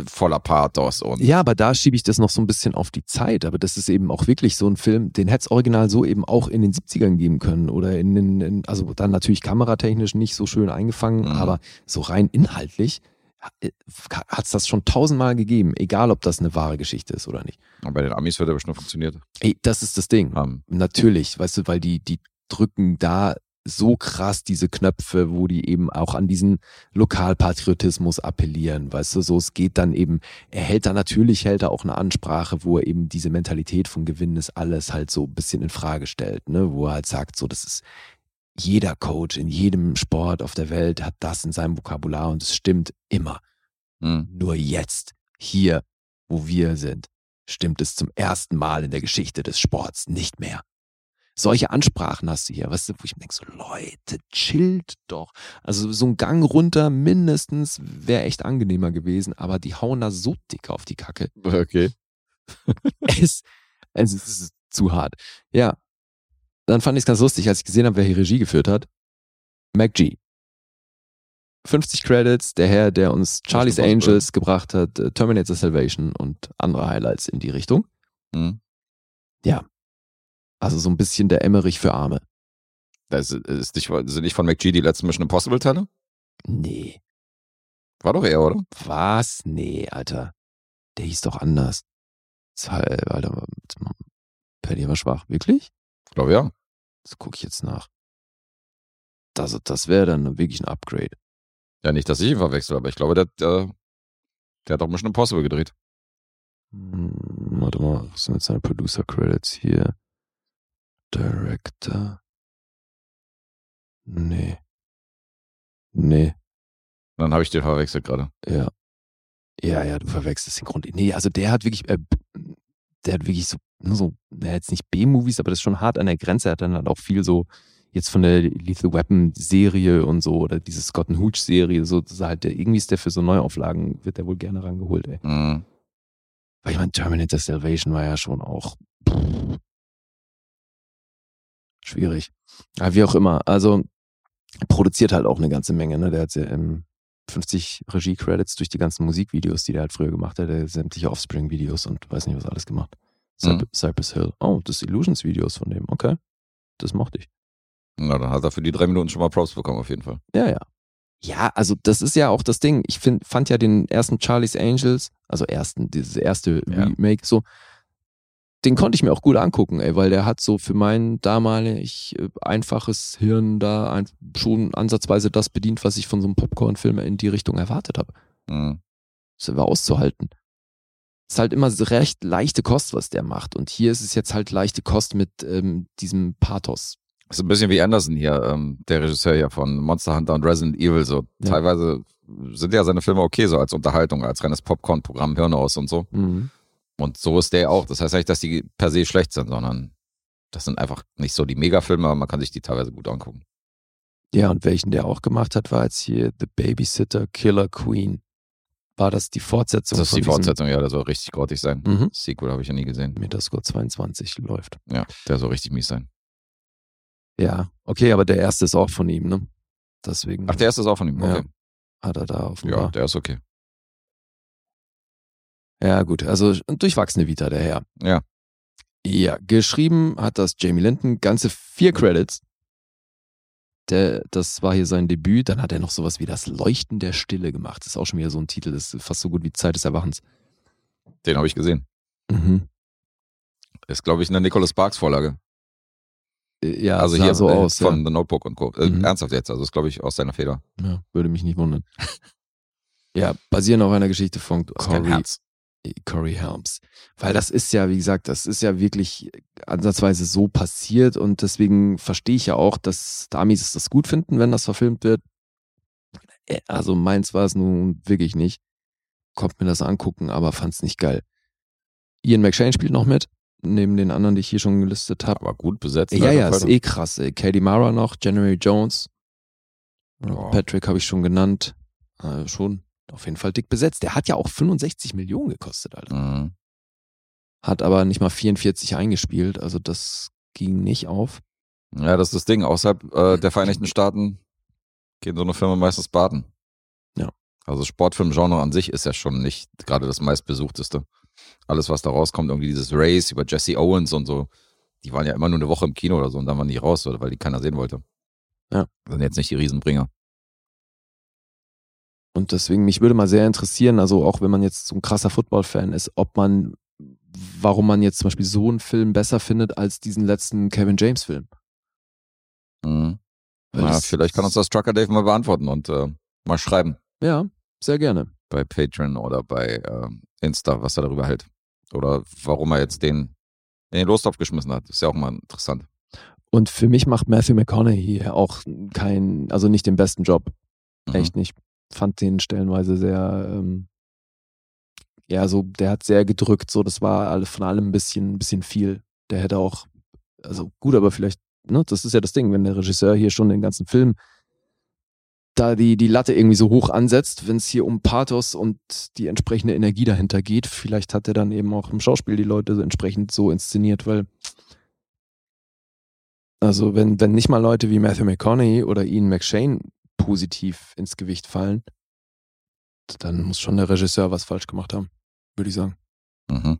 voller Pathos und Ja, aber da schiebe ich das noch so ein bisschen auf die Zeit. Aber das ist eben auch wirklich so ein Film, den hätte es original so eben auch in den 70ern geben können. Oder in den, in, also dann natürlich kameratechnisch nicht so schön eingefangen, Mhm. aber so rein inhaltlich hat es das schon tausendmal gegeben, egal ob das eine wahre Geschichte ist oder nicht. bei den Amis wird er bestimmt funktioniert Ey, das ist das Ding. haben. Natürlich, weißt du, weil die, die drücken da so krass diese Knöpfe, wo die eben auch an diesen Lokalpatriotismus appellieren, weißt du, so es geht dann eben, er hält da natürlich, hält er auch eine Ansprache, wo er eben diese Mentalität von Gewinnen ist alles halt so ein bisschen in Frage stellt, ne, wo er halt sagt, so, das ist jeder Coach in jedem Sport auf der Welt hat das in seinem Vokabular und es stimmt immer. Hm. Nur jetzt, hier, wo wir sind, stimmt es zum ersten Mal in der Geschichte des Sports nicht mehr. Solche Ansprachen hast du hier, weißt du, wo ich mir denke, so Leute, chillt doch. Also so ein Gang runter mindestens wäre echt angenehmer gewesen, aber die hauen da so dick auf die Kacke. Okay. Es, es ist zu hart. Ja, dann fand ich es ganz lustig, als ich gesehen habe, wer hier Regie geführt hat. Mac G. 50 Credits, der Herr, der uns Charlie's. Angels gebracht hat, äh, Terminator Salvation und andere Highlights in die Richtung. Hm. Also so ein bisschen der Emmerich für Arme. Das ist, nicht, sind nicht von McGee die letzten Mission Impossible Teile? Nee. War doch er, oder? Was? Nee, Alter. Der hieß doch anders. Alter, Paddy war schwach. Wirklich? Ich glaube ja. Das gucke ich jetzt nach. Das, das wäre dann wirklich ein Upgrade. Ja, nicht, dass ich ihn verwechsel, aber ich glaube, der, der, der hat auch Mission Impossible gedreht. Hm, warte mal, was sind jetzt seine Producer Credits hier? Director. Nee. Nee, Dann habe ich den verwechselt gerade. ja. Ja, ja, du verwechselst den Grund. Nee, also der hat wirklich, äh, der hat wirklich so, nur so, naja, jetzt nicht B-Movies, aber das ist schon hart an der Grenze. Er hat dann halt auch viel so, jetzt von der Lethal Weapon Serie und so, oder diese Scott and Hooch Serie, so, das ist halt, der, irgendwie ist der für so Neuauflagen, wird der wohl gerne rangeholt, ey. Mhm. Weil ich meine, Terminator Salvation war ja schon auch pff, schwierig. Aber wie auch immer. Also produziert halt auch eine ganze Menge. Ne? Der hat ja ähm, 50 Regie-Credits durch die ganzen Musikvideos, die der halt früher gemacht hat. Der hat sämtliche Offspring-Videos und weiß nicht, was alles gemacht. Mhm. Cypress Hill. Oh, das Illusions-Videos von dem. Okay. Das mochte ich. Na, dann hat er für die drei Minuten schon mal Props bekommen, auf jeden Fall. Ja, ja. Ja, also das ist ja auch das Ding. Ich find, fand ja den ersten Charlie's Angels, also ersten, dieses erste Ja. Remake, so, den konnte ich mir auch gut angucken, ey, weil der hat so für mein damalig äh, einfaches Hirn da schon ansatzweise das bedient, was ich von so einem Popcorn-Film in die Richtung erwartet habe. Mhm. Das war auszuhalten. Ist halt immer so recht leichte Kost, was der macht. Und hier ist es jetzt halt leichte Kost mit ähm, diesem Pathos. Ist ein bisschen wie Anderson hier, ähm, der Regisseur hier von Monster Hunter und Resident Evil. So Ja. teilweise sind ja seine Filme okay, so als Unterhaltung, als reines Popcorn-Programm, Hirn aus und so. Mhm. Und so ist der auch. Das heißt nicht, dass die per se schlecht sind, sondern das sind einfach nicht so die Megafilme, aber man kann sich die teilweise gut angucken. Ja, und welchen der auch gemacht hat, war jetzt hier The Babysitter Killer Queen. War das die Fortsetzung? Das ist die Fortsetzung, ja, der soll richtig grottig sein. Mhm. Sequel habe ich ja nie gesehen. Metascore 22 läuft. Ja, der soll richtig mies sein. Ja, okay, aber der erste ist auch von ihm, ne? Deswegen Ach, der erste ist auch von ihm. Ja. Okay. hat er da Ja, offenbar. der ist okay. Ja, gut, also durchwachsene Vita, der Herr. Ja. Ja, geschrieben hat das Jamie Linton, ganze vier Credits. Der, das war hier sein Debüt. Dann hat er noch sowas wie das Leuchten der Stille gemacht. Das ist auch schon wieder so ein Titel, das ist fast so gut wie Zeit des Erwachens. Den habe ich gesehen. Mhm. Ist, glaube ich, eine Nicholas Sparks Vorlage. Äh, Ja, also sah hier so äh, aus. von ja. The Notebook und Co. Äh, Mhm. Ernsthaft jetzt, also ist, glaube ich, aus seiner Feder. ja, würde mich nicht wundern. ja, basierend auf einer Geschichte von Corey. Corey Helms. Weil das ist ja, wie gesagt, das ist ja wirklich ansatzweise so passiert und deswegen verstehe ich ja auch, dass Amis das gut finden, wenn das verfilmt wird. Äh, Also meins war es nun wirklich nicht. Kommt mir das angucken, aber fand es nicht geil. Ian McShane spielt noch mit, neben den anderen, die ich hier schon gelistet habe. Aber gut besetzt. Ja, ne, ja, ist eh krass. Ey. Katie Mara noch, January Jones. Ja. Patrick habe ich schon genannt. Äh, schon auf jeden Fall dick besetzt. Der hat ja auch 65 Millionen gekostet, Alter. Mhm. Hat aber nicht mal 44 eingespielt, also das ging nicht auf. Ja, das ist das Ding. Außerhalb äh, der Vereinigten Staaten gehen so eine Filme meistens baden. Ja. Also Sportfilmgenre an sich ist ja schon nicht gerade das meistbesuchteste. Alles, was da rauskommt, irgendwie dieses Race über Jesse Owens und so, die waren ja immer nur eine Woche im Kino oder so und dann waren die raus, weil die keiner sehen wollte. Ja. Sind jetzt nicht die Riesenbringer. Und deswegen, mich würde mal sehr interessieren, also auch wenn man jetzt so ein krasser Football-Fan ist, ob man, warum man jetzt zum Beispiel so einen Film besser findet als diesen letzten Kevin James-Film. Mhm. Das- vielleicht kann uns das Trucker Dave mal beantworten und äh, mal schreiben Ja, sehr gerne. bei Patreon oder bei ähm, Insta, was er darüber hält. Oder warum er jetzt den in den Lostopf geschmissen hat. Ist ja auch mal interessant. Und für mich macht Matthew McConaughey hier auch keinen, also nicht den besten Job. Mhm. Echt nicht. Fand den stellenweise sehr, ähm, ja, so, der hat sehr gedrückt, so, das war alle, von allem ein bisschen, ein bisschen viel. Der hätte auch, also gut, aber vielleicht, ne, das ist ja das Ding, wenn der Regisseur hier schon den ganzen Film da die, die Latte irgendwie so hoch ansetzt, wenn es hier um Pathos und die entsprechende Energie dahinter geht, vielleicht hat er dann eben auch im Schauspiel die Leute entsprechend so inszeniert, weil also wenn, wenn nicht mal Leute wie Matthew McConaughey oder Ian McShane positiv ins Gewicht fallen, dann muss schon der Regisseur was falsch gemacht haben, würde ich sagen. Mhm.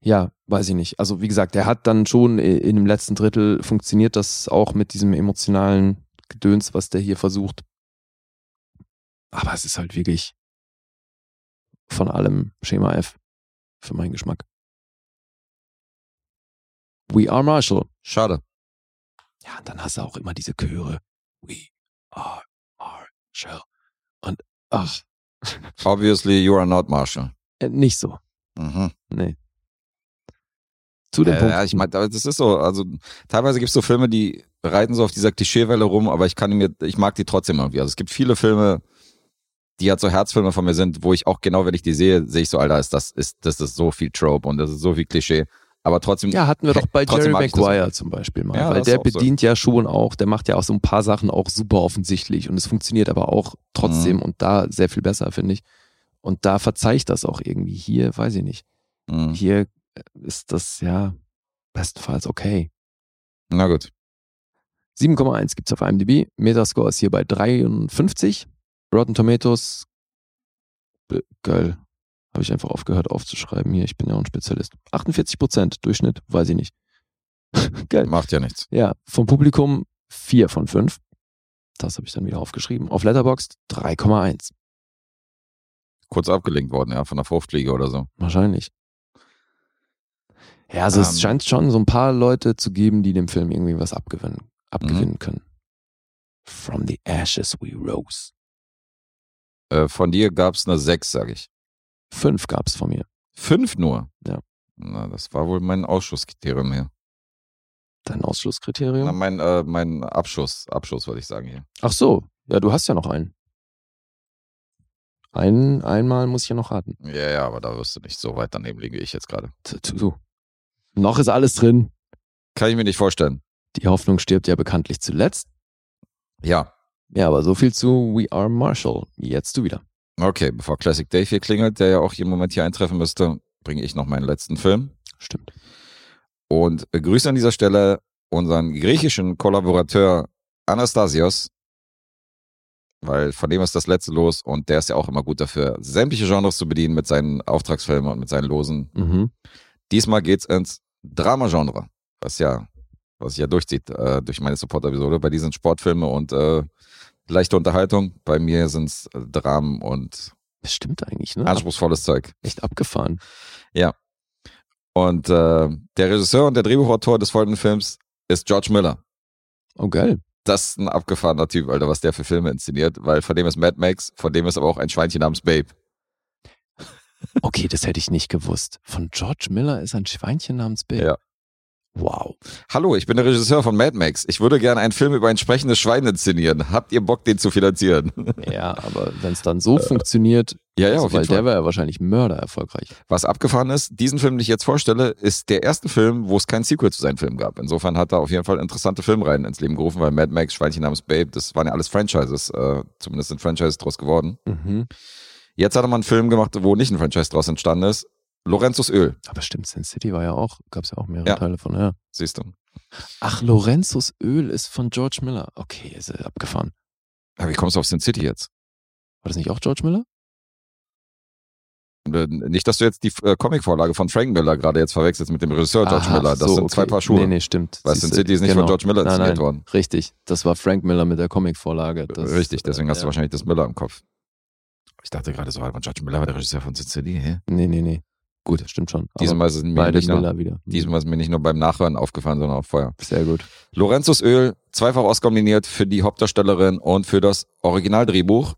Ja, weiß ich nicht. Also wie gesagt, der hat dann schon in dem letzten Drittel funktioniert das auch mit diesem emotionalen Gedöns, was der hier versucht. Aber es ist halt wirklich von allem Schema F für meinen Geschmack. We are Marshall. Schade. Ja, und dann hast du auch immer diese Chöre. We are Marshall. Und ach, Obviously, you are not Marshall. äh, nicht so. Mhm. Nee. Zu dem Äh, Punkt. Ja, ich meine, das ist so. Also teilweise gibt es so Filme, die reiten so auf dieser Klischeewelle rum, aber ich kann mir, ich mag die trotzdem irgendwie. Also es gibt viele Filme, die halt so Herzfilme von mir sind, wo ich auch genau, wenn ich die sehe, sehe ich so, Alter, ist das ist das ist so viel Trope und das ist so viel Klischee. Aber trotzdem. Ja, hatten wir doch bei Jerry Maguire zum Beispiel mal. Ja, weil der auch so. bedient ja schon auch, der macht ja auch so ein paar Sachen auch super offensichtlich und es funktioniert aber auch trotzdem Mhm. und da sehr viel besser, finde ich. Und da verzeih ich das auch irgendwie. Hier, weiß ich nicht. Mhm. Hier äh, ist das ja bestenfalls okay. Na gut. 7,1 gibt's auf IMDb. Metascore ist hier bei 53. Rotten Tomatoes. Geil. Habe ich einfach aufgehört aufzuschreiben hier. Ich bin ja auch ein Spezialist. 48 Prozent Durchschnitt, weiß ich nicht. Geil. Macht ja nichts. Ja, vom Publikum 4 von 5. Das habe ich dann wieder aufgeschrieben. Auf Letterboxd 3,1. Kurz abgelenkt worden, ja, von der Fruchtfliege oder so. Wahrscheinlich. Ja, also es Ähm. scheint schon so ein paar Leute zu geben, die dem Film irgendwie was abgewinnen, Mhm. abgewinnen können. From the ashes we rose. Äh, von dir gab's eine 6, sag ich. Fünf gab's von mir. Fünf nur. Ja. Na, das war wohl mein Ausschusskriterium hier. Dein Na, Ausschlusskriterium? mein, äh, mein Abschuss, Abschuss, würde ich sagen hier. Ach so, ja, du hast ja noch einen. Ein, einmal muss ich ja noch raten. Ja, ja, aber da wirst du nicht so weit daneben liegen wie ich jetzt gerade. Tu. Noch ist alles drin. Kann ich mir nicht vorstellen. Die Hoffnung stirbt ja bekanntlich zuletzt. Ja. Ja, aber so viel zu We Are Marshall. Jetzt du wieder. Okay, bevor Classic Dave hier klingelt, der ja auch jeden Moment hier eintreffen müsste, bringe ich noch meinen letzten Film. Stimmt. Und grüße an dieser Stelle unseren griechischen Kollaborateur Anastasios, weil von dem ist das letzte los und der ist ja auch immer gut dafür, sämtliche Genres zu bedienen mit seinen Auftragsfilmen und mit seinen Losen. Mhm. Diesmal geht's ins Drama-Genre, was ja, was sich ja durchzieht äh, durch meine Support-Episode. Bei diesen Sportfilme und äh, leichte Unterhaltung. Bei mir sind's äh, Dramen und Das stimmt eigentlich, ne? anspruchsvolles Zeug. Echt abgefahren. Und äh, der Regisseur und der Drehbuchautor des folgenden Films ist George Miller. Oh, geil. Das ist ein abgefahrener Typ, Alter, was der für Filme inszeniert, weil von dem ist Mad Max, von dem ist aber auch ein Schweinchen namens Babe. Okay, das hätte ich nicht gewusst. Von George Miller ist ein Schweinchen namens Bill. Ja. Wow. Hallo, ich bin der Regisseur von Mad Max. Ich würde gerne einen Film über ein sprechendes Schwein inszenieren. Habt ihr Bock, den zu finanzieren? Ja, aber wenn es dann so funktioniert, ja, ja, also, auf weil jeden Fall. der war ja wahrscheinlich Mörder erfolgreich. Was abgefahren ist, diesen Film, den ich jetzt vorstelle, ist der erste Film, wo es kein Sequel zu seinem Film gab. Insofern hat er auf jeden Fall interessante Filmreihen ins Leben gerufen, weil Mad Max, Schweinchen namens Babe, das waren ja alles Franchises. Äh, zumindest sind Franchises draus geworden. Mhm. Jetzt hat er mal einen Film gemacht, wo nicht ein Franchise draus entstanden ist. Lorenzos Öl, Aber stimmt, Sin City war ja auch, gab es ja auch mehrere Ja. Teile von, ja. siehst du. Ach, Lorenzos Öl ist von George Miller. Okay, ist er abgefahren. Aber wie kommst du auf Sin City jetzt? War das nicht auch George Miller? Äh, Nicht, dass du jetzt die äh, Comicvorlage von Frank Miller gerade jetzt verwechselst mit dem Regisseur George Aha, Miller. Das so, sind zwei okay. Paar Schuhe. Nee, nee, stimmt. Weil Sin City ist nicht von genau. George Miller inszeniert nein, worden. Richtig, das war Frank Miller mit der Comicvorlage. Das, Richtig, deswegen hast du äh, wahrscheinlich das Miller im Kopf. Ich dachte gerade so, George Miller war der Regisseur von Sin City. Hä? Nee, nee, nee. Gut, das stimmt schon. Diesmal ist, mir nicht nur, wieder. diesmal ist mir nicht nur beim Nachhören aufgefallen, sondern auch vorher. Sehr gut. Lorenzos Öl, zweifach Oscar nominiert für die Hauptdarstellerin und für das Originaldrehbuch.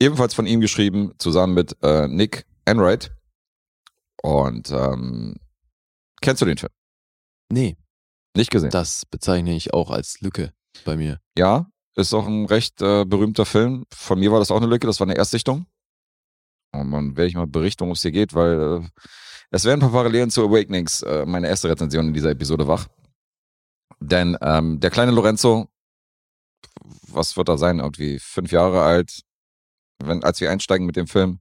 Ebenfalls von ihm geschrieben, zusammen mit äh, Nick Enright. Und ähm, kennst du den Film? Nee, Nicht gesehen. das bezeichne ich auch als Lücke bei mir. Ja, ist auch ein recht äh, berühmter Film. Von mir war das auch eine Lücke, das war eine Erstsichtung. Und dann werde ich mal berichten, worum es hier geht, weil äh, es werden ein paar Parallelen zu Awakenings, äh, meine erste Rezension in dieser Episode wach. Denn ähm, der kleine Lorenzo, was wird er sein, irgendwie fünf Jahre alt, wenn, als wir einsteigen mit dem Film.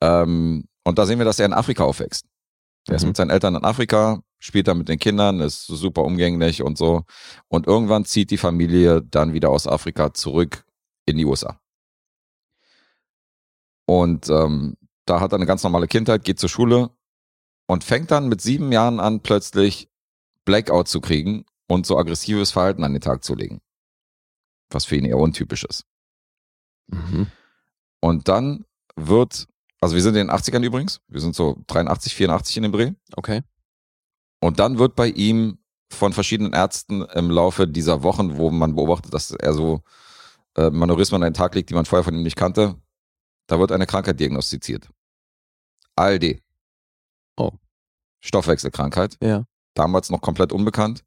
Ähm, und da sehen wir, dass er in Afrika aufwächst. Er ist Mhm. mit seinen Eltern in Afrika, spielt da mit den Kindern, ist super umgänglich und so. Und irgendwann zieht die Familie dann wieder aus Afrika zurück in die USA. Und ähm, da hat er eine ganz normale Kindheit, geht zur Schule und fängt dann mit sieben Jahren an, plötzlich Blackout zu kriegen und so aggressives Verhalten an den Tag zu legen. Was für ihn eher untypisch ist. Mhm. Und dann wird, also wir sind in den 80ern übrigens, wir sind so 83, 84 in dem Dreh. Okay. Und dann wird bei ihm von verschiedenen Ärzten im Laufe dieser Wochen, wo man beobachtet, dass er so äh, Manorismen an den Tag legt, die man vorher von ihm nicht kannte, da wird eine Krankheit diagnostiziert. ALD. Oh. Stoffwechselkrankheit. Ja. Damals noch komplett unbekannt.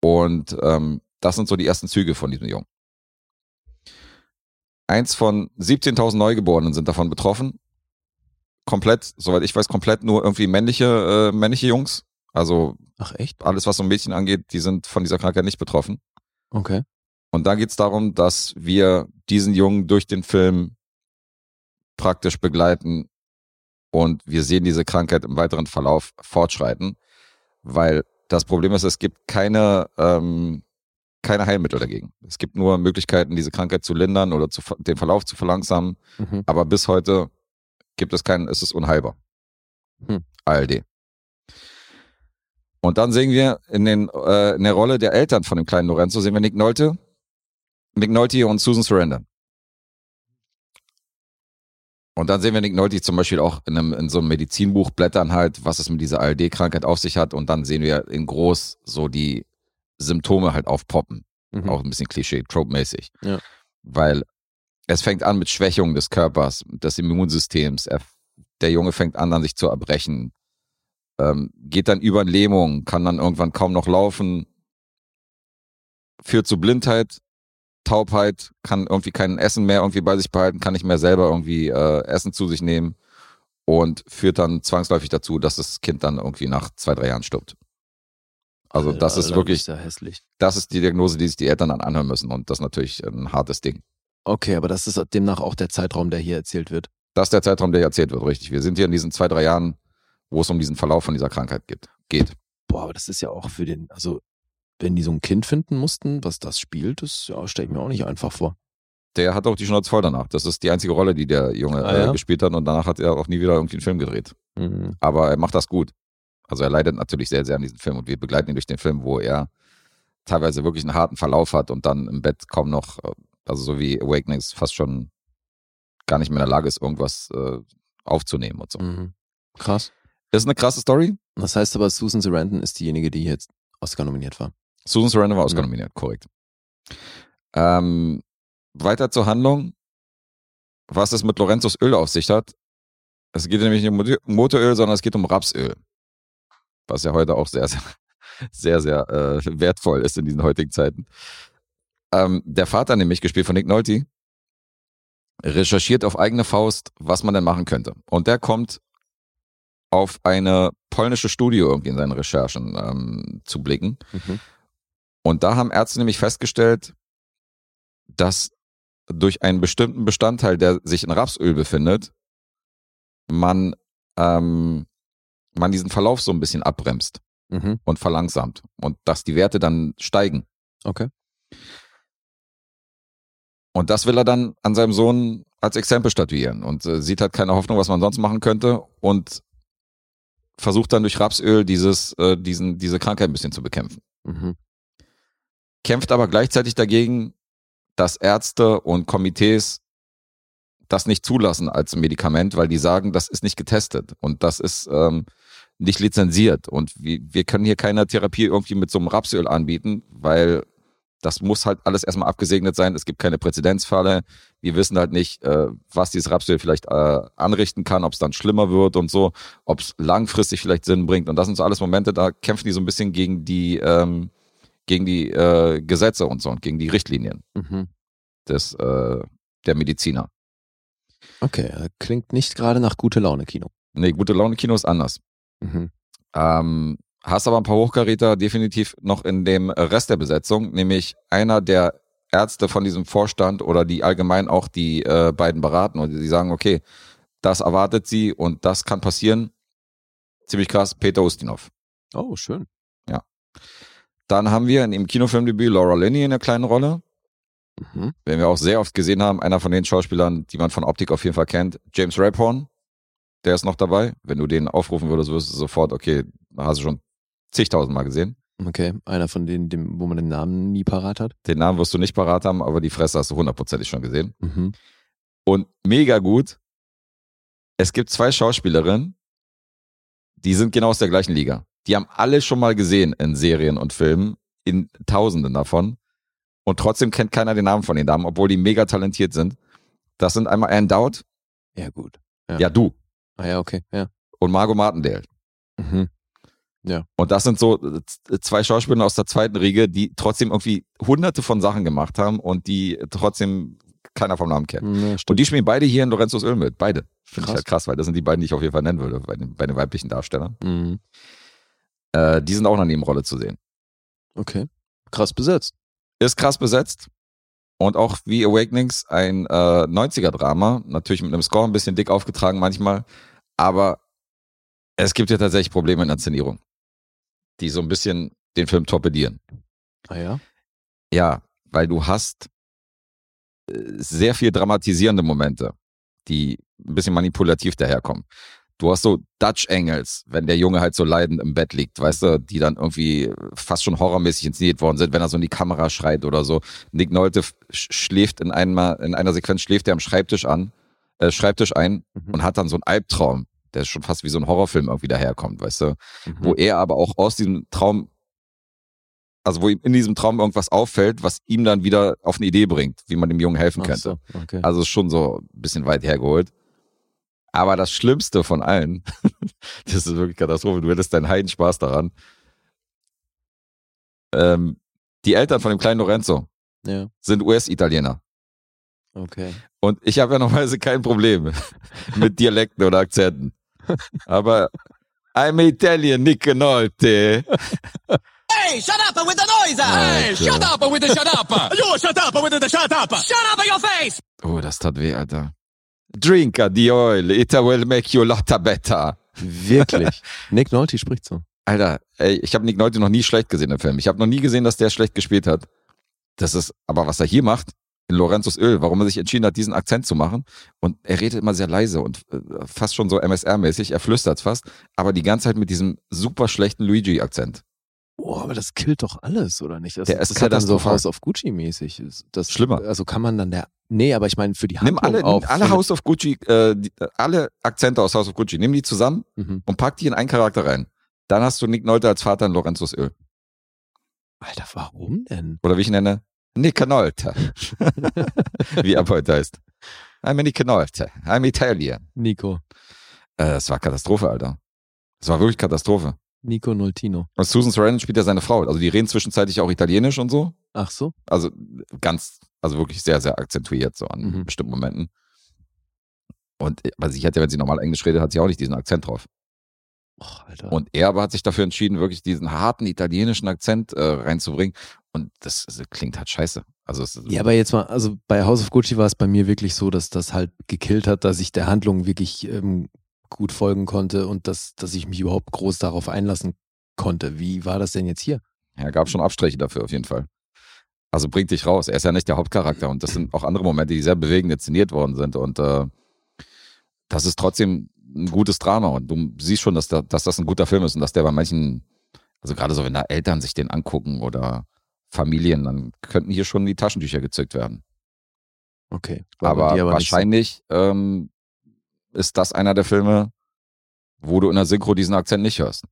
Und ähm, das sind so die ersten Züge von diesem Jungen. Eins von 17.000 Neugeborenen sind davon betroffen. Komplett, soweit ich weiß, komplett nur irgendwie männliche, äh, männliche Jungs. Also Ach echt? alles, was so Mädchen angeht, die sind von dieser Krankheit nicht betroffen. Okay. Und da geht es darum, dass wir diesen Jungen durch den Film praktisch begleiten und wir sehen diese Krankheit im weiteren Verlauf fortschreiten, weil das Problem ist, es gibt keine, ähm, keine Heilmittel dagegen. Es gibt nur Möglichkeiten, diese Krankheit zu lindern oder zu, den Verlauf zu verlangsamen, Mhm. aber bis heute gibt es keinen, ist es unheilbar. Hm. ALD. Und dann sehen wir in, den, äh, in der Rolle der Eltern von dem kleinen Lorenzo, sehen wir Nick Nolte, Nick Nolte und Susan Sarandon. Und dann sehen wir Nick Nolte zum Beispiel auch in, einem, in so einem Medizinbuch blättern halt, was es mit dieser ALD-Krankheit auf sich hat. Und dann sehen wir in groß so die Symptome halt aufpoppen. Mhm. Auch ein bisschen Klischee, trope-mäßig. Ja. Weil es fängt an mit Schwächung des Körpers, des Immunsystems. Er, der Junge fängt an, an sich zu erbrechen. Ähm, geht dann über in Lähmung, kann dann irgendwann kaum noch laufen. Führt zu Blindheit, Taubheit, kann irgendwie kein Essen mehr irgendwie bei sich behalten, kann nicht mehr selber irgendwie äh, Essen zu sich nehmen und führt dann zwangsläufig dazu, dass das Kind dann irgendwie nach zwei, drei Jahren stirbt. Also das ist Alter, wirklich, Ist ja hässlich. das ist die Diagnose, die sich die Eltern dann anhören müssen und das ist natürlich ein hartes Ding. Okay, aber das ist demnach auch der Zeitraum, der hier erzählt wird. Das ist der Zeitraum, der erzählt wird, richtig. Wir sind hier in diesen zwei, drei Jahren, wo es um diesen Verlauf von dieser Krankheit geht. geht. Boah, aber das ist ja auch für den, also wenn die so ein Kind finden mussten, was das spielt, das ja, stelle ich mir auch nicht einfach vor. Der hat auch die Schnauze voll danach. Das ist die einzige Rolle, die der Junge Ah, ja? äh, gespielt hat und danach hat er auch nie wieder irgendwie einen Film gedreht. Mhm. Aber er macht das gut. Also er leidet natürlich sehr, sehr an diesem Film und wir begleiten ihn durch den Film, wo er teilweise wirklich einen harten Verlauf hat und dann im Bett kaum noch, äh, also so wie Awakenings fast schon gar nicht mehr in der Lage ist, irgendwas äh, aufzunehmen und so. Mhm. Krass. Ist eine krasse Story. Das heißt aber, Susan Sarandon ist diejenige, die jetzt Oscar nominiert war. Susan Sarandon war Oscar Ja. korrekt. Ähm, weiter zur Handlung. Was es mit Lorenzos Öl auf sich hat. Es geht nämlich nicht um Motoröl, sondern es geht um Rapsöl. Was ja heute auch sehr, sehr, sehr, sehr äh, wertvoll ist in diesen heutigen Zeiten. Ähm, der Vater, nämlich gespielt von Nick Nolte, recherchiert auf eigene Faust, was man denn machen könnte. Und der kommt auf eine polnische Studie irgendwie in seinen Recherchen ähm, zu blicken. Mhm. Und da haben Ärzte nämlich festgestellt, dass durch einen bestimmten Bestandteil, der sich in Rapsöl befindet, man, ähm, man diesen Verlauf so ein bisschen abbremst Mhm. und verlangsamt und dass die Werte dann steigen. Okay. Und das will er dann an seinem Sohn als Exempel statuieren und äh, sieht halt keine Hoffnung, was man sonst machen könnte und versucht dann durch Rapsöl dieses, äh, diesen, diese Krankheit ein bisschen zu bekämpfen. Mhm. Kämpft aber gleichzeitig dagegen, dass Ärzte und Komitees das nicht zulassen als Medikament, weil die sagen, das ist nicht getestet und das ist ähm, nicht lizenziert und wir, wir können hier keine Therapie irgendwie mit so einem Rapsöl anbieten, weil das muss halt alles erstmal abgesegnet sein. Es gibt keine Präzedenzfalle. Wir wissen halt nicht, äh, was dieses Rapsöl vielleicht äh, anrichten kann, ob es dann schlimmer wird und so, ob es langfristig vielleicht Sinn bringt. Und das sind so alles Momente, da kämpfen die so ein bisschen gegen die ähm, gegen die äh, Gesetze und so und gegen die Richtlinien Mhm. des äh, der Mediziner. Okay, äh, klingt nicht gerade nach gute Laune Kino. Nee, gute Laune Kino ist anders. Mhm. Ähm, hast aber ein paar Hochkaräter definitiv noch in dem Rest der Besetzung, nämlich einer der Ärzte von diesem Vorstand oder die allgemein auch die äh, beiden beraten und die sagen, okay, das erwartet sie und das kann passieren. Ziemlich krass, Peter Ustinov. Oh, schön. Dann haben wir in dem Kinofilmdebüt Laura Linney in einer kleinen Rolle. Mhm. den wir auch sehr oft gesehen haben, einer von den Schauspielern, die man von Optik auf jeden Fall kennt, James Raphorn, der ist noch dabei. Wenn du den aufrufen würdest, wirst du sofort, okay, hast du schon zigtausendmal gesehen. Okay, einer von denen, dem, wo man den Namen nie parat hat. Den Namen wirst du nicht parat haben, aber die Fresse hast du hundertprozentig schon gesehen. Mhm. Und mega gut, es gibt zwei Schauspielerinnen, die sind genau aus der gleichen Liga. Die haben alle schon mal gesehen in Serien und Filmen, in Tausenden davon. Und trotzdem kennt keiner den Namen von den Damen, obwohl die mega talentiert sind. Das sind einmal Anne Dowd, Ja, gut. ja, du. Ah ja, okay, ja. und Margot Martindale. Mhm. Und das sind so äh, zwei Schauspieler aus der zweiten Riege, die trotzdem irgendwie hunderte von Sachen gemacht haben und die trotzdem keiner vom Namen kennt. Ja, Und die spielen beide hier in Lorenzos Öl mit. Beide. Finde ich halt krass, weil das sind die beiden, die ich auf jeden Fall nennen würde, bei den, bei den weiblichen Darstellern. Mhm. Äh, die sind auch in einer Nebenrolle zu sehen. Okay. Krass besetzt. Ist krass besetzt. Und auch wie Awakenings ein äh, 90er-Drama. Natürlich mit einem Score ein bisschen dick aufgetragen manchmal. Aber es gibt ja tatsächlich Probleme in der Inszenierung, die so ein bisschen den Film torpedieren. Ah ja? Ja, weil du hast äh, sehr viel dramatisierende Momente, die ein bisschen manipulativ daherkommen. Du hast so Dutch Angles, wenn der Junge halt so leidend im Bett liegt, weißt du, die dann irgendwie fast schon horrormäßig inszeniert worden sind, wenn er so in die Kamera schreit oder so. Nick Nolte schläft in, einmal, in einer Sequenz, schläft er am Schreibtisch an, äh, Schreibtisch ein Mhm. und hat dann so einen Albtraum, der schon fast wie so ein Horrorfilm irgendwie daherkommt, weißt du Mhm. wo er aber auch aus diesem Traum, also wo ihm in diesem Traum irgendwas auffällt, was ihm dann wieder auf eine Idee bringt, wie man dem Jungen helfen könnte. so, okay. Also ist schon so ein bisschen weit hergeholt. Aber das Schlimmste von allen, das ist wirklich Katastrophe, du hättest deinen Heidenspaß daran. Ähm, die Eltern von dem kleinen Lorenzo ja, sind US-Italiener. okay. Und ich habe ja normalerweise kein Problem mit Dialekten oder Akzenten. Aber I'm Italian, Nick Nolte. Hey, shut up with the noise! Hey, shut up with the shut up! You shut up with the shut up! Shut up your face! Oh, das tat weh, Alter. Drink a the oil, it will make you lotta better. Wirklich. Nick Nolte spricht so. Alter, ey, ich habe Nick Nolte noch nie schlecht gesehen im Film. Ich habe noch nie gesehen, dass der schlecht gespielt hat. Das ist, aber was er hier macht, in Lorenzos Öl, warum er sich entschieden hat, diesen Akzent zu machen. Und er redet immer sehr leise und äh, fast schon so MSR-mäßig, er flüstert fast, aber die ganze Zeit mit diesem super schlechten Luigi-Akzent. Boah, aber das killt doch alles, oder nicht? Das, Der ist das ja dann so. House of Gucci mäßig. Das, Schlimmer. Also kann man dann der. Nee, aber ich meine für die Nimm Handlung alle, auf. nimm alle House of Gucci, äh, die, alle Akzente aus House of Gucci, nimm die zusammen Mhm. und pack die in einen Charakter rein. Dann hast du Nick Nolte als Vater in Lorenzos Öl. Alter, warum denn? Oder wie ich nenne, Nick Nolte. wie er heute heißt. I'm Nick Nolte. I'm Italian. Nico. Äh, es war Katastrophe, Alter. Es war wirklich Katastrophe. Nico Noltino. Und Susan Sarandon spielt ja seine Frau. Also die reden zwischenzeitlich auch Italienisch und so. Ach so. Also ganz, also wirklich sehr, sehr akzentuiert so an Mhm. bestimmten Momenten. Und aber sie hat ja, wenn sie normal Englisch redet, hat sie auch nicht diesen Akzent drauf. Och, Alter. Und er aber hat sich dafür entschieden, wirklich diesen harten italienischen Akzent äh, reinzubringen. Und das, das klingt halt scheiße. Also es, Ja, aber jetzt mal, also bei House of Gucci war es bei mir wirklich so, dass das halt gekillt hat, dass ich der Handlung wirklich ähm, gut folgen konnte und dass, dass ich mich überhaupt groß darauf einlassen konnte. Wie war das denn jetzt hier? ja, gab schon Abstriche dafür auf jeden Fall. Also bringt dich raus. Er ist ja nicht der Hauptcharakter und das sind auch andere Momente, die sehr bewegend inszeniert worden sind. Und äh, das ist trotzdem ein gutes Drama. Und du siehst schon, dass, da, dass das ein guter Film ist und dass der bei manchen, also gerade so, wenn da Eltern sich den angucken oder Familien, dann könnten hier schon die Taschentücher gezückt werden. Okay. Aber so. wahrscheinlich ähm, ist das einer der Filme, wo du in der Synchro diesen Akzent nicht hörst.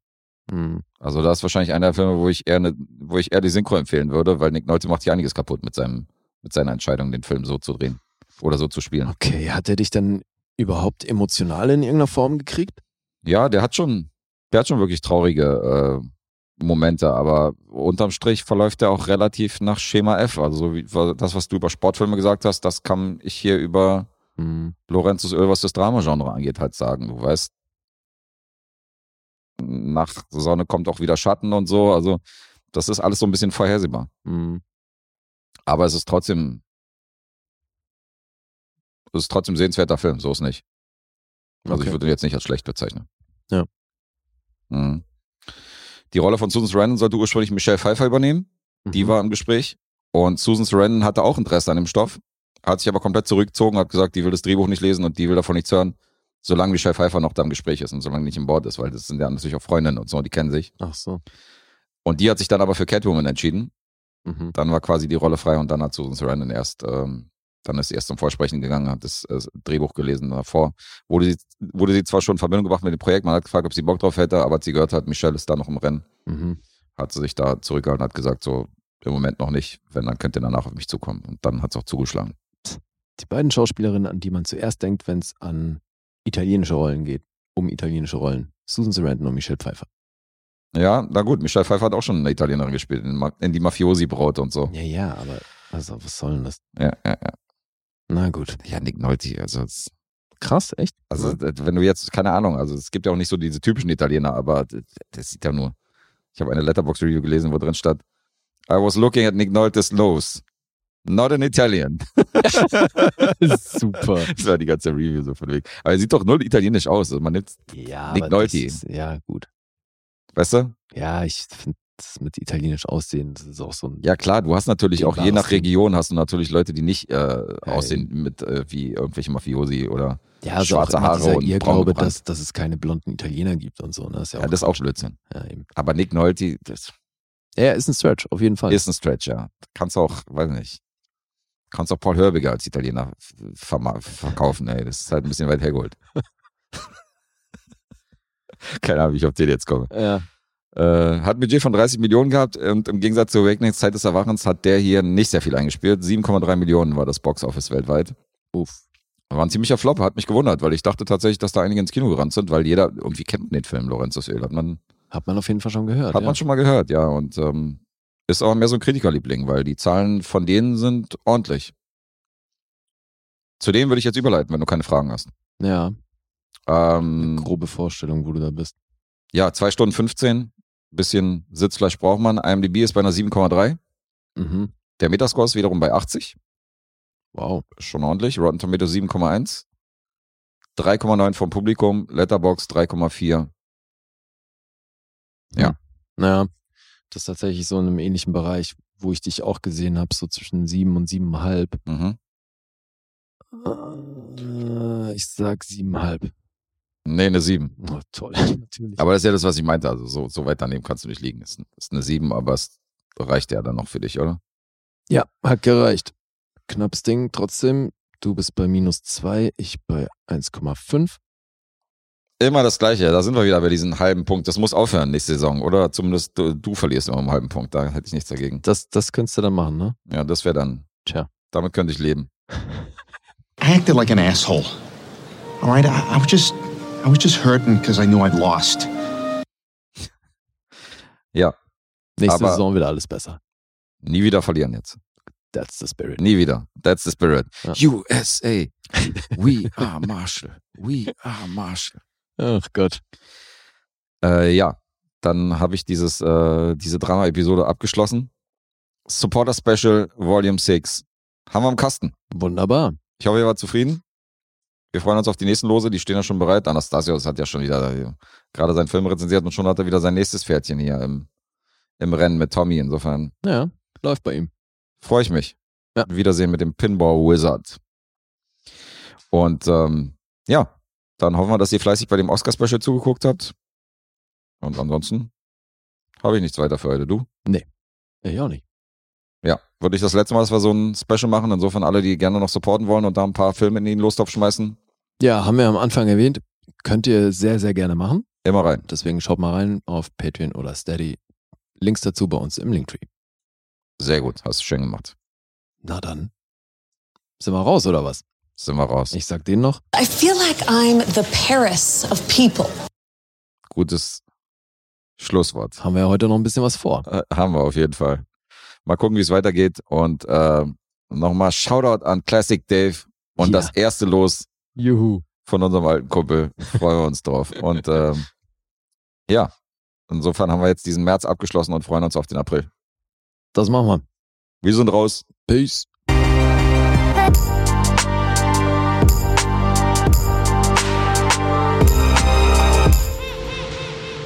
Hm. Also das ist wahrscheinlich einer der Filme, wo ich eher ne, wo ich eher die Synchro empfehlen würde, weil Nick Nolte macht hier einiges kaputt mit seinem mit seiner Entscheidung, den Film so zu drehen oder so zu spielen. Okay, hat er dich dann überhaupt emotional in irgendeiner Form gekriegt? Ja, der hat schon, der hat schon wirklich traurige äh, Momente, aber unterm Strich verläuft er auch relativ nach Schema F. Also so wie das, was du über Sportfilme gesagt hast, das kann ich hier über Hm. Lorenzos Öl, was das Dramagenre angeht, halt sagen. Du weißt, nach Sonne kommt auch wieder Schatten und so. Also das ist alles so ein bisschen vorhersehbar. Hm. Aber es ist trotzdem, es ist trotzdem sehenswerter Film, so ist nicht. Also Okay. ich würde ihn jetzt nicht als schlecht bezeichnen. Ja. Mhm. Die Rolle von Susan Sarandon sollte ursprünglich Michelle Pfeiffer übernehmen. Die Mhm. war im Gespräch. Und Susan Sarandon hatte auch Interesse an dem Stoff, hat sich aber komplett zurückgezogen, hat gesagt, die will das Drehbuch nicht lesen und die will davon nichts hören, solange Michelle Pfeiffer noch da im Gespräch ist und solange nicht im Board ist, weil das sind ja natürlich auch Freundinnen und so, die kennen sich. Ach so. Und die hat sich dann aber für Catwoman entschieden. Mhm. Dann war quasi die Rolle frei und dann hat Susan Sarandon erst, ähm, dann ist sie erst zum Vorsprechen gegangen, hat das, äh, Drehbuch gelesen davor. Wurde sie, wurde sie zwar schon in Verbindung gebracht mit dem Projekt, man hat gefragt, ob sie Bock drauf hätte, aber als sie gehört hat, Michelle ist da noch im Rennen, Mhm. hat sie sich da zurückgehalten und hat gesagt, so, im Moment noch nicht, wenn, dann könnt ihr danach auf mich zukommen. Und dann hat es auch zugeschlagen. Die beiden Schauspielerinnen, an die man zuerst denkt, wenn es an italienische Rollen geht. um italienische Rollen. Susan Sarandon und Michelle Pfeiffer. Ja, na gut, Michelle Pfeiffer hat auch schon eine Italienerin gespielt, in, Ma- in die Mafiosi-Braut und so. Ja, ja, aber also was soll denn das? Ja, ja, ja. Na gut. Ja, Nick Nolte, also, Krass, echt? also wenn du jetzt, keine Ahnung, also es gibt ja auch nicht so diese typischen Italiener, aber das, das sieht ja nur. Ich habe eine Letterbox-Review gelesen, wo drin stand, I was looking at Nick Nolte's nose. Not an Italian. Super. Das war die ganze Review so von wegen. Aber er sieht doch null italienisch aus. Also man nimmt, Ja, Nick Nolte. Ist, ja, gut. weißt du? Ja, ich finde das mit italienisch aussehen, das ist auch so ein. Ja klar, du hast natürlich auch je nach. Region hast du natürlich Leute, die nicht äh, Ja, aussehen mit äh, wie irgendwelche Mafiosi oder ja, also schwarze Haare und Irrglaube, gebrannt. dass, dass es keine blonden Italiener gibt und so. Ne? Das ist ja, auch ja, das ist auch Blödsinn. Ja, eben. Aber Nick Nolte, das ja, ist ein Stretch, auf jeden Fall. ist ein Stretch, ja. Kannst auch, weiß nicht, kannst auch Paul Hörbiger als Italiener verkaufen, ey. Das ist halt ein bisschen weit hergeholt. Keine Ahnung, wie ich auf den jetzt komme. ja. Äh, hat ein Budget von 30 Millionen gehabt und im Gegensatz zu Awakenings Zeit des Erwachens hat der hier nicht sehr viel eingespielt. 7,3 Millionen war das Boxoffice weltweit. Uff. War ein ziemlicher Flop, hat mich gewundert, weil ich dachte tatsächlich, dass da einige ins Kino gerannt sind, weil jeder, irgendwie kennt man den Film Lorenzos Öl, hat man, Hat man auf jeden Fall schon gehört. hat ja. man schon mal gehört, ja, und ähm, ist auch mehr so ein Kritikerliebling, weil die Zahlen von denen sind ordentlich. Zu dem würde ich jetzt überleiten, wenn du keine Fragen hast. Ja, Ähm, grobe Vorstellung, wo du da bist. ja, zwei Stunden 15, bisschen Sitzfleisch braucht man. IMDb ist bei einer 7,3. Mhm. Der Metascore ist wiederum bei 80. Wow. Schon ordentlich. Rotten Tomatoes 7,1. 3,9 vom Publikum. Letterbox 3,4. Ja. Naja, das ist tatsächlich so in einem ähnlichen Bereich, wo ich dich auch gesehen habe, so zwischen sieben und siebeneinhalb. Mhm. Äh, ich sag siebeneinhalb. Nee, eine 7. Oh, toll, natürlich. Aber das ist ja das, was ich meinte. Also so, so weit daneben kannst du nicht liegen. Ist, ist eine 7, aber es reicht ja dann noch für dich, oder? Ja, hat gereicht. Knappes Ding. Trotzdem, du bist bei minus zwei, ich bei 1,5. Immer das Gleiche. Da sind wir wieder bei diesen halben Punkt. Das muss aufhören nächste Saison, oder? Zumindest du, du verlierst immer einen halben Punkt. Da hätte ich nichts dagegen. Das, das könntest du dann machen, ne? Ja, das wäre dann. Tja. Damit könnte ich leben. I acted like an asshole. All right, I, I was just, I was just hurting because I knew I'd lost. Ja, Nächste Aber- Saison wieder alles besser. nie wieder verlieren jetzt. That's the spirit. Nie wieder. That's the spirit. Ja. USA. We are Marshall. We are Marshall. Ach Gott. Äh, ja, dann habe ich dieses, äh, diese Drama-Episode abgeschlossen. Supporter Special Volume 6. Haben wir im Kasten. Wunderbar. Ich hoffe, ihr wart zufrieden. Wir freuen uns auf die nächsten Lose, die stehen ja schon bereit. Anastasios hat ja schon wieder äh, gerade seinen Film rezensiert und schon hat er wieder sein nächstes Pferdchen hier im, im Rennen mit Tommy. Insofern Ja, läuft bei ihm. freue ich mich. Ja. Wiedersehen mit dem Pinball Wizard. Und ähm, ja, dann hoffen wir, dass ihr fleißig bei dem Oscar-Special zugeguckt habt. Und ansonsten habe ich nichts weiter für heute. Du? Ich auch nicht. Ja, würde ich das letzte Mal, dass wir so ein Special machen. Insofern alle, die gerne noch supporten wollen und da ein paar Filme in den Lostopf schmeißen, Ja, haben wir am Anfang erwähnt. Könnt ihr sehr, sehr gerne machen. immer rein. Deswegen schaut mal rein auf Patreon oder Steady. Links dazu bei uns im Linktree. Sehr gut, hast du schön gemacht. Na dann. Sind wir raus oder was? Sind wir raus. Ich sag denen noch. I feel like I'm the Paris of people. Gutes Schlusswort. Haben wir ja heute noch ein bisschen was vor. Äh, haben wir auf jeden Fall. Mal gucken, wie es weitergeht. Und äh, nochmal Shoutout an Classic Dave und Ja. das erste Los Juhu. von unserem alten Kumpel. Freuen wir uns drauf. Und ähm, ja, insofern haben wir jetzt diesen März abgeschlossen und freuen uns auf den April. Das machen wir. Wir sind raus. Peace.